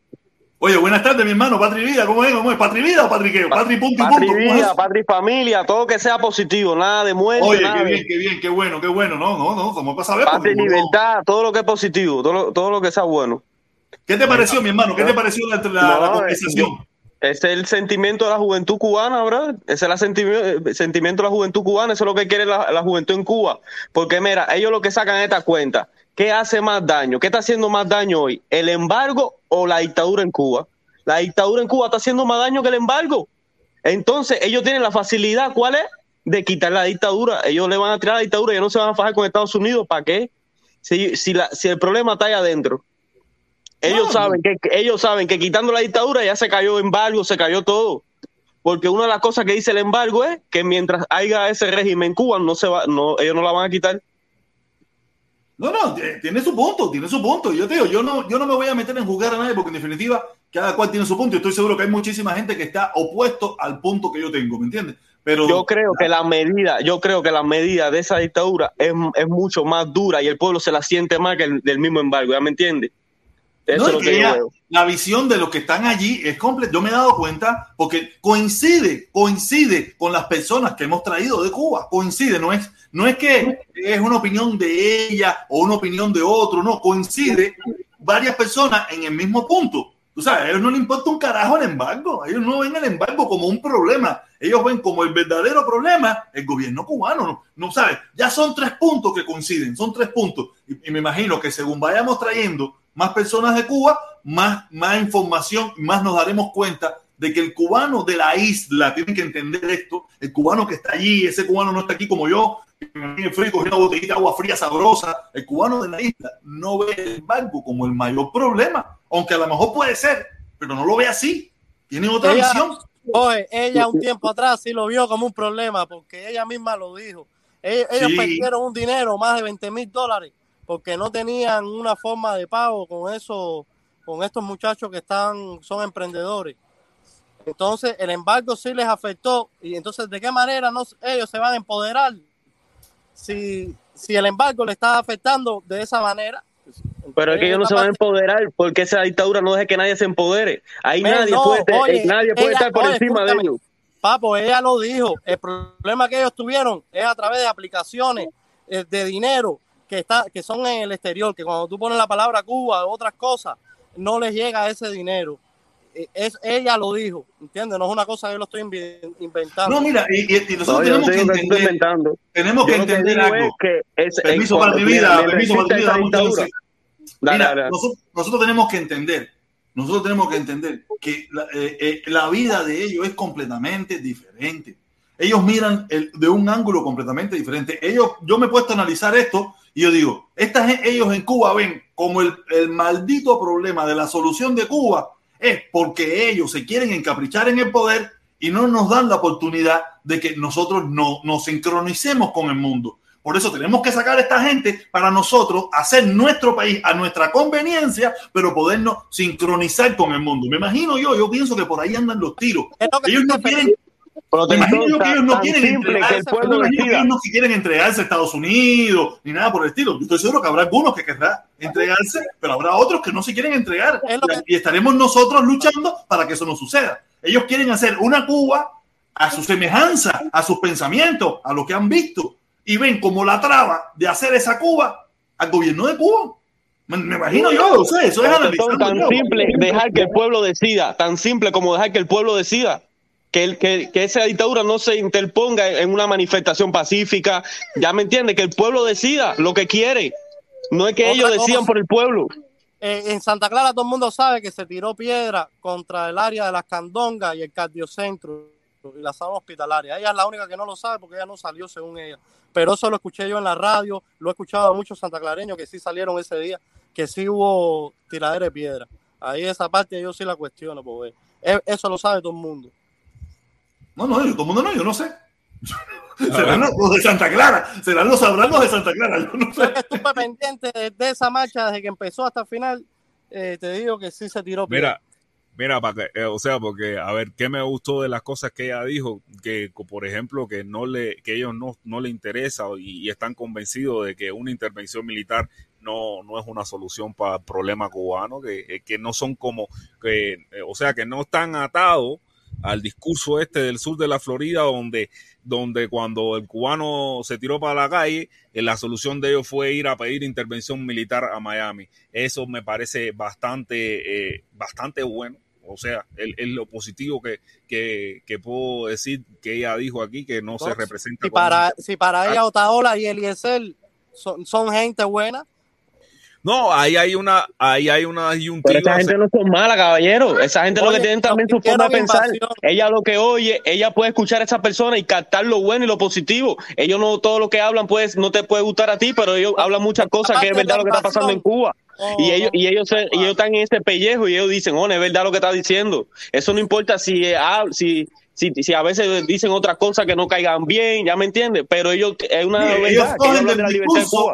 Oye, buenas tardes, mi hermano. Patri Vida, ¿cómo es? ¿Cómo es? ¿Patri Vida o Patri qué? Patri punto y Patri punto. ¿Cómo es vida, patri familia, todo que sea positivo, nada de muerte, Oye, nada qué bien, qué bien, qué bueno, qué bueno. No, no, no, somos para saber. patria y porque no- libertad, todo lo que es positivo, todo lo, todo lo que sea bueno. ¿Qué te pareció, mi hermano? ¿Qué te pareció la, la, la No, conversación? Es el sentimiento de la juventud cubana, ¿verdad? Es el sentimi- el sentimiento de la juventud cubana, eso es lo que quiere la, juventud en Cuba. Porque mira, ellos lo que sacan es esta cuenta. ¿Qué hace más daño? ¿Qué está haciendo más daño hoy? ¿El embargo o la dictadura en Cuba? La dictadura en Cuba está haciendo más daño que el embargo. Entonces, ellos tienen la facilidad, ¿cuál es? De quitar la dictadura. Ellos le van a tirar la dictadura, ellos no se van a fajar con Estados Unidos. ¿Para qué? Si, si, la, si el problema está ahí adentro. Ellos No, saben que ellos saben que quitando la dictadura ya se cayó embargo, se cayó todo. Porque una de las cosas que dice el embargo es que mientras haya ese régimen en Cuba no se va, no, ellos no la van a quitar. No, no, eh, tiene su punto, tiene su punto. Yo te digo, yo no, yo no me voy a meter en juzgar a nadie porque en definitiva cada cual tiene su punto. Y estoy seguro que hay muchísima gente que está opuesto al punto que yo tengo, ¿me entiendes? Pero Yo creo que la medida, yo creo que la medida de esa dictadura es, es mucho más dura y el pueblo se la siente más que el del mismo embargo, ¿ya me entiendes? Eso No, es que ella- la visión de los que están allí es completa. Yo me he dado cuenta porque coincide, coincide con las personas que hemos traído de Cuba. Coincide, no es, no es que es una opinión de ella o una opinión de otro, no, coincide varias personas en el mismo punto. Tú sabes, a ellos no les importa un carajo el embargo. Ellos no ven el embargo como un problema. Ellos ven como el verdadero problema el gobierno cubano. No, no sabes, ya son tres puntos que coinciden, son tres puntos. Y, y, me imagino que según vayamos trayendo más personas de Cuba, más, más información, más nos daremos cuenta de que el cubano de la isla tiene que entender esto. El cubano que está allí, ese cubano no está aquí como yo, en frío cogiendo una botellita de agua fría sabrosa. El cubano de la isla no ve el embargo como el mayor problema, aunque a lo mejor puede ser, pero no lo ve así. Tiene otra ella, visión. Oye, ella un tiempo atrás sí lo vio como un problema, porque ella misma lo dijo. Ellos, ellos Sí. perdieron un dinero, más de 20 mil dólares, porque no tenían una forma de pago con eso, con estos muchachos que están, son emprendedores. Entonces, el embargo sí les afectó. Y entonces, ¿de qué manera no, ellos se van a empoderar si, si el embargo le está afectando de esa manera? Pero es que ellos no se van a empoderar porque esa dictadura no deja que nadie se empodere. Ahí nadie no, puede, oye, nadie puede ella- estar por oye, encima de ellos. Papo, ella lo dijo. El problema que ellos tuvieron es a través de aplicaciones eh, de dinero que está, que son en el exterior, que cuando tú pones la palabra Cuba o otras cosas, no les llega ese dinero. Eh, Es, ella lo dijo, ¿entiendes? No es una cosa que yo lo estoy inventando. No, mira, y, nosotros No, tenemos que entender, inventando. tenemos que Yo entender algo. es que es, Permiso para mi vida, permiso para mi vida. Dale, Mira, dale. nosotros, nosotros tenemos que entender, nosotros tenemos que entender que la, eh, eh, la vida de ellos es completamente diferente. Ellos miran el- de un ángulo completamente diferente. Ellos, yo me he puesto a analizar esto y yo digo, esta gen- ellos en Cuba ven como el, el maldito problema de la solución de Cuba es porque ellos se quieren encaprichar en el poder y no nos dan la oportunidad de que nosotros no, nos sincronicemos con el mundo. Por eso tenemos que sacar a esta gente para nosotros hacer nuestro país a nuestra conveniencia, pero podernos sincronizar con el mundo. Me imagino yo, yo pienso que por ahí andan los tiros. Ellos no quieren, me imagino yo Protección que ellos no quieren simple que el entregarse, pueblo me imagino que decida. ellos no quieren entregarse a Estados Unidos ni nada por el estilo. Yo estoy seguro que habrá algunos que querrán entregarse, pero habrá otros que no se quieren entregar. Y estaremos nosotros luchando para que eso no suceda. Ellos quieren hacer una Cuba a su semejanza, a sus pensamientos, a lo que han visto, y ven como la traba de hacer esa Cuba al gobierno de Cuba. Me, imagino yo, o sea, eso es tan yo. simple dejar que el pueblo decida, tan simple como dejar que el pueblo decida. Que, que, que esa dictadura no se interponga en una manifestación pacífica. Ya me entiende, que el pueblo decida lo que quiere. No es que Otra ellos decidan cosa. por el pueblo. Eh, en Santa Clara todo el mundo sabe que se tiró piedra contra el área de las Candongas y el cardiocentro y la zona hospitalaria. Ella es la única que no lo sabe porque ella no salió según ella. Pero eso lo escuché yo en la radio, lo he escuchado a muchos santaclareños que sí salieron ese día, que sí hubo tiradera de piedra. Ahí esa parte yo sí la cuestiono, porque e- eso lo sabe todo el mundo. No, no, yo, todo el mundo no, yo no sé. serán los, los de Santa Clara, serán los sabrán los de Santa Clara, yo no sé. Yo que estuve pendiente de, de esa marcha desde que empezó hasta el final, eh, te digo que sí se tiró. Mira, mira, para que, eh, o sea, porque, a ver, ¿qué me gustó de las cosas que ella dijo? Que, por ejemplo, que no le, que ellos no, no le interesa y, y están convencidos de que una intervención militar no, no es una solución para el problema cubano, que, eh, que no son como, que, eh, o sea, que no están atados al discurso este del sur de la Florida, donde, donde cuando el cubano se tiró para la calle, eh, la solución de ellos fue ir a pedir intervención militar a Miami. Eso me parece bastante, eh, bastante bueno. O sea, es, lo positivo que, que, que puedo decir que ella dijo aquí, que no, se representa Si para, si para ella Otaola y Eliezer son, son gente buena, No, ahí hay una, ahí hay una Pero disyuntiva. esa gente no son mala, caballero. Esa gente lo que tienen también su forma de pensar. invasión. Ella lo que oye, ella puede escuchar a esa persona y captar lo bueno y lo positivo. Ellos no, todo lo que hablan pues no te puede gustar a ti, pero ellos hablan muchas cosas que es verdad lo que está pasando en. Cuba. Oh, Y ellos, y ellos, se- y ellos están en ese pellejo y ellos dicen, oh, es verdad lo que está diciendo. Eso no importa si, eh, ah, si, si, si a veces dicen otras cosas que no caigan bien, ya me entiendes, pero ellos, es una Sí, verdad, ellos que ellos hablan de la libertad de Cuba.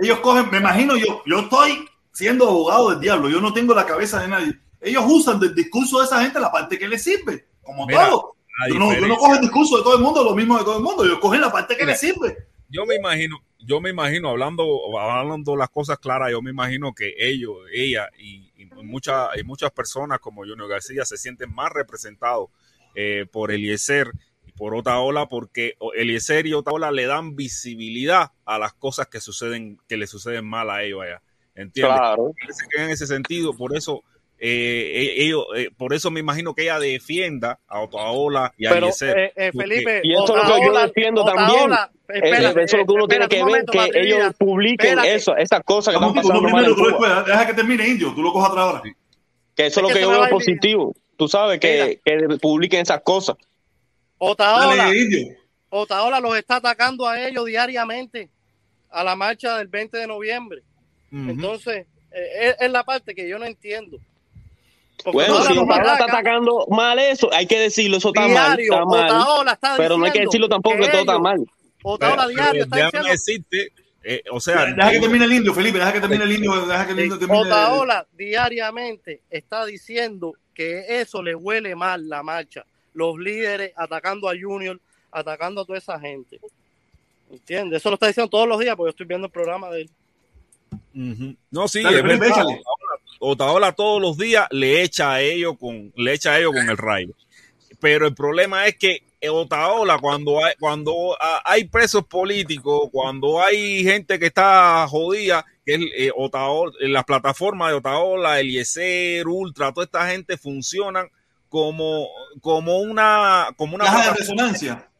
Ellos cogen, me imagino yo, yo estoy siendo abogado del diablo, yo no tengo la cabeza de nadie. Ellos usan del discurso de esa gente la parte que les sirve, como Mira, todo. Yo no, yo no cojo el discurso de todo el mundo, lo mismo de todo el mundo, ellos cogen la parte que Mira. les sirve. yo me imagino, yo me imagino hablando, hablando las cosas claras, yo me imagino que ellos, ella y, y muchas, y muchas personas como Junior García se sienten más representados eh, por Eliezer por Otaola, porque Eliezer y Otaola le dan visibilidad a las cosas que suceden, que le suceden mal a ellos allá. ¿Entiendes? Claro. Parece que en ese sentido, por eso eh, ellos, eh, por eso me imagino que ella defienda a Otaola y a Pero, Eliezer. eh, eh, Felipe, Y eso es lo que yo defiendo Otaola- también. espera, Eh, eso es lo que uno tiene que ver, que ellos publiquen Espérate. eso, esas cosas que Vamos, están pasando primero, tú después. Deja que termine, Indio. Tú lo cojas otra hora. Que eso es lo que que yo veo positivo. Tú sabes que, que publiquen esas cosas. Otaola. Otaola los está atacando a ellos diariamente a la marcha del 20 de noviembre. Ujú. Entonces, eh, es, es la parte que yo no entiendo. Porque Bueno, Otaola si Otaola está ataca atacando mal eso, hay que decirlo, eso está mal, diario. está mal. Otaola está Pero no hay que decirlo tampoco que todo está mal. Otaola Pero diario está déjame diciendo decirte, eh, o sea, Deja que termine el indio, Felipe. Deja que termine el indio. Deja que el indio termine. Otaola diariamente está diciendo que eso le huele mal la marcha. Los líderes atacando a Junior, atacando a toda esa gente. ¿Entiendes? Eso lo está diciendo todos los días porque yo estoy viendo el programa de él. No, sí, Dale, es Felipe, verdad. échale. Otaola todos los días le echa a ellos con, le echa a ellos con el rayo. Pero el problema es que Otaola, cuando hay, cuando hay presos políticos, cuando hay gente que está jodida, que es eh, Otaola, las plataformas de Otaola, Eliezer, Ultra, toda esta gente funcionan como, como una, como una Caja de plataforma resonancia.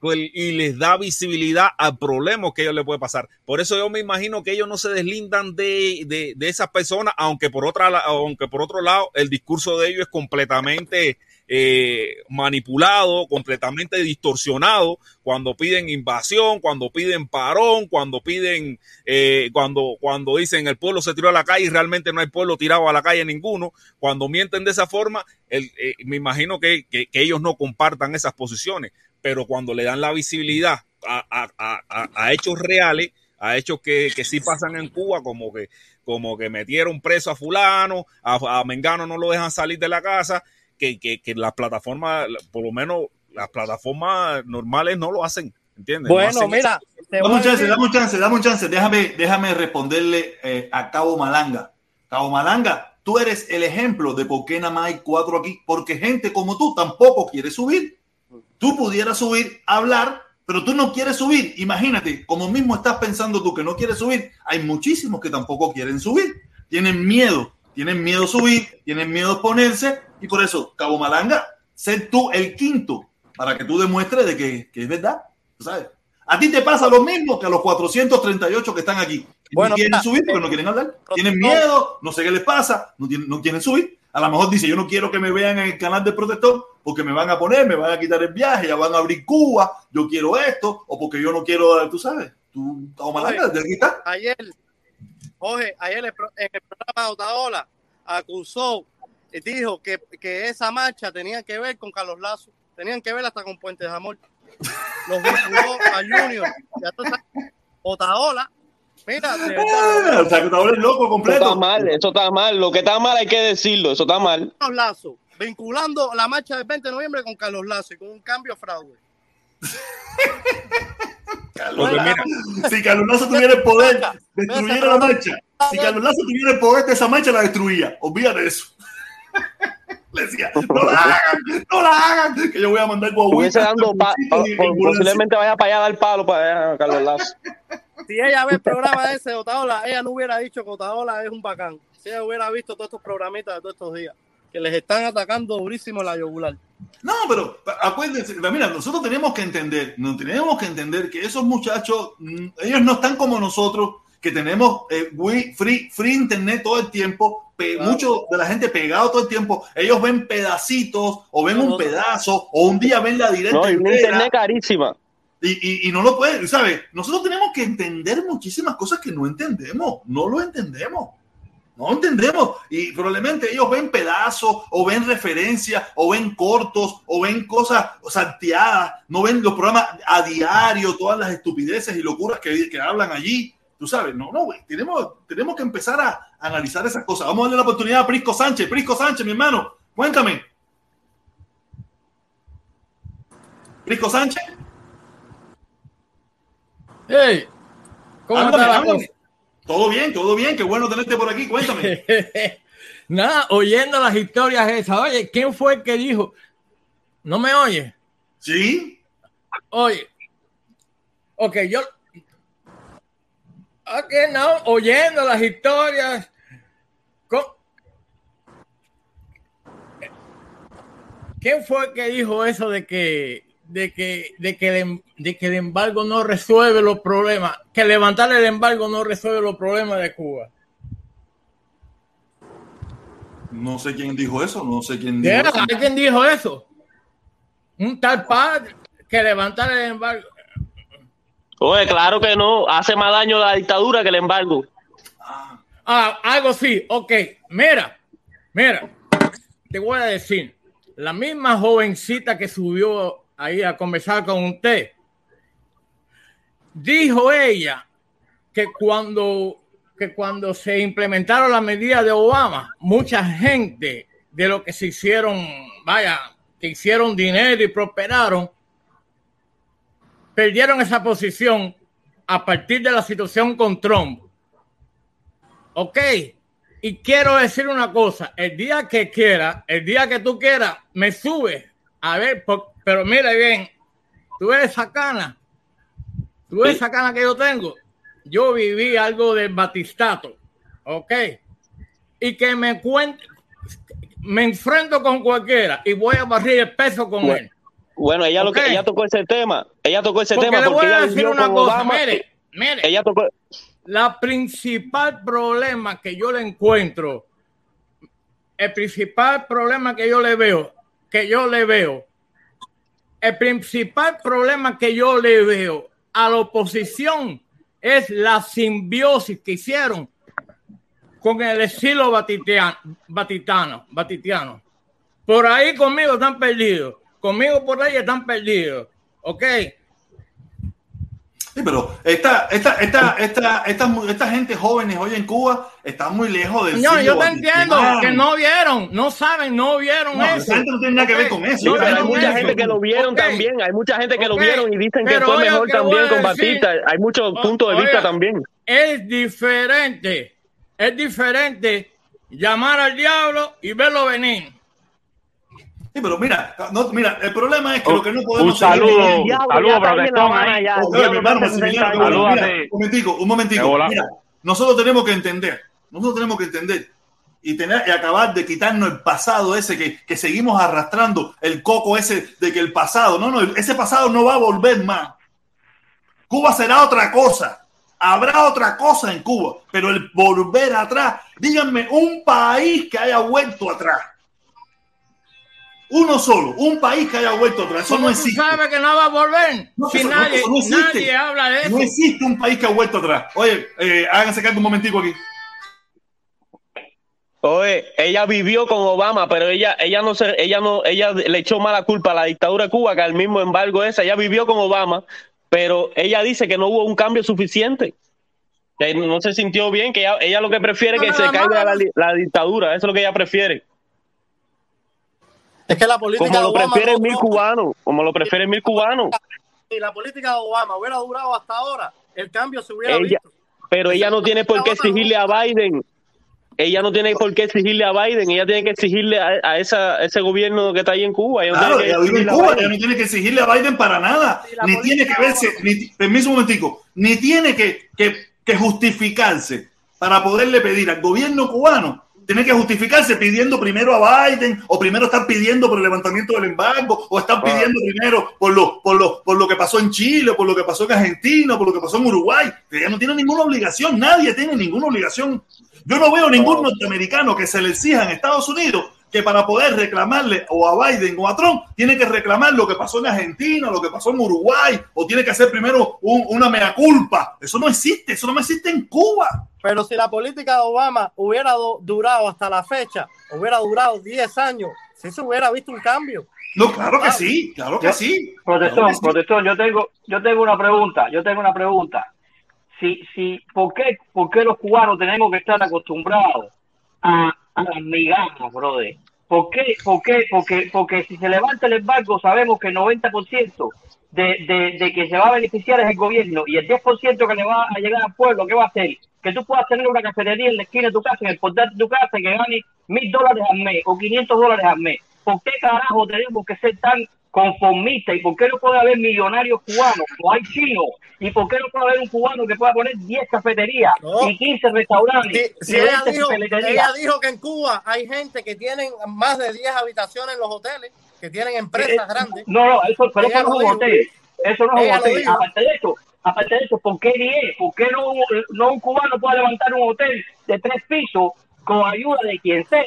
pues, y les da visibilidad a problemas que a ellos les puede pasar. Por eso yo me imagino que ellos no se deslindan de, de, de esas personas, aunque por otra aunque por otro lado el discurso de ellos es completamente eh, manipulado, completamente distorsionado, cuando piden invasión, cuando piden parón, cuando piden, eh, cuando, cuando dicen el pueblo se tiró a la calle y realmente no hay pueblo tirado a la calle ninguno, cuando mienten de esa forma, eh, me imagino que, que- que ellos no compartan esas posiciones pero cuando le dan la visibilidad a, a- a- a- hechos reales, a hechos que, que sí pasan en Cuba, como que, como que metieron preso a fulano, a Mengano no lo dejan salir de la casa, que, que, que las plataformas, por lo menos las plataformas normales no lo hacen, ¿entiendes? No Bueno, hacen mira, Dame un chance, dame un chance, dame un chance. Déjame, déjame responderle eh, a Cabo Malanga. Cabo Malanga, tú eres el ejemplo de por qué nada más hay cuatro aquí. Porque gente como tú tampoco quiere subir. Tú pudieras subir, hablar, pero tú no quieres subir. Imagínate, como mismo estás pensando tú que no quieres subir, hay muchísimos que tampoco quieren subir. Tienen miedo, tienen miedo a subir, tienen miedo a exponerse y por eso, Cabo Malanga, sé tú el quinto para que tú demuestres de que, que es verdad. ¿tú ¿Sabes? A ti te pasa lo mismo que a los 438 que están aquí. Bueno, no quieren subir porque no quieren hablar. Tienen miedo, no sé qué les pasa, no, tienen, no quieren subir. A lo mejor dice, yo no quiero que me vean en el canal del protector porque me van a poner, me van a quitar el viaje, ya van a abrir Cuba, yo quiero esto, o porque yo no quiero, tú sabes, tú, Cabo Malanga, de aquí está. ayer, Jorge, ayer en el programa de Otaola acusó, y dijo que, que esa marcha tenía que ver con Carlos Lazo, tenían que ver hasta con Puentes de Amor. Los vinculó a Junior. Otaola, mira, Ah, o sea, que vuelves loco Eso completo. está mal, eso está mal. Lo que está mal hay que decirlo, eso está mal. Carlos Lazo, vinculando la marcha del 20 de noviembre con Carlos Lazo y con un cambio fraude. Carlos Porque mira, Si Carlos Lazo tuviera el poder, destruyera la marcha. Si Carlos Lazo tuviera el poder de esa marcha, la destruía. Olvídate de eso. Le decía, no la hagan, no la hagan, que yo voy a mandar Estuviese dando pa- posiblemente vaya para allá a dar palo para allá, Carlos Lazo. Si ella ve el programa ese de Otaola, ella no hubiera dicho que Otaola es un bacán. Si ella hubiera visto todos estos programitas de todos estos días, que les están atacando durísimo la yugular. No, pero acuérdense, mira, nosotros tenemos que entender, no tenemos que entender que esos muchachos, mm, ellos no están como nosotros, que tenemos eh, free, free internet todo el tiempo, pe- Claro. mucho de la gente pegado todo el tiempo, ellos ven pedacitos o ven No, un no. pedazo o un día ven la directa No, y una internet carísima. Y, y, y no lo pueden, ¿sabes? Nosotros tenemos que entender muchísimas cosas que no entendemos, no lo entendemos. No entendemos. Y probablemente ellos ven pedazos, o ven referencias, o ven cortos, o ven cosas salteadas, no ven los programas a diario, todas las estupideces y locuras que, que hablan allí. Tú sabes, no, no, güey. Tenemos, tenemos que empezar a analizar esas cosas. Vamos a darle la oportunidad a Prisco Sánchez. Prisco Sánchez, mi hermano, cuéntame. Prisco Sánchez. Hey, ¿cómo Háblame, está la háblame. Todo bien, todo bien, qué bueno tenerte por aquí, cuéntame. Nada, oyendo las historias esas. Oye, ¿quién fue el que dijo? ¿No me oye? Sí. Oye. Ok, yo. Ok, no, oyendo las historias. ¿Quién fue el que dijo eso de que de que de que el, de que el embargo no resuelve los problemas, que levantar el embargo no resuelve los problemas de Cuba? No sé quién dijo eso, no sé quién dijo eso. ¿Alguien dijo eso? Un tal padre que levantar el embargo. Oye, claro que no. Hace más daño la dictadura que el embargo. Ah, algo sí, ok. Mira, mira, te voy a decir, la misma jovencita que subió ahí a conversar con usted, dijo ella que cuando, que cuando se implementaron las medidas de Obama, mucha gente de lo que se hicieron, vaya, que hicieron dinero y prosperaron, perdieron esa posición a partir de la situación con Trump. Ok. Y quiero decir una cosa, el día que quiera, el día que tú quieras, me sube. A ver, por- pero mira bien, tú ves esa cana, tú ves esa cana que yo tengo. Yo viví algo del batistato, ok. Y que me cuente, me enfrento con cualquiera y voy a barrir el peso con Bueno, él. Bueno, ella lo que ella tocó ese tema. Ella tocó ese Porque tema le voy porque a ella decir una cosa, Obama. mire, mire. Ella tocó. La principal problema que yo le encuentro, el principal problema que yo le veo, que yo le veo, el principal problema que yo le veo a la oposición es la simbiosis que hicieron con el estilo batitiano, batitano, batitiano. Por ahí conmigo están perdidos, conmigo por ahí están perdidos, ¿ok? Sí, pero esta, esta, esta, esta, esta, esta gente jóvenes hoy en Cuba está muy lejos del No, siglo yo te entiendo que no vieron, no saben, no vieron No, eso. esa gente no tiene nada que ver con eso. Sí, no pero hay mucha eso. gente que lo vieron también. Hay mucha gente que lo vieron y dicen que fue mejor también con Batista. Hay muchos puntos de vista también. Es diferente, es diferente llamar al diablo y verlo venir. Sí, pero mira, no, mira, el problema es que Un- lo que no podemos un saludo, El diablo saludo, ya está ahí en La protestón, Habana ahí. ya. El Oye, mi diablo hermano, está hace 60 Maximiliano, años. Saluda. mira, Salúdate. un momentico, un momentico. Mira, nosotros tenemos que entender, nosotros tenemos que entender y tener y acabar de quitarnos el pasado ese que, que seguimos arrastrando, el coco ese de que el pasado, no, no, ese pasado no va a volver más. Cuba será otra cosa. Habrá otra cosa en Cuba, pero el volver atrás, díganme un país que haya vuelto atrás. Uno solo, un país que haya vuelto atrás. Eso ¿Cómo no existe. sabes que no va a volver? No, si eso- nadie, eso no existe. nadie habla de eso. No existe un país que ha vuelto atrás. Oye, eh, háganse cargo un momentico aquí. Oye, ella vivió con Obama, pero ella, ella no se, ella no, ella le echó mala culpa a la dictadura de Cuba, que al mismo embargo esa, ella vivió con Obama, pero ella dice que no hubo un cambio suficiente. Que no se sintió bien, que ella, ella lo que prefiere es que se caiga la, la dictadura, eso es lo que ella prefiere. Es que la política Como de lo Obama prefieren no- mil no- cubanos, como lo prefieren mil cubanos. si la política de Obama hubiera durado hasta ahora, el cambio se hubiera Ella, visto. pero ella no tiene por qué exigirle a Biden. Ella no tiene por qué exigirle a Biden, ella tiene que exigirle a, a esa, a ese gobierno que está ahí en Cuba. Ella no Claro, tiene que ella vive en exigirle a Cuba, Biden. ella no tiene que exigirle a Biden para nada, ni tiene que verse, ni, permiso un momentico, ni tiene que, que, que justificarse para poderle pedir al gobierno cubano, tiene que justificarse pidiendo primero a Biden, o primero estar pidiendo por el levantamiento del embargo, o están pidiendo primero por lo, por, lo, por lo que pasó en Chile, por lo que pasó en Argentina, por lo que pasó en Uruguay. Ella no tiene ninguna obligación, nadie tiene ninguna obligación. Yo no veo ningún norteamericano que se le exija en Estados Unidos que para poder reclamarle o a Biden o a Trump tiene que reclamar lo que pasó en Argentina, lo que pasó en Uruguay, o tiene que hacer primero un- una mea culpa. Eso no existe, eso no existe en Cuba. Pero si la política de Obama hubiera do- durado hasta la fecha, hubiera durado 10 años, si se hubiera visto un cambio. No, claro que sí, claro que Yo- sí. Protestón, Claro que sí. protestón, yo tengo, yo tengo una pregunta, yo tengo una pregunta. Si, si, ¿por qué, por qué los cubanos tenemos que estar acostumbrados a, a las migajas, brother? ¿Por qué? ¿Por qué? Porque, porque si se levanta el embargo, sabemos que el 90% de, de, de que se va a beneficiar es el gobierno y el 10% que le va a llegar al pueblo, ¿qué va a hacer? Que tú puedas tener una cafetería en la esquina de tu casa, en el portal de tu casa, que gane mil dólares al mes o 500 dólares al mes. ¿Por qué carajo tenemos que ser tan conformistas? ¿Y por qué no puede haber millonarios cubanos o hay chinos? ¿Y por qué no puede haber un cubano que pueda poner 10 cafeterías No. y 15 restaurantes Si, si y ella, 20 dijo, peleterías? ella dijo que en Cuba hay gente que tienen más de 10 habitaciones en los hoteles. que tienen empresas Eh, grandes. No, no, eso, pero eso no es un hotel. Eso no es un hotel. Aparte de eso, aparte de eso, ¿por qué 10? ¿Por qué no, no un cubano puede levantar un hotel de tres pisos con ayuda de quien sea?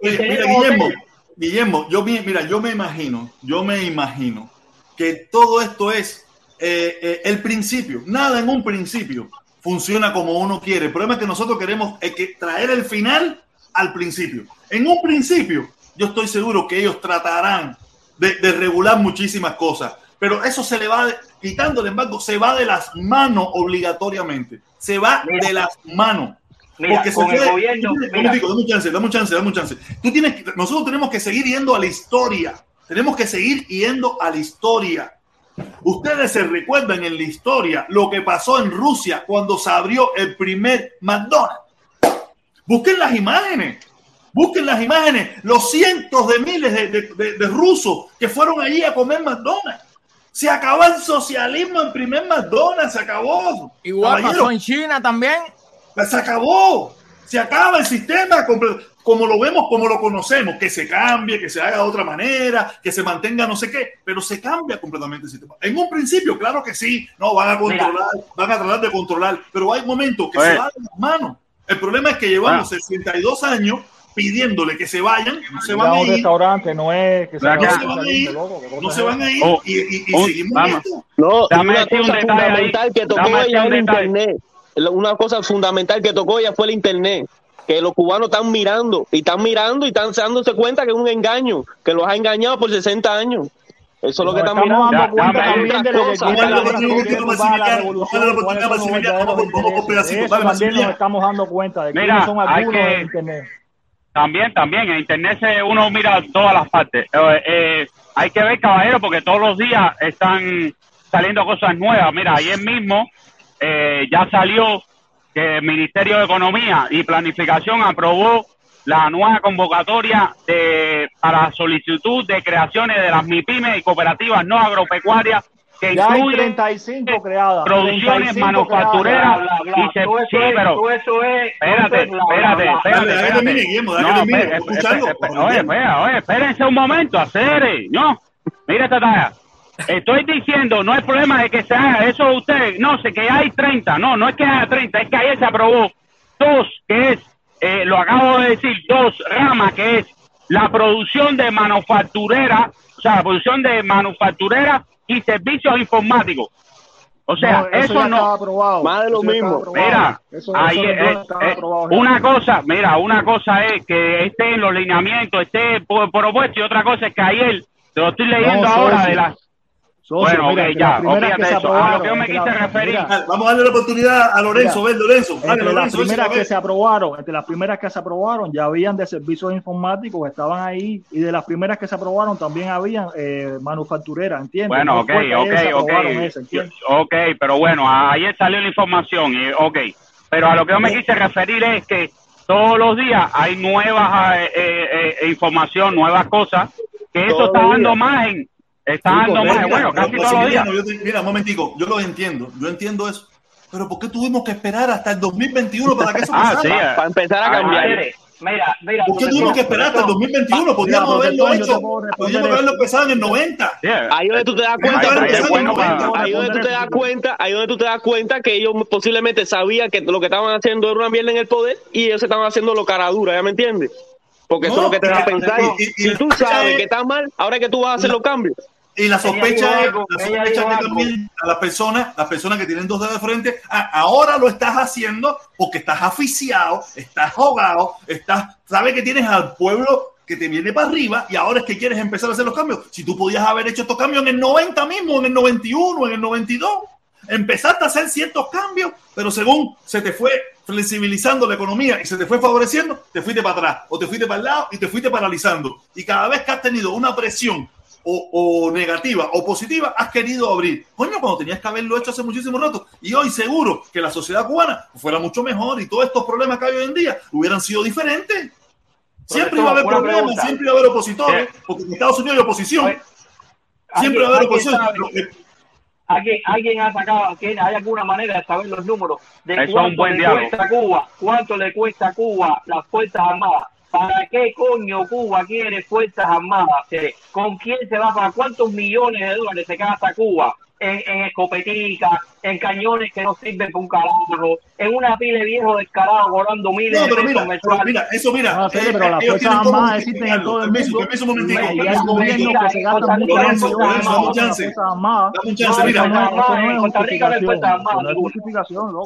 y tener mira, un hotel? Guillermo, yo mira, yo me imagino, yo me imagino que todo esto es eh, eh, el principio. Nada en un principio funciona como uno quiere. El problema es que nosotros queremos eh, que traer el final al principio. En un principio, yo estoy seguro que ellos tratarán de, de regular muchísimas cosas, pero eso se le va quitando el embargo, se va de las manos obligatoriamente. Se va de las manos. Mira, Porque con el puede- gobierno, mira. dame un chance, dame un chance, dame un chance. Tú tienes, que- nosotros tenemos que seguir yendo a la historia. Tenemos que seguir yendo a la historia. Ustedes se recuerdan en la historia lo que pasó en Rusia cuando se abrió el primer McDonald's. Busquen las imágenes. Busquen las imágenes. Los cientos de miles de, de- de- de rusos que fueron allí a comer McDonald's. Se acabó el socialismo en primer McDonald's. Se acabó. Igual Caballero, pasó en China también. Se acabó. Se acaba el sistema como lo vemos, como lo conocemos, que se cambie, que se haga de otra manera, que se mantenga no sé qué, pero se cambia completamente el sistema. En un principio, claro que sí, no van a controlar, van a tratar de controlar, pero hay momentos que se van las manos. El problema es que llevamos 62 años pidiéndole que se vayan, que no se van a ir, restaurante no es que se no se van a ir, de loco, ¿qué cosa no es se van a ir Oh, y, y- y un- seguimos en. No, Dame un detalle ahí. que tocó Dame ella detalle. internet. Una cosa fundamental que tocó ella fue el internet. Que los cubanos están mirando, y están mirando y están dándose cuenta que es un engaño, que los ha engañado por 60 años. Eso es lo que estamos mirando. dando cuenta también de lo que la son estamos dando cuenta de Mira, algunos que- en internet. También, también, en internet uno mira todas las partes. Eh, eh, hay que ver, caballero, porque todos los días están saliendo cosas nuevas. Mira, ayer mismo eh, ya salió que el Ministerio de Economía y Planificación aprobó la nueva convocatoria de, para solicitud de creaciones de las MIPIMES y cooperativas no agropecuarias que Ya hay incluyen 35 creadas. producciones 35 manufactureras creadas. Bla, bla, y se, todo eso sí, es- pero todo eso es- espérate, todo eso es bla, bla, espérate, espérate, espérate. Guillermo, No, Oye, oye, espérense un momento, acere, no, mira esta talla. Estoy diciendo, no hay problema de que se haga eso usted, no sé, que hay 30, no, no es que haya 30, es que ayer se aprobó dos, que es, eh, lo acabo de decir, dos ramas, que es la producción de manufacturera, o sea, la producción de manufacturera y servicios informáticos. O sea, No, eso, ya no. aprobado. Más de lo Eso mismo. Mira, Eso- ahí, eso eh, no estaba eh, aprobado. una cosa, mira, una cosa es que esté en los lineamientos, esté por- propuesto y otra cosa es que ayer, te lo estoy leyendo No, ahora socio. de las... Socio, Bueno, mira, ok, que ya, se eso. A lo aprobaron, que yo me quise referir. mira, Vamos a darle la oportunidad a Lorenzo, Mira, ven, Lorenzo. Dale, Entre las Lorenzo, primeras que se aprobaron, entre las primeras que se aprobaron, ya habían de servicios informáticos, estaban ahí, y de las primeras que se aprobaron también habían eh, manufactureras, ¿entiendes? Bueno, No ok, ok, ok. aprobaron ese. Ok, pero bueno, ayer salió la información y ok. Pero a lo que yo me quise referir es que todos los días hay nuevas eh, eh, eh, información, nuevas cosas, que eso Todos está dando días. margen. Está dando bueno, Pero, casi todos los días. Maximiliano, yo te- mira, un momentico, yo lo entiendo, yo entiendo eso. Pero ¿por qué tuvimos que esperar hasta el 2021 para que eso Ah, pasara? sí. Para empezar a Ah, cambiar. Mira, mira. ¿Por qué tuvimos que esperar hasta el profesor, 2021? Podríamos Mira, haberlo hecho. Podríamos haberlo empezado en el 90. Yeah. Ahí donde tú te das cuenta, ahí donde tú te das cuenta, ahí donde tú te das cuenta que ellos posiblemente sabían que lo que estaban haciendo era una mierda en el poder y ellos estaban haciendo lo cara dura, ¿ya me entiendes? Porque eso es lo que te da a pensar. y- y- si tú sabes que está mal, ahora es que tú vas a hacer los cambios. Y la sospecha es, la sospecha que también a las personas, las personas que tienen dos dedos de frente, ah, ahora lo estás haciendo porque estás aficiado, estás jugado, estás, sabes que tienes al pueblo que te viene para arriba y ahora es que quieres empezar a hacer los cambios. Si tú podías haber hecho estos cambios en el 90 mismo, en el 91, en el 92, empezaste a hacer ciertos cambios, pero según se te fue flexibilizando la economía y se te fue favoreciendo, te fuiste para atrás o te fuiste para el lado y te fuiste paralizando. Y cada vez que has tenido una presión o, o negativa o positiva, has querido abrir. Coño, cuando tenías que haberlo hecho hace muchísimo rato. Y hoy seguro que la sociedad cubana fuera mucho mejor y todos estos problemas que hay hoy en día hubieran sido diferentes. Siempre iba a haber problemas, pregunta. siempre iba a haber opositores, porque en Estados Unidos hay oposición. Oye, Siempre va a haber ¿Alguien- oposición. Alguien ¿Alguien, ha sacado, hay alguna manera de saber los números de Eso cuánto buen le cuesta a Cuba, cuánto le cuesta a Cuba las Fuerzas Armadas, ¿Para qué coño Cuba quiere Fuerzas Armadas? ¿Con quién se va? ¿Para cuántos millones de dólares se gasta Cuba? En, en escopeticas, en cañones que no sirven para un carajo, en una pila de viejos descarados volando miles No, de pero pesos mira, pero mira, eso mira. No sé, eh, pero las ellos Fuerzas tienen cómo Armadas existen en justificarlo. todo el Permiso, mundo. permiso un momentico. Y hay gobiernos que se gastan Lorenzo, dame chance. Dame un mira. En Costa Rica no hay Fuerzas. Armadas.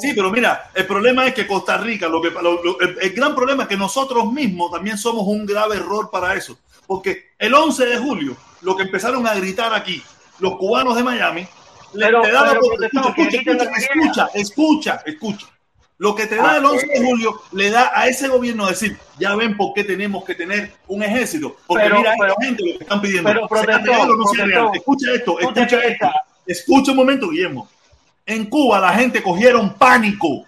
Sí, pero mira, el problema es que Costa Rica, lo que, lo- lo- el, el gran problema es que nosotros mismos también somos un grave error para eso. Porque el 11 de julio, lo que empezaron a gritar aquí, los cubanos de Miami, le, Pero- te da la pero, escucha, escucha, escucha, lo que escucha, escucha, escucha. Lo que te da Ah, el 11 de eh. julio le da a ese gobierno decir, ya ven por qué tenemos que tener un ejército. Porque Pero- mira, pero- esta gente lo que están pidiendo. pero, no Escucha esto, ¿tú te escucha esto. Escucha un momento, Guillermo. En Cuba la gente cogieron pánico.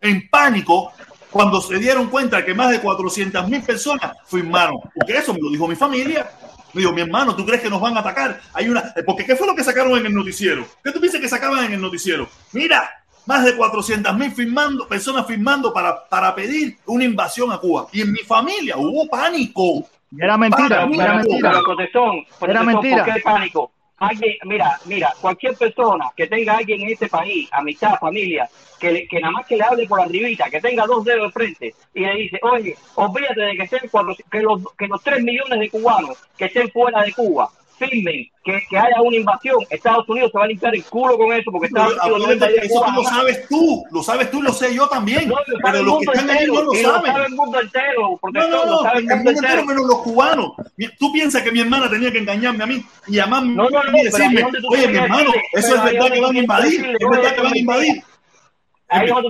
En pánico cuando se dieron cuenta que más de 400 mil personas firmaron. Porque eso me lo dijo mi familia. Me dijo, mi hermano, ¿tú crees que nos van a atacar? Hay una. eh, Porque ¿qué fue lo que sacaron en el noticiero? ¿Qué tú piensas que sacaban en el noticiero? Mira, más de 400 mil firmando, personas firmando para, para pedir una invasión a Cuba. Y en mi familia hubo pánico. Era mentira, mí, era mentira. protestón, Era mentira. ¿por qué pánico? Alguien, mira, mira, cualquier persona que tenga alguien en este país, amistad, familia, que, que nada más que le hable por arribita, que tenga dos dedos de frente y le dice, oye, olvídate de que, estén cuatro, que, los, que los tres millones de cubanos que estén fuera de Cuba firmen que, que haya una invasión, Estados Unidos se va a limpiar el culo con eso porque Pero Estados Unidos no eso Cuba tú lo sabes tú, lo sabes tú y lo sé yo también. No, lo pero los que están ahí no lo y lo saben. sabe el mundo entero, No, no, no, el mundo entero menos los cubanos. Tú piensas que mi hermana tenía que engañarme a mí y llamarme No, no, no, y decirme, oye, mi hermano, eso es verdad que van a invadir, es verdad que van a invadir. Ahí no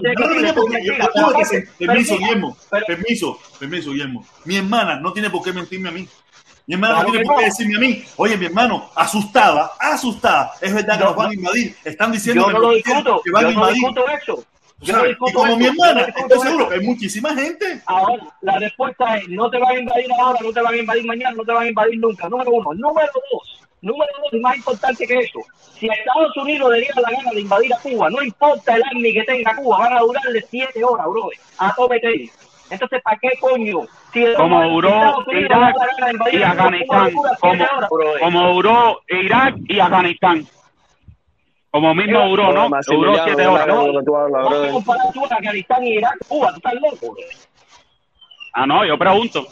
Permiso, Guillermo. Permiso, permiso, Guillermo. Mi hermana no tiene por qué mentirme a mí. Mi hermana Claro no tiene por qué no. decirme a mí, oye, mi hermano, asustada, asustada. Es verdad que nos van a invadir. Están diciendo no discuto, que van yo a no invadir. discuto eso. Yo no ¿sabes? Y discuto como eso, mi hermana, no discuto estoy seguro que hay muchísima gente. Ahora, la respuesta es, no te van a invadir ahora, no te van a invadir mañana, no te van a invadir nunca. Número uno. Número dos, número dos, y más importante que eso, si a Estados Unidos le diera la gana de invadir a Cuba, no importa el army que tenga Cuba, van a durarle siete horas, bro, a todo meter. Entonces, ¿para qué coño? Si el- como duró Irak y Afganistán, como, duró Irak y Afganistán. Como mismo duró, ¿no? Duró siete horas. no ¿Cómo tú a Afganistán y Irak? Cuba, tú estás loco. Ah, no, yo pregunto.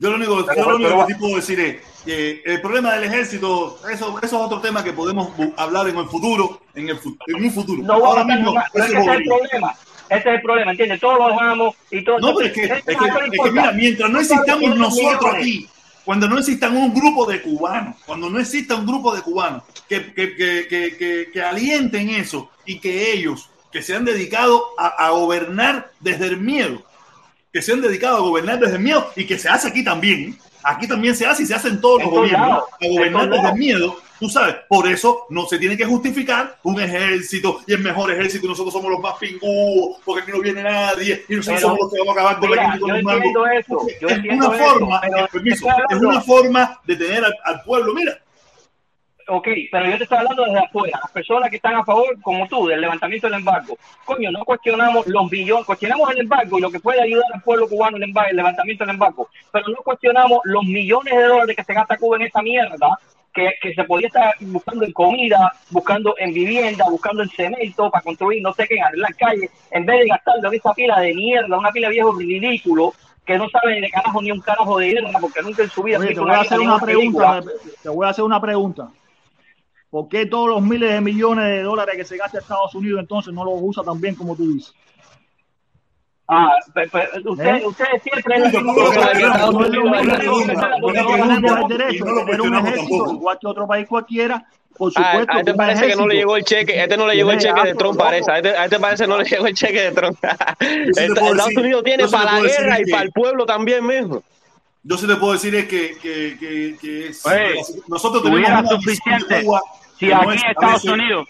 Yo lo único, yo lo único que sí puedo decir es que el problema del ejército, eso, eso es otro tema que podemos hablar en el futuro, en, el, en un futuro. No Ahora mismo, pero es el problema. Ese es el problema, ¿entiendes? Todos lo dejamos y todo. No, pero es que, es que, es mira, mientras no existamos nosotros aquí, cuando no exista un grupo de cubanos, cuando no exista un grupo de cubanos que, que, que, que, que- que alienten eso y que ellos, que se han dedicado a, a gobernar desde el miedo, que se han dedicado a gobernar desde el miedo y que se hace aquí también, aquí también se hace y se hace en todos los gobiernos, a gobernar desde el miedo, tú sabes, por eso no se tiene que justificar un ejército y el mejor ejército y nosotros somos los más pingúos porque aquí no viene nadie y nosotros Pero, somos los que vamos a acabar con la mira, gente con yo entiendo eso, yo es entiendo una eso, forma, pero eh, permiso, es una forma de tener al, al pueblo, mira, Ok, pero yo te estoy hablando desde afuera. Las personas que están a favor, como tú, del levantamiento del embargo. Coño, no cuestionamos los billones, cuestionamos el embargo y lo que puede ayudar al pueblo cubano el, embargo, el levantamiento del embargo. Pero no cuestionamos los millones de dólares que se gasta Cuba en esta mierda, que, que se podía estar buscando en comida, buscando en vivienda, buscando en cemento para construir no sé qué, en arreglar calles, en vez de gastarlo en esa pila de mierda, una pila de viejo ridículo, que no sabe de carajo ni un carajo de guerra, porque nunca en su vida... Oye, te voy a hacer una película. pregunta. Te voy a hacer una pregunta. ¿Por qué todos los miles de millones de dólares que se gasta Estados Unidos entonces no los usa tan bien como tú dices? Ah, pe- pe- usted, ¿Eh? ustedes siempre Porque no, igual que otro país cualquiera. Por Ah, supuesto, a este parece que no le llegó el cheque, a este no le llegó el cheque de Trump, parece, a este, a este parece que no le llegó el cheque de Trump. Estados Unidos tiene para la guerra y para el pueblo también mismo. Yo sí te puedo decir es que, que, que, que es, Oye, nosotros una de suficiente. Cuba si aquí es Estados veces- Unidos,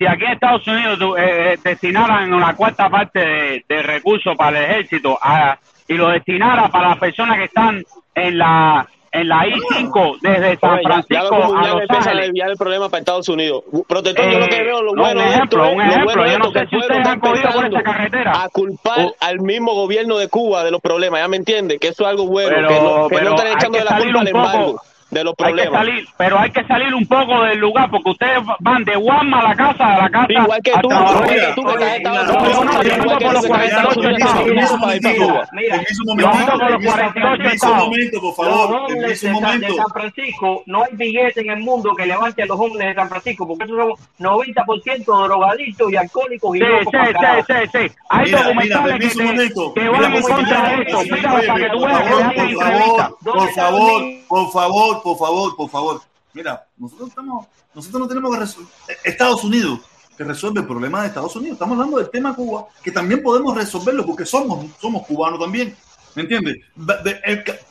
si aquí en Estados Unidos eh, eh, destinaran una cuarta parte de, de recursos para el ejército a- y lo destinara para las personas que están en la en la I-5 desde San Oye, ya, ya Francisco a Los empiezan a Ángeles. desviar el problema para Estados Unidos. Protector, yo lo que Eh, veo, lo no, bueno un ejemplo, esto es, un lo ejemplo, bueno yo no sé si ustedes está han cogido por esa carretera. a culpar Oh. al mismo gobierno de Cuba de los problemas, ya me entiende, que eso es algo bueno, Pero- que no, que pero no están echando de la culpa al embargo de los Hay que problemas. salir, pero hay que salir un poco del lugar porque ustedes van de Guam a la casa, a la casa. Igual que tú, tú que en Estados No, Unidos, no, no, yo igual ando que por estás en Estados 48 Unidos, estados. permiso para ir para Cuba. Mira, Permiso un Yo momento, ando por los permiso, 48 permiso un estados. momento, por los favor, hombres permiso de, San- de momento. San Francisco, no hay billete en el mundo que levante a los hombres de San Francisco, porque esos son 90% drogadictos y alcohólicos y Sí, locos sí, para sí, carajo. sí, sí. Hay documentales que, momento. van en contra de esto. Mira, para que tú veas que favor, por favor, por favor, por favor, por favor, por favor. Mira, nosotros estamos, nosotros no tenemos que resolver. Estados Unidos que resuelve el problema de Estados Unidos. Estamos hablando del tema Cuba, que también podemos resolverlo porque somos, somos cubanos también. ¿Me entiendes?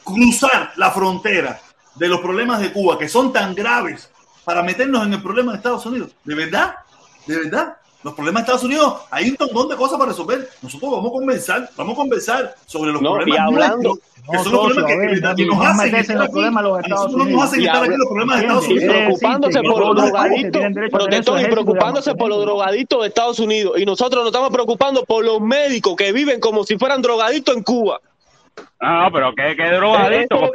Cruzar la frontera de los problemas de Cuba, que son tan graves, para meternos en el problema de Estados Unidos. ¿De verdad? ¿De verdad? Los problemas de Estados Unidos, hay un montón de cosas para resolver. Nosotros vamos a conversar, vamos a conversar sobre los No, y problemas hablando- que No, son los problemas que, no nos hacen estar los aquí. los Estados nosotros nos hacen estar aquí los problemas de Estados. Unidos. Preocupándose por los su protector y preocupándose por los drogadictos de Estados Unidos y nosotros nos estamos preocupando por los médicos que viven como si fueran drogadictos en Cuba. No, no, pero qué, qué compadre. esto ¿Cómo es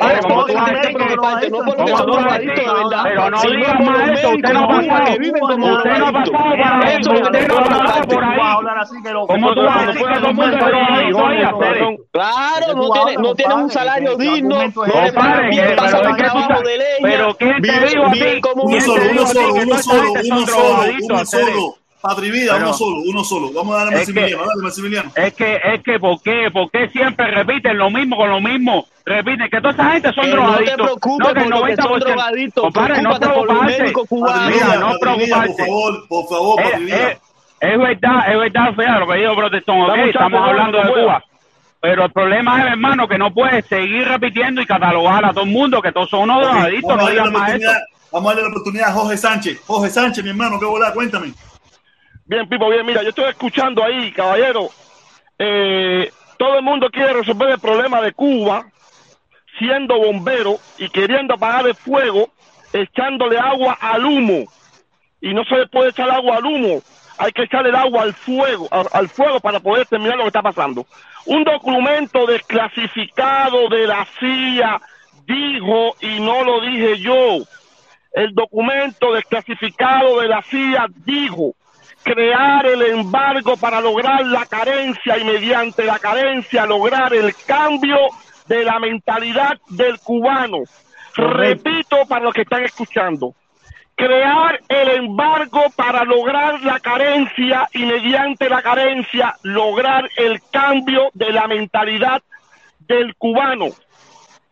tú Pero no digas más eso, usted no ha pasado. que viven como Usted no ha pasado ahí, Eso es lo que usted te no ha pasado por ahí. Claro, ¿De no qué tiene, no tiene un salario digno, Compadre, pero ¿quién te dijo a ti? como Uno ¿Quién un solo, uno solo, que uno solo, uno solo, drogadictos, uno Fede? solo. Patri Vida, Pero- uno solo, uno solo. Vamos a darle a Es que- Maximiliano, dale Maximiliano. Es que, es que, ¿por qué? ¿Por qué siempre repiten lo mismo con lo mismo? Repiten que toda esa gente son Que no te drogadictos. preocupes que el por lo que son 90%. drogadictos, Compadre, no preocuparse. Mira, Patri no Vida, por preocuparse. favor, por favor, Eh, Patri Vida. eh, es verdad, es verdad, fea, lo que dijo Protestón, ok, Dame un chance, estamos hablando de que pueda. Cuba. Pero el problema es, hermano, que no puedes seguir repitiendo y catalogar a todo el mundo que todos son unos drogadictos, vamos, no a darle la digas más eso. oportunidad, vamos a darle la oportunidad a Jorge Sánchez. Jorge Sánchez, mi hermano, qué bola, cuéntame. Bien, Pipo, bien, mira, yo estoy escuchando ahí, caballero. eh, todo el mundo quiere resolver el problema de Cuba siendo bombero y queriendo apagar el fuego, echándole agua al humo. Y no se le puede echar agua al humo, hay que echarle el agua al fuego, al, al fuego para poder terminar lo que está pasando. Un documento desclasificado de la CIA dijo, y no lo dije yo, el documento desclasificado de la CIA dijo crear el embargo para lograr la carencia y mediante la carencia lograr el cambio de la mentalidad del cubano. Correcto. Repito para los que están escuchando, crear el embargo para lograr la carencia y mediante la carencia lograr el cambio de la mentalidad del cubano.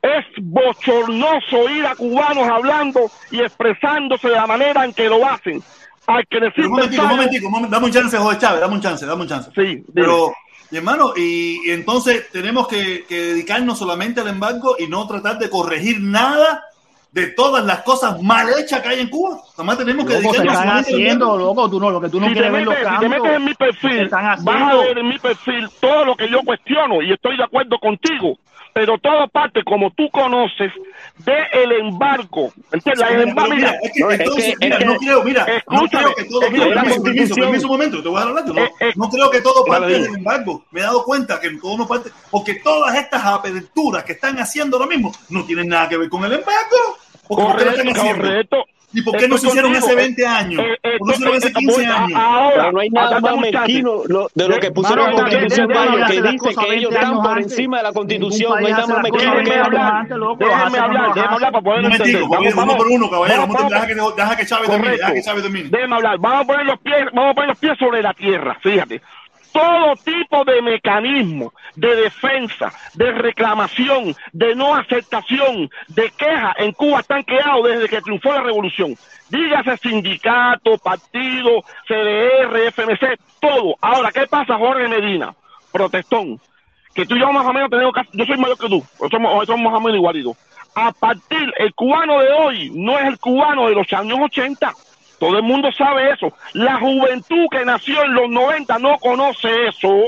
Es bochornoso oír a cubanos hablando y expresándose de la manera en que lo hacen. Hay que decir un momentico, un momentico, un momento, dame un chance, Jorge Chávez, dame un chance, dame un chance. Sí, dime. Pero, mi hermano, y, y entonces tenemos que, que dedicarnos solamente al embargo y no tratar de corregir nada de todas las cosas mal hechas que hay en Cuba. Además tenemos que Loco, se están al haciendo, loco, tú no, lo que tú no si, te quieres ver los metes, si te metes en mi perfil, vas a ver en mi perfil todo lo que yo cuestiono y estoy de acuerdo contigo. Pero toda parte, como tú conoces, de el embargo. ¿Entiendes? El Mira, embargo, mira, es que No, es entonces, que- mira, es no que- creo, mira, no escúchame, creo que todo, es que mira, la permiso, permiso, un momento, te voy a dar hablando, no, Eh, eh, no creo que todo parte del embargo, me he dado cuenta que todo no parte, porque todas estas aperturas que están haciendo ahora mismo no tienen nada que ver con el embargo, porque ¿por qué lo están correcto, correcto. ¿Y por qué no se hicieron hace 20 años? Eh, eh, ¿Por qué no se hicieron hace eh, 15 voy a- años? Ahora, Pero no hay nada más mezquino de lo que pusieron en la Constitución déjame que dice que ellos están por encima de la Constitución. No hay nada más mezquino que eso. hablar, déjenme hablar, déjenme hablar para poder entender. vamos, vamos por uno, caballero, vamos, vamos- deja que, Chávez termine, Correcto. deja que Chávez termine. Déjeme hablar. Vamos a poner los pies, vamos a poner los pies sobre la tierra. Fíjate. Todo tipo de mecanismo de defensa, de reclamación, de no aceptación, de queja en Cuba están creados desde que triunfó la revolución. Dígase sindicato, partido, CDR, FMC, todo. Ahora, ¿qué pasa, Jorge Medina? Protestón. Que tú y yo más o menos tenemos casi, yo soy mayor que tú, somos, somos más o menos igualitos. A partir, el cubano de hoy no es el cubano de los años 80. Todo el mundo sabe eso. La juventud que nació en los 90 no conoce eso.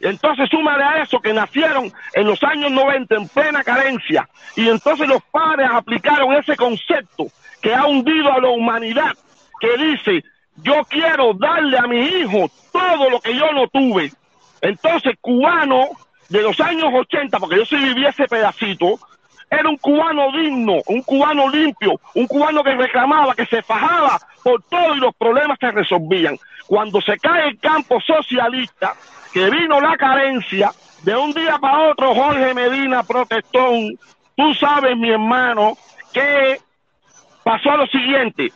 Entonces súmale a eso que nacieron en los años 90 en plena carencia y entonces los padres aplicaron ese concepto que ha hundido a la humanidad, que dice, yo quiero darle a mi hijo todo lo que yo no tuve. Entonces, cubano de los años 80, porque yo sí viví ese pedacito, era un cubano digno, un cubano limpio, un cubano que reclamaba, que se fajaba por todo y los problemas se resolvían. Cuando se cae el campo socialista, que vino la carencia, de un día para otro Jorge Medina protestón, tú sabes mi hermano que pasó lo siguiente,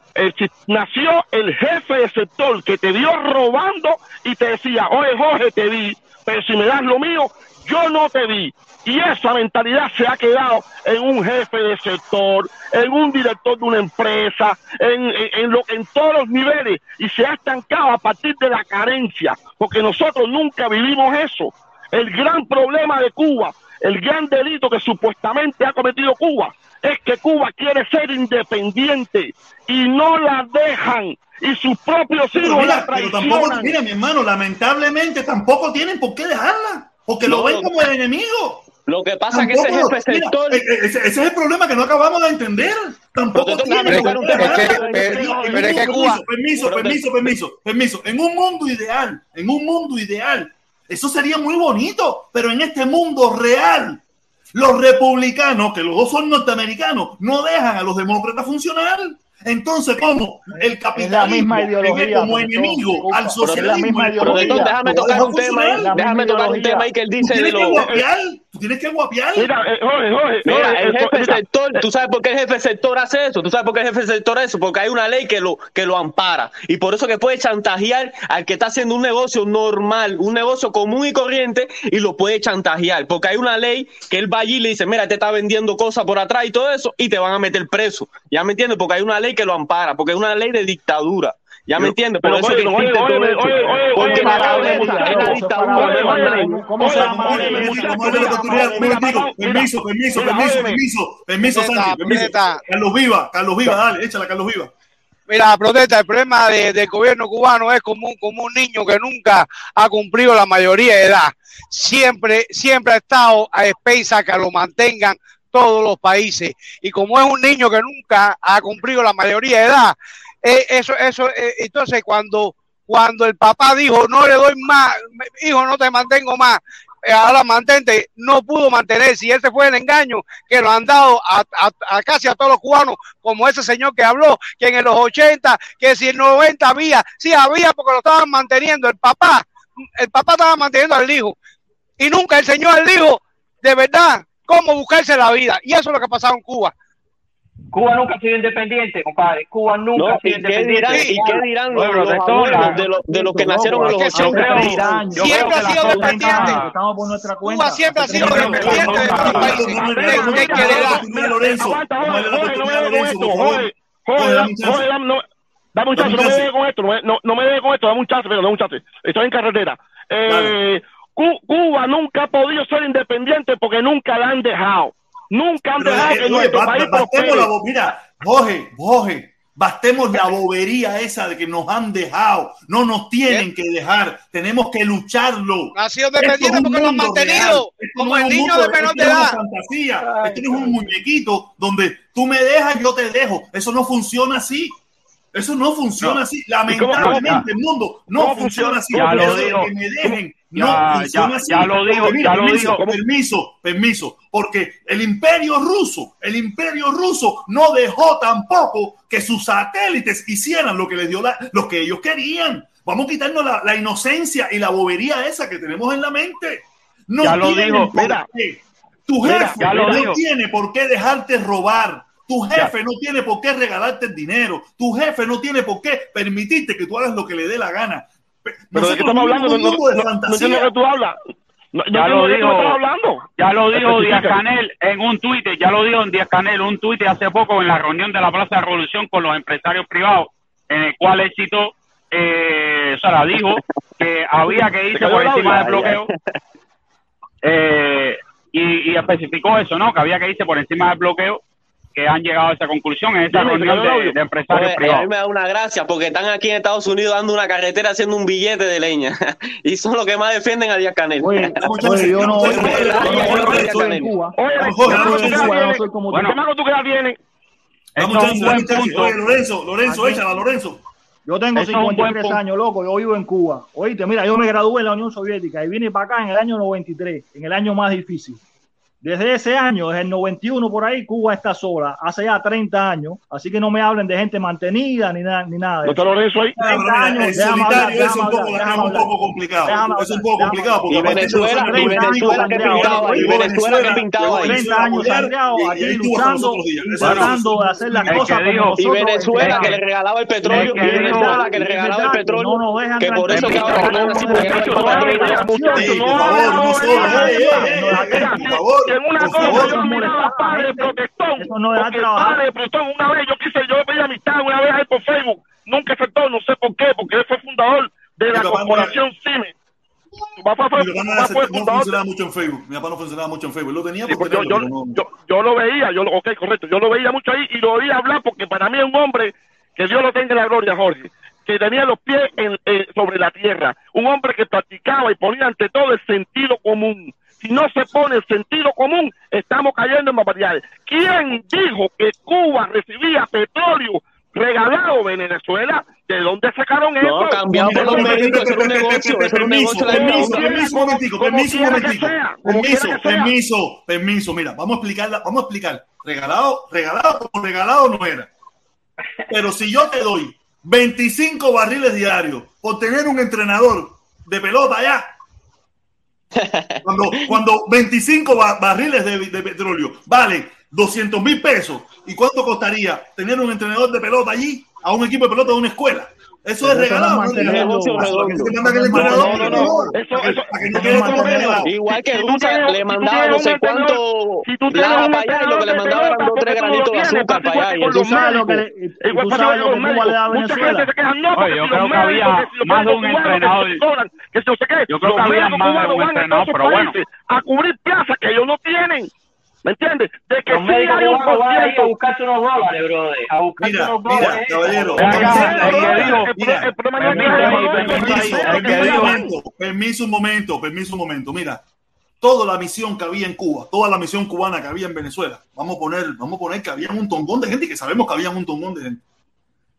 nació el jefe de sector que te dio robando y te decía, oye Jorge, te di, pero si me das lo mío, yo no te di. Y esa mentalidad se ha quedado en un jefe de sector, en un director de una empresa, en, en, en lo- en todos los niveles, y se ha estancado a partir de la carencia, porque nosotros nunca vivimos eso. El gran problema de Cuba, el gran delito que supuestamente ha cometido Cuba, es que Cuba quiere ser independiente y no la dejan y sus propios Pero hijos mira, la pero tampoco, traicionan. mira, mi hermano, lamentablemente tampoco tienen por qué dejarla, porque lo ven como el enemigo. Lo que pasa es que ese jefe mira, sector. e- e- ese, ese es el problema que no acabamos de entender. Tampoco En pero- es que Cuba- Permiso, permiso, permiso, permiso. En un mundo ideal, en un mundo ideal, eso sería muy bonito, pero en este mundo real, los republicanos, que los dos son norteamericanos, no dejan a los demócratas funcionar. Entonces, ¿cómo? El capitalismo ideología, como enemigo. disculpa, al pero es la socialismo. Protector, comunismo, déjame ¿lo tocar un tema ahí, déjame tocar un tema ahí que él dice de tienes que tú tienes que guapiar. Mira, eh, Jorge, Jorge, Mira, Jorge, el jefe sector, ¿tú sabes por qué el jefe sector hace eso? ¿Tú sabes por qué el jefe sector hace eso? Porque hay una ley que lo, que lo ampara. Y por eso que puede chantajear al que está haciendo un negocio normal, un negocio común y corriente, y lo puede chantajear. Porque hay una ley que él va allí y le dice, mira, te está vendiendo cosas por atrás y todo eso, y te van a meter preso. ¿Ya me entiendes? Porque hay una ley que lo ampara, porque es una ley de dictadura. ¿Ya me entiendes? Pero, eso que oye, Porque es oye, oye, oye, mandar. ¿Cómo se Oye, llama? oye, Mira, muchacho, Vamos a ver lo que tú mira, digas. Un mira, momentico. mira, Permiso, permiso, permiso, permiso, permiso, permiso. Carlos Viva, Carlos Viva, dale, échala, Carlos Viva. Mira, protesta, el problema de- del gobierno cubano es como un, como un niño que nunca ha cumplido la mayoría de edad. Siempre, siempre ha estado a expensas que lo mantengan todos los países. Y como es un niño que nunca ha cumplido la mayoría de edad, eh, eso, eso, eh, entonces cuando, cuando el papá dijo, no le doy más, hijo, no te mantengo más, eh, ahora mantente, no pudo mantenerse y ese fue el engaño que nos han dado a, a- a casi a todos los cubanos, como ese señor que habló, que en los 80, que si en 90 había, sí había porque lo estaban manteniendo, el papá, el papá estaba manteniendo al hijo. Y nunca el señor al hijo, de verdad, cómo buscarse la vida y eso es lo que ha pasado en Cuba. Cuba nunca ha sido independiente, compadre. Cuba nunca No, ha sido ¿y qué dirán, independiente. y qué dirán los, los abuelos de, los de los que nacieron en los Porque Yo ochenta? creo- creo- yo siempre creo ha sido cosa- dependiente. Estamos por nuestra cuenta. Cuba siempre ha sido Déjame, dependiente de déjame, países. Lorenzo. No dame un chance. No, no me dejes con esto, no, me- no, no me dejes con esto, dame un chance, pero dame un chance. Estoy en carretera. Eh, Cu- Cuba nunca ha podido ser independiente porque nunca la han dejado. Nunca han dejado que nuestro país mira, Jorge, Jorge, bastemos la bobería esa de que nos han dejado, no nos tienen que dejar, tenemos que lucharlo. Ha sido un porque lo han mantenido, como no es el un niño mundo- de menor de edad. fantasía. Esto es un muñequito donde tú me dejas, yo te dejo. Eso no funciona así. Eso no funciona No. así. ¿Y cómo- cómo- Lamentablemente, el mundo no funciona así. Ya lo Eso de digo. que me dejen, Ya, no ya, así. ya lo digo, mira, ya lo permiso, digo. Permiso, permiso. Porque el imperio ruso, el imperio ruso no dejó tampoco que sus satélites hicieran lo que les dio la, lo que ellos querían. Vamos a quitarnos la, la inocencia y la bobería esa que tenemos en la mente. No Ya lo digo, mira. qué. Tu jefe ya lo no digo. tiene por qué dejarte robar. Tu jefe no tiene por qué regalarte el dinero. Tu jefe no tiene por qué permitirte que tú hagas lo que le dé la gana. Pe- Pero de qué estamos hablando, no, entiendo lo que tú hablas. No, Ya lo digo. Ya lo dijo Díaz. Canel en un tuit, ya lo dijo en Díaz Canel, un tuit hace poco en la reunión de la Plaza de Revolución con los empresarios privados, en el cual él citó, eh, o sea, dijo que había que irse por encima del bloqueo eh, y, y especificó eso, ¿no? Que había que irse por encima del bloqueo que han llegado a esa conclusión en esta Dime, reunión de, de empresarios Oye, a mí me da una gracia porque están aquí en Estados Unidos dando una carretera haciendo un billete de leña y son los que más defienden a Díaz Canel. Oye, oye, yo no, estoy en Cuba. Oye, ¿tú soy como tú. Bueno, Chamaco, ¿tú qué edad tienes? Dame Esto es un dame buen chance. punto. Oye, Lorenzo, Lorenzo, Aquí. échala, Lorenzo. Yo tengo Eso es un buen 53 punto. años, loco. Yo vivo en Cuba. Oíste, mira, yo me gradué en la Unión Soviética y vine para acá en el año 93, en el año más difícil. Desde ese año, desde el 91 por ahí, Cuba está sola, hace ya 30 años. Así que no me hablen de gente mantenida ni nada, ni nada de ¿No eso. está Lorenzo ahí? Ah, pero 30 mira, años, el déjame hablar, solitario es un poco, hablar, un complicado. Es un poco complicado porque Y Venezuela, y 90, Venezuela que pintaba Venezuela que pintaba llegó ahí. 30 años Venezuela sangrado y- y aquí ahí estuvo hasta luchando los otros días. y Eso- tratando de hacer las cosas Y Venezuela que le regalaba el petróleo, y Venezuela que le regalaba el petróleo, no que por eso que ahora por favor, por favor, en una cosa yo admiraba a padre de protestón, no porque padre de protestón una vez yo quise, yo pedí amistad una vez a él por Facebook, nunca aceptó, no sé por qué, porque él fue fundador de la Mi corporación CIME. Tu papá fue, Mi papá no, fue funcionaba mucho en Facebook. Mi papá no funcionaba mucho en Facebook. Lo tenía Sí, por pues yo, tenerlo, yo, pero no- yo, yo lo veía, yo lo, ok, correcto, yo lo veía mucho ahí y lo oía hablar porque para mí es un hombre que Dios lo tenga en la gloria, Jorge, que tenía los pies en- eh, sobre la tierra, un hombre que practicaba y ponía ante todo el sentido común. Si no se pone el sentido común, estamos cayendo en barbaridades. ¿Quién dijo que Cuba recibía petróleo regalado de Venezuela? ¿De dónde sacaron eso? No, cambiado por los médicos, eso era un negocio, eso era un negocio Permiso, permiso, un momentico, permiso, un momentico. Permiso, permiso, permiso. Mira, vamos a explicarla, vamos a explicar. Regalado, regalado, como regalado no era. Pero si yo te doy 25 barriles diarios por tener un entrenador de pelota allá, cuando, cuando 25 ba- barriles de, de petróleo valen 200 mil pesos, ¿y cuánto costaría tener un entrenador de pelota allí a un equipo de pelota de una escuela? Eso es regalado. es ¿no? No. Igual que Rusia le mandaba no sé cuánto si tú tienes lava para allá y lo que le mandaban eran dos tres granitos de azúcar para allá. Y Tú sabes lo que Cuba le da a médicos. Mucha Venezuela. gente se queja, no, Oye, porque yo creo los que había más de un entrenador. Yo creo que había más de un entrenador, pero bueno. a cubrir plazas que ellos no tienen. ¿Me entiendes? De que Los sí médicos hay un a buscarse unos dólares, brother. A Mira, unos mira, dólares. caballero. El mira, el problema no es que permiso, un momento, permiso un momento. Mira, toda la misión que había en Cuba, toda la misión cubana que había en Venezuela, vamos a poner, vamos a poner que había un tongón de gente y que sabemos que había un tongón de gente.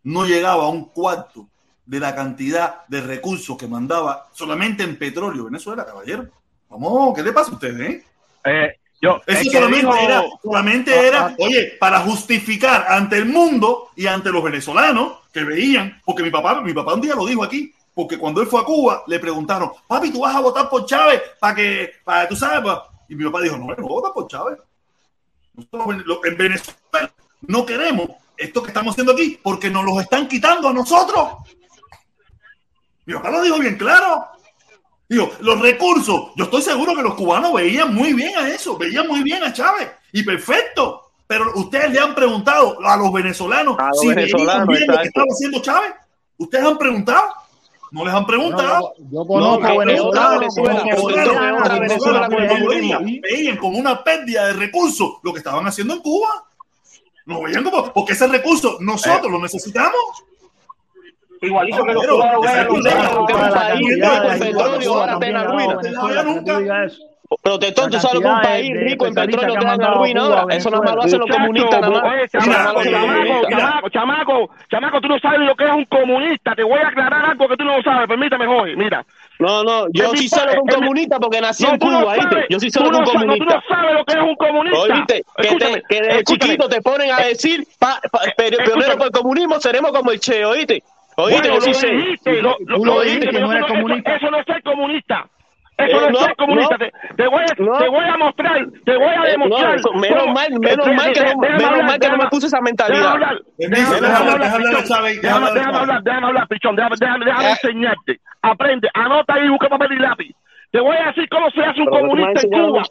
No llegaba a un cuarto de la cantidad de recursos que mandaba solamente en petróleo Venezuela, caballero. Vamos, ¿qué le pasa a ustedes, eh? Eh, yo, Eso que solamente era, solamente era, oye, para justificar ante el mundo y ante los venezolanos que veían, porque mi papá, mi papá un día lo dijo aquí, porque cuando él fue a Cuba le preguntaron, papi, tú vas a votar por Chávez para que, para tú sabes, pa-". y mi papá dijo, no, no vota por Chávez. Nosotros en Venezuela no queremos esto que estamos haciendo aquí porque nos los están quitando a nosotros. Mi papá lo dijo bien claro. Digo, los recursos, yo estoy seguro que los cubanos veían muy bien a eso, veían muy bien a Chávez y perfecto. Pero ustedes le han preguntado a los venezolanos A los si veían bien lo que estaba haciendo Chávez. ¿Ustedes han preguntado? No les han preguntado. No, yo conozco No, venezolanos, con veían como una pérdida de recursos lo que estaban haciendo en Cuba. No veían como, porque ese recurso nosotros lo necesitamos. Igualito que los cubanos eso. Protestón, tú sabes lo que un país rico en petróleo que la ruina ahora. Eso nada más lo hacen los comunistas, chamaco, chamaco, chamaco, chamaco, tú no sabes lo que es un comunista. Te voy a aclarar algo que tú no sabes. Permítame, Jorge. Mira. No, no, yo sí sé lo que es un comunista porque nací en Cuba, ¿viste? Yo sí sé lo que es un no, tú no comunista. sabes lo que es un comunista. Oíste, que, te, Escúchame, que desde chiquito te ponen a decir, pero- Escúchame. pionero por el comunismo, seremos como el Che, ¿oíste? Oíste, Bueno, yo sí lo dijiste, lo, lo, lo lo dijiste, dijiste, que no pero eres eso eso- comunista. Eso no es ser comunista. Eso Eh, no es no, ser comunista. no. Te, te voy a, No. te voy a mostrar, te voy a Eh, demostrar. eso, menos cómo- mal, menos Eh, mal que no, déjame menos hablar, mal que no me déjame- puse esa Déjame mentalidad. Déjame déjame hablar, déjame hablar Pichón. Déjame Déjame hablar a déjame Chávez. hablar, déjame hablar, pichón. Déjame, déjame, déjame enseñarte. Aprende, anota ahí, busca papel y lápiz. Te voy a decir cómo se hace un comunista en Cuba.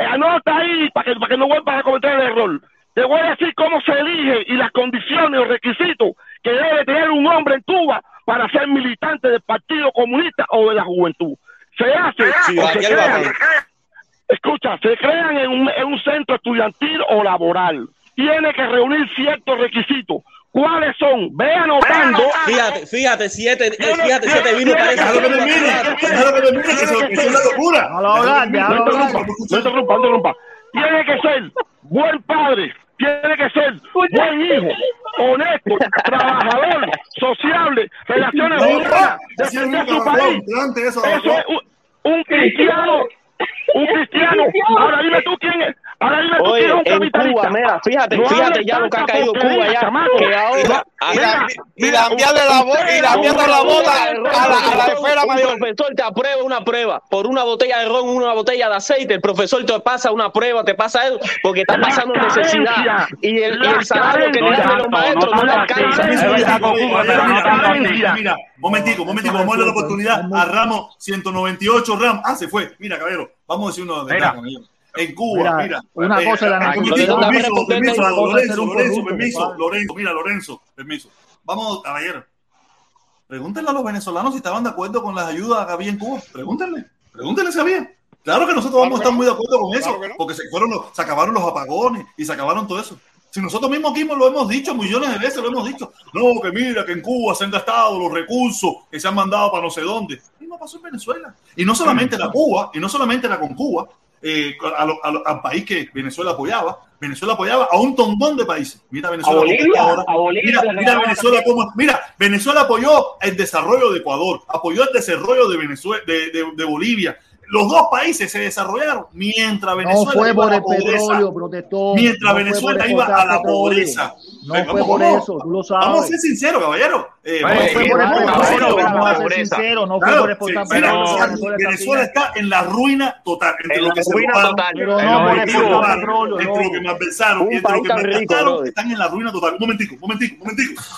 Eh, Anota ahí para que, para que no vuelvas a cometer el error. Te voy a decir cómo se elige y las condiciones o requisitos que debe tener un hombre en Cuba para ser militante del Partido Comunista o de la Juventud. Se hace, Sí, o va, se crean, escucha, se crean en un, en un centro estudiantil o laboral. tiene que reunir ciertos requisitos. ¿Cuáles son? Ve anotando. Fíjate, fíjate, siete, Tiene- fíjate, siete vino parece Déjalo que termine, déjalo que termine, que eso- que eso es una locura. No lo hablar, No interrumpa, no interrumpa, no interrumpa. Tiene que ser buen padre, tiene que ser buen hijo, honesto, trabajador, sociable, relaciones humanas, defender su país. eso, es un, un cristiano, un cristiano. Ahora dime tú quién es. Ahora dime tú quién es Oye, un en capitalista. Cuba, mira, fíjate, No fíjate ya lo que ha caído Cuba ya, chamaco. que ahora Y, cambiarle la bo- y cambiando la bota a la, a la esfera un mayor. profesor te aprueba una prueba por una botella de ron, una botella de aceite, el profesor te pasa una prueba, te pasa eso, porque está La pasando carencia, necesidad. Y el, y el salario que le dan los maestros no le alcanza. Mira, mira, momentico, momentico, vamos a darle la oportunidad a Ramos 198 Ramos. Ah, se fue. Mira, caballero, vamos a decir uno de. En Cuba, Mira, mira. una eh, cosa es la permiso, permiso, permiso, Lorenzo, permiso. Lorenzo, mira, Lorenzo, permiso. Vamos, caballero. Pregúntenle a los venezolanos si estaban de acuerdo con las ayudas que había en Cuba. Pregúntenle, pregúntenle si había. Claro que nosotros vamos a estar muy de acuerdo con eso, Claro que no. porque se fueron los, se acabaron los apagones y se acabaron todo eso. Si nosotros mismos aquí lo hemos dicho millones de veces, lo hemos dicho. No, que mira, que en Cuba se han gastado los recursos que se han mandado para no sé dónde. Y no pasó en Venezuela. Y no solamente la Cuba, y no solamente la con Cuba, eh, a lo- a lo- al país que Venezuela apoyaba. Venezuela apoyaba a un tondón de países. Mira Venezuela. A Bolivia, ahora. a Bolivia Mira, mira Venezuela cómo- mira, Venezuela apoyó el desarrollo de Ecuador, apoyó el desarrollo de Venezuela, de, de- de Bolivia. Los dos países se desarrollaron mientras No Venezuela fue iba a por la el pobreza. petróleo, protestó. Mientras no fue Venezuela por iba a la pobreza. No Venga, fue vamos, por vamos. eso, tú lo Vamos a sabes. ser sinceros, caballero. Eh, No vamos a fue ser- por a ser petróleo, sinceros. vamos a ser sinceros. No fue por sea, Venezuela está en la ruina total. Entre En lo que se total. Pero no por entre lo que exportar robaron, petróleo, entre lo que no. malversaron Un y entre lo que malgastaron, brother. están en la ruina total. Un momentico, un momentico, un momentico.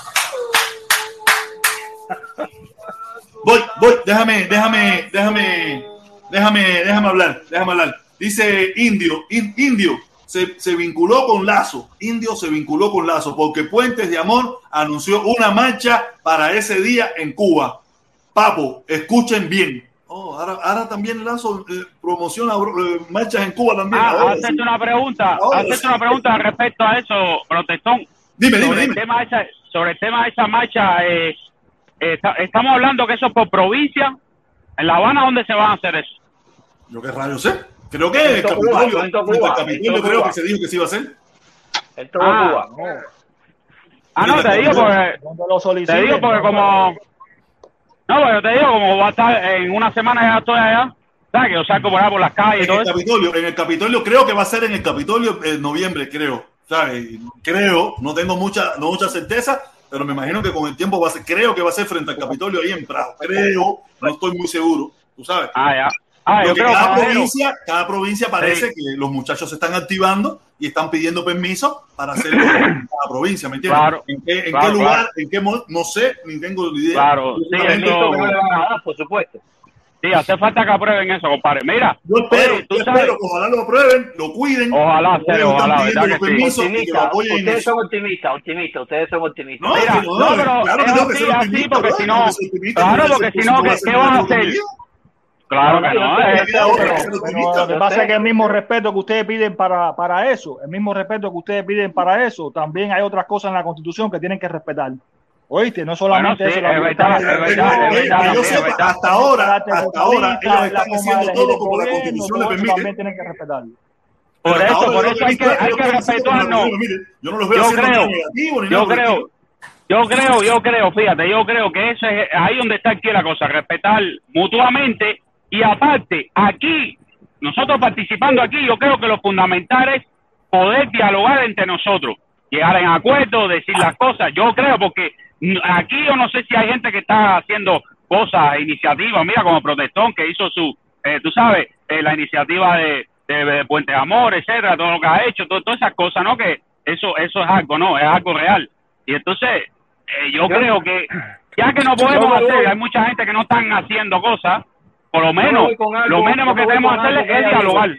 Voy, voy, déjame, déjame, déjame, déjame, déjame hablar, déjame hablar. Dice Indio, In- Indio se, se vinculó con Lazo, Indio se vinculó con Lazo porque Puentes de Amor anunció una marcha para ese día en Cuba. Papo, escuchen bien. Oh, ahora, ahora también Lazo eh, promociona eh, marchas en Cuba también. Ah, sí. una pregunta, sí. una pregunta respecto a eso, protestón. Dime, dime, sobre dime. el tema esa, sobre el tema de esa marcha, eh, eh, está- estamos hablando que eso es por provincia. En La Habana, ¿dónde se van a hacer eso? Yo qué rayo sé. Creo que el En Capitolio, en Capitolio en creo que se dijo que se iba a hacer. En todo Ah. Cuba. Ah, no, te digo porque, te digo porque como, no, pero te digo como va a estar en una semana ya estoy allá, ¿sabes? Que yo salgo por ahí por las calles y En todo el eso. Capitolio, en el Capitolio creo que va a ser en el Capitolio en noviembre, creo. ¿Sabes? Creo, no tengo mucha, no mucha certeza, pero me imagino que con el tiempo va a ser, creo que va a ser frente al Capitolio ahí en Prado. Creo, no estoy muy seguro, tú sabes. Ah, ya. Ah, Lo yo creo, cada provincia, cada provincia parece Sí. que los muchachos se están activando y están pidiendo permiso para hacerlo en cada provincia, ¿me entiendes? Claro, ¿En qué, en claro, qué lugar, claro. en qué no sé, ni tengo ni idea. Claro, sí, eso- no le van a dar, por supuesto. sí, hace falta que aprueben eso, compadre. Mira, Yo espero, oye, tú yo sabes, espero ojalá lo aprueben, lo cuiden. Ojalá, están ojalá, pidiendo verdad que sí. que ustedes son optimistas, optimistas, ustedes son optimistas. No, Mira, sí, no, pero claro que es tengo que así, ser así, optimista, porque ¿verdad? si no- claro, no porque si no, ¿qué- vas a hacer? Claro que no, es- pero- Pero lo que pasa es que el mismo respeto que ustedes piden para, para eso, el mismo respeto que ustedes piden para eso, también hay otras cosas en la Constitución que tienen que respetar. Oíste, no solamente Bueno, sí, eso. la verdad, hasta ahora, hasta ahora, ellos están haciendo todo el como la Constitución le permite. también tienen que respetarlo. Por hasta eso, por eso hay que, hay que respetarnos. Yo no los veo Yo creo- negativo ni Yo creo, yo creo, yo creo, fíjate, yo creo que eso es ahí donde está aquí la cosa, respetar mutuamente y aparte, aquí, nosotros participando aquí, yo creo que lo fundamental es poder dialogar entre nosotros, llegar en acuerdo, decir las cosas, yo creo, porque aquí yo no sé si hay gente que está haciendo cosas, iniciativas, mira, como Protestón, que hizo su, eh, tú sabes, eh, la iniciativa de, de, de Puente de Amor, etcétera, todo lo que ha hecho, todo- todas esas cosas, ¿no? Que eso, eso es algo, ¿no? Es algo real. Y entonces, eh, yo creo que, ya que no podemos hacer, hay mucha gente que no están haciendo cosas, por lo me menos, lo mínimo que tenemos que hacer es dialogar.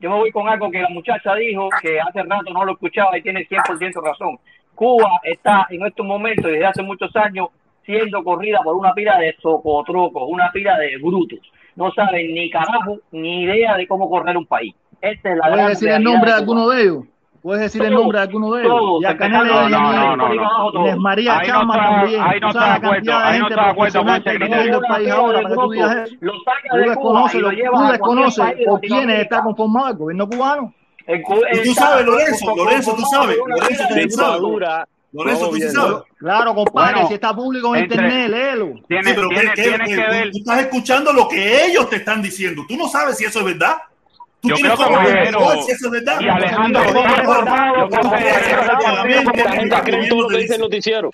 Yo me voy con algo que la muchacha dijo, que hace rato no lo escuchaba y tiene 100% razón. Cuba está en estos momentos, desde hace muchos años, siendo corrida por una pila de socotrocos, una pila de brutos. No saben ni carajo ni idea de cómo correr un país. Esta es la ¿Puedes gran decir el nombre de alguno de ellos? Puedes decir el nombre de alguno de ellos. Y a Canales no, no, no, no, Les María Chama también. Ahí no está de acuerdo, ahí no está de acuerdo. Lo saca de Cuba y lo lleva Tú desconoces por quiénes está conformado el gobierno cubano. Y tú sabes, Lorenzo, Lorenzo, tú sabes. Lorenzo, tú sabes. Lorenzo, tú sabes. Claro, compadre, si está público en internet, léelo. Tienes, sí, pero tienes, que, que ver. Tú estás escuchando lo que ellos te están diciendo. Tú no sabes si eso es verdad. Tú yo tienes como dinero. Y Alejandro, yo creo que lo que dice el noticiero.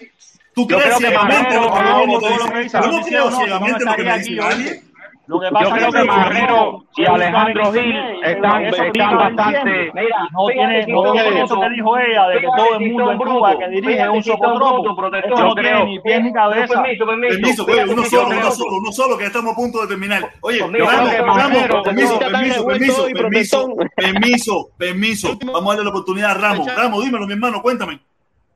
Tú crees que dice el noticiero. Yo creo lo que me. Lo que pasa yo creo que, Marrero y Alejandro Gil están, están bastante. Mira, no tiene todo eso que dijo ella de que todo el mundo en Cuba que dirige un socotropo. Protector, no tiene ni pies ni cabeza. Permiso, pues, uno solo, uno solo, uno solo, que estamos a punto de terminar. Oye, permiso, permiso, permiso, permiso, permiso, permiso. Vamos a darle la oportunidad a Ramos. Ramos, dímelo, mi hermano, cuéntame.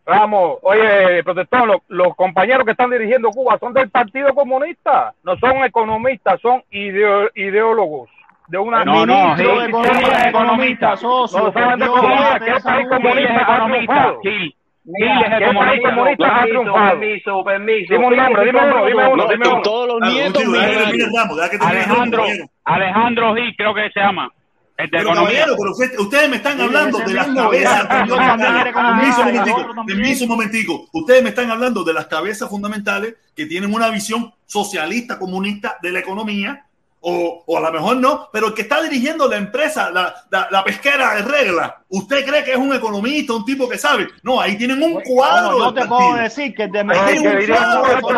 Ramos, oye, protestón, los, compañeros que están dirigiendo Cuba son del Partido Comunista, no son economistas, son ideo, ideólogos de una no, no, sí, de economía, economista, socio, no saben de economía, que el país comunista ha triunfado. Sí. Dime un nombre, dime uno, dime uno. Dime uno. Todos los nietos. Alejandro, Alejandro Gil, creo que se llama. Este, pero, economía. Pero ustedes me están hablando de las cabezas. Permiso un momentico. Ustedes me están hablando de las cabezas fundamentales que tienen una visión socialista, comunista de la economía o, o, a lo mejor no, pero el que está dirigiendo la empresa, la, la, la, pesquera de regla, ¿usted cree que es un economista, un tipo que sabe? No, ahí tienen un cuadro. No, no te puedo decir que te me Ahí tienen un cuadro.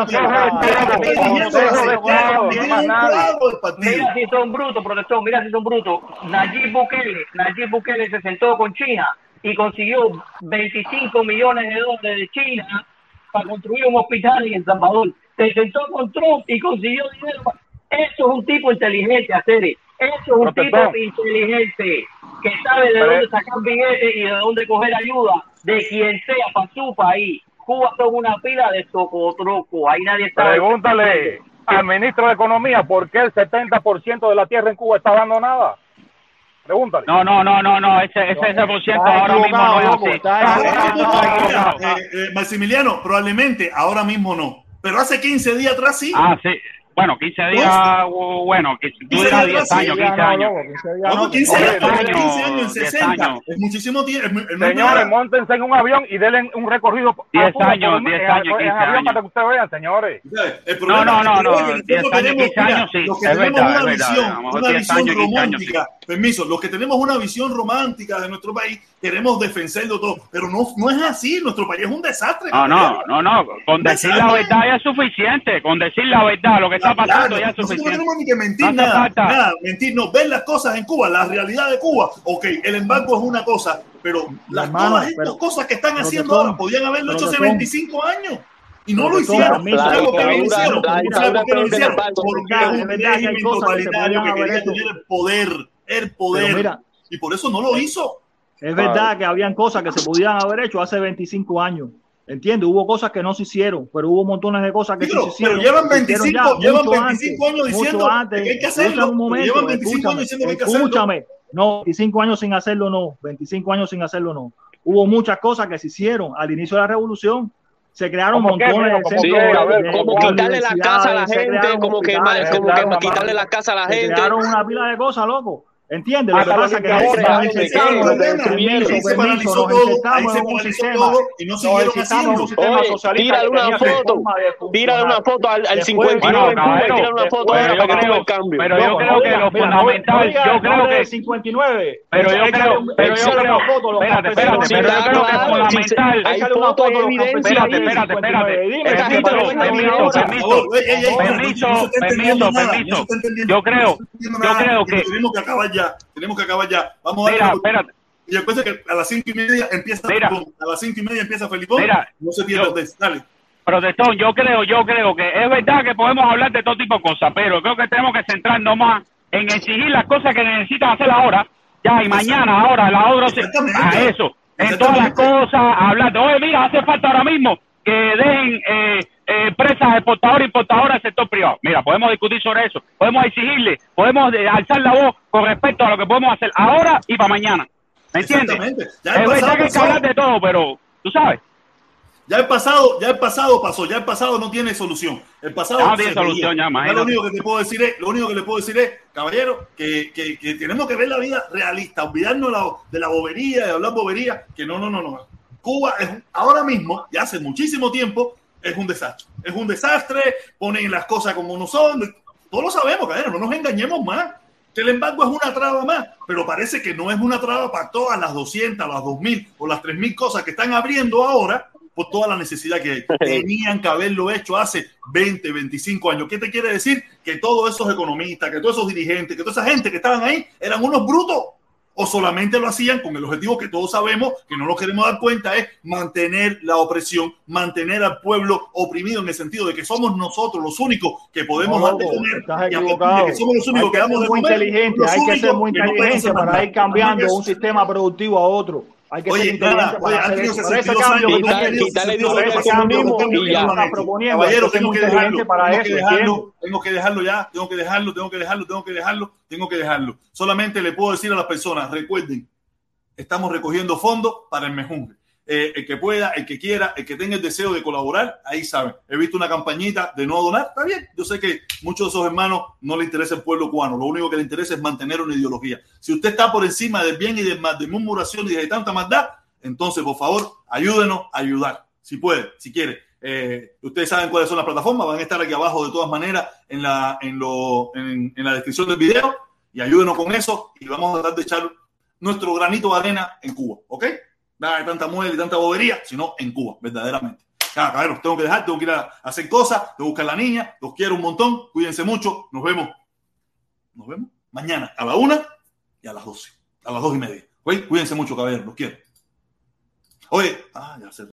Mira si son brutos, protector, mira si son brutos. Nayib Bukele, Nayib Bukele se sentó con China y consiguió 25 millones de dólares de China para construir un hospital en El Salvador. Se sentó con Trump y consiguió dinero para eso es un tipo inteligente, Aceri. Eso es un tipo inteligente que sabe de dónde sacar billetes y de dónde coger ayuda de quien sea para su país. Cuba son una pila de socotroco. Ahí nadie sabe. Pregúntale al ministro de Economía por qué el 70% de la tierra en Cuba está abandonada. Pregúntale. No, no, no, no, no, ese, ese, ese por ciento ahora mismo no es así. Eh, eh, Maximiliano, probablemente ahora mismo no, pero hace 15 días atrás sí. Ah, sí, bueno, 15 días, bueno, que dura 10 años, 15 años. 15 años, 60. Muchísimo tiempo. Señores, montense en un avión y denle un recorrido. 10 años, 10 años, 15 años. para que ustedes vean, señores. No, no, no, no. 10 años, años. Los que tenemos una visión, una visión romántica. Permiso, los que tenemos una visión romántica de nuestro país, queremos defenderlo todo. Pero no, no es así, nuestro país es un desastre. No, no, no, no. Con decir la verdad es suficiente. Con decir la verdad, lo que está pasando claro, ya Nosotros no tenemos ni que mentir nada, nada, mentir, no, ver las cosas en Cuba, la realidad de Cuba. Ok, el embargo es una cosa, pero las hermano, todas estas pero, cosas que están haciendo que son, ahora podían haberlo hecho hace 25 años. Y no lo hicieron. ¿Sabes por qué lo hicieron? ¿Sabes por qué lo hicieron? Porque un régimen totalitario que quería tener el poder, el poder. Y por eso no lo eh, hizo. Es verdad que habían cosas que se podían haber hecho hace 25 años. Entiende, Hubo cosas que no se hicieron, pero hubo montones de cosas que Digo, se hicieron. Pero llevan 25, ya, llevan 25 antes, años diciendo antes, que hay que hacerlo. Un momento, llevan 25 años diciendo que hay que hacerlo. Escúchame, no, 25 años sin hacerlo no, 25 años sin hacerlo no. Hubo muchas cosas que se hicieron al inicio de la revolución, se crearon montones qué, de sí, a ver, como quitarle la casa a la gente, como que, como que quitarle la casa a la gente. Se crearon una pila de cosas, loco. ¿Entiendes? Lo que pasa que nos necesitamos y no. Tira una foto, tira una foto al, al 59 tira una foto para que tuve el cambio. Pero yo creo que lo fundamental, yo creo que 59. Pero yo creo, pero yo creo, espérate, espérate, pero yo espérate, espérate, yo creo, yo creo que ya, tenemos que acabar ya. Vamos a ver. Y después de que a las cinco y media empieza A las cinco y media empieza Felipón. Mira, no se pierda de Dale. Protestón, yo creo, yo creo que es verdad que podemos hablar de todo tipo de cosas, pero creo que tenemos que centrarnos más en exigir las cosas que necesitan hacer ahora, ya, y mañana, ahora, la hora, a eso, en todas las cosas, hablar de, oye, mira, hace falta ahora mismo que den eh, empresas exportadoras e importadoras al sector privado. Mira, podemos discutir sobre eso, podemos exigirle, podemos alzar la voz con respecto a lo que podemos hacer ahora y para mañana. ¿Me entiendes? Exactamente. Ya Es verdad que hay que hablar de todo, pero tú sabes. Ya el pasado, ya el pasado pasó, ya el pasado no tiene solución. El pasado no tiene solución, ya, lo único que te puedo decir es, lo único que le puedo decir es, caballero, que, que- que tenemos que ver la vida realista, olvidarnos la- de la bobería, de hablar bobería, que no, no, no, no. Cuba es ahora mismo, ya hace muchísimo tiempo, es un desastre. Es un desastre, ponen las cosas como no son. Todos lo sabemos, caballero, no nos engañemos más. Que el embargo es una traba más, pero parece que no es una traba para todas las 200, las 2000 o las 3000 cosas que están abriendo ahora por toda la necesidad que hay. Tenían que haberlo hecho hace 20, 25 años. ¿Qué te quiere decir? Que todos esos economistas, que todos esos dirigentes, que toda esa gente que estaban ahí eran unos brutos o solamente lo hacían con el objetivo que todos sabemos que no nos queremos dar cuenta es mantener la opresión, mantener al pueblo oprimido en el sentido de que somos nosotros los únicos que podemos No, dar de comer estás equivocado. que somos los únicos Hay que que damos de muy comer, inteligente, hay que ser muy no inteligente para ir cambiando un sistema productivo a otro. Hay que Oye, ser inteligente para hacer eso. Ese 62 cambio que años, tú han quieres, tenido para 62 ese años, cambio tengo que que tú dejarlo. estás proponiendo, hay Caballero, tengo que dejarlo, para tengo eso, que dejarlo, tengo que dejarlo ya, tengo que dejarlo, tengo que dejarlo, tengo que dejarlo, tengo que dejarlo. Solamente le puedo decir a las personas, recuerden, estamos recogiendo fondos para el mejunje. Eh, el que pueda, el que quiera, el que tenga el deseo de colaborar, ahí saben. He visto una campañita de no donar, está bien. Yo sé que muchos de esos hermanos no le interesa el pueblo cubano, lo único que le interesa es mantener una ideología. Si usted está por encima del bien y del mal, de murmuración y de tanta maldad, entonces por favor, ayúdenos a ayudar. Si puede, si quiere. Eh, ustedes saben cuáles son las plataformas, van a estar aquí abajo de todas maneras en la, en, lo, en, en la descripción del video y ayúdenos con eso y vamos a tratar de echar nuestro granito de arena en Cuba, ¿ok? Nada de tanta muela y tanta bobería, sino en Cuba, verdaderamente. Ah, cabrón, tengo que dejar, tengo que ir a hacer cosas, tengo que buscar a la niña, los quiero un montón, cuídense mucho, nos vemos. Nos vemos mañana a la una y a las doce, a las dos y media. Oye, cuídense mucho, caballeros, los quiero. Oye, ah, ya se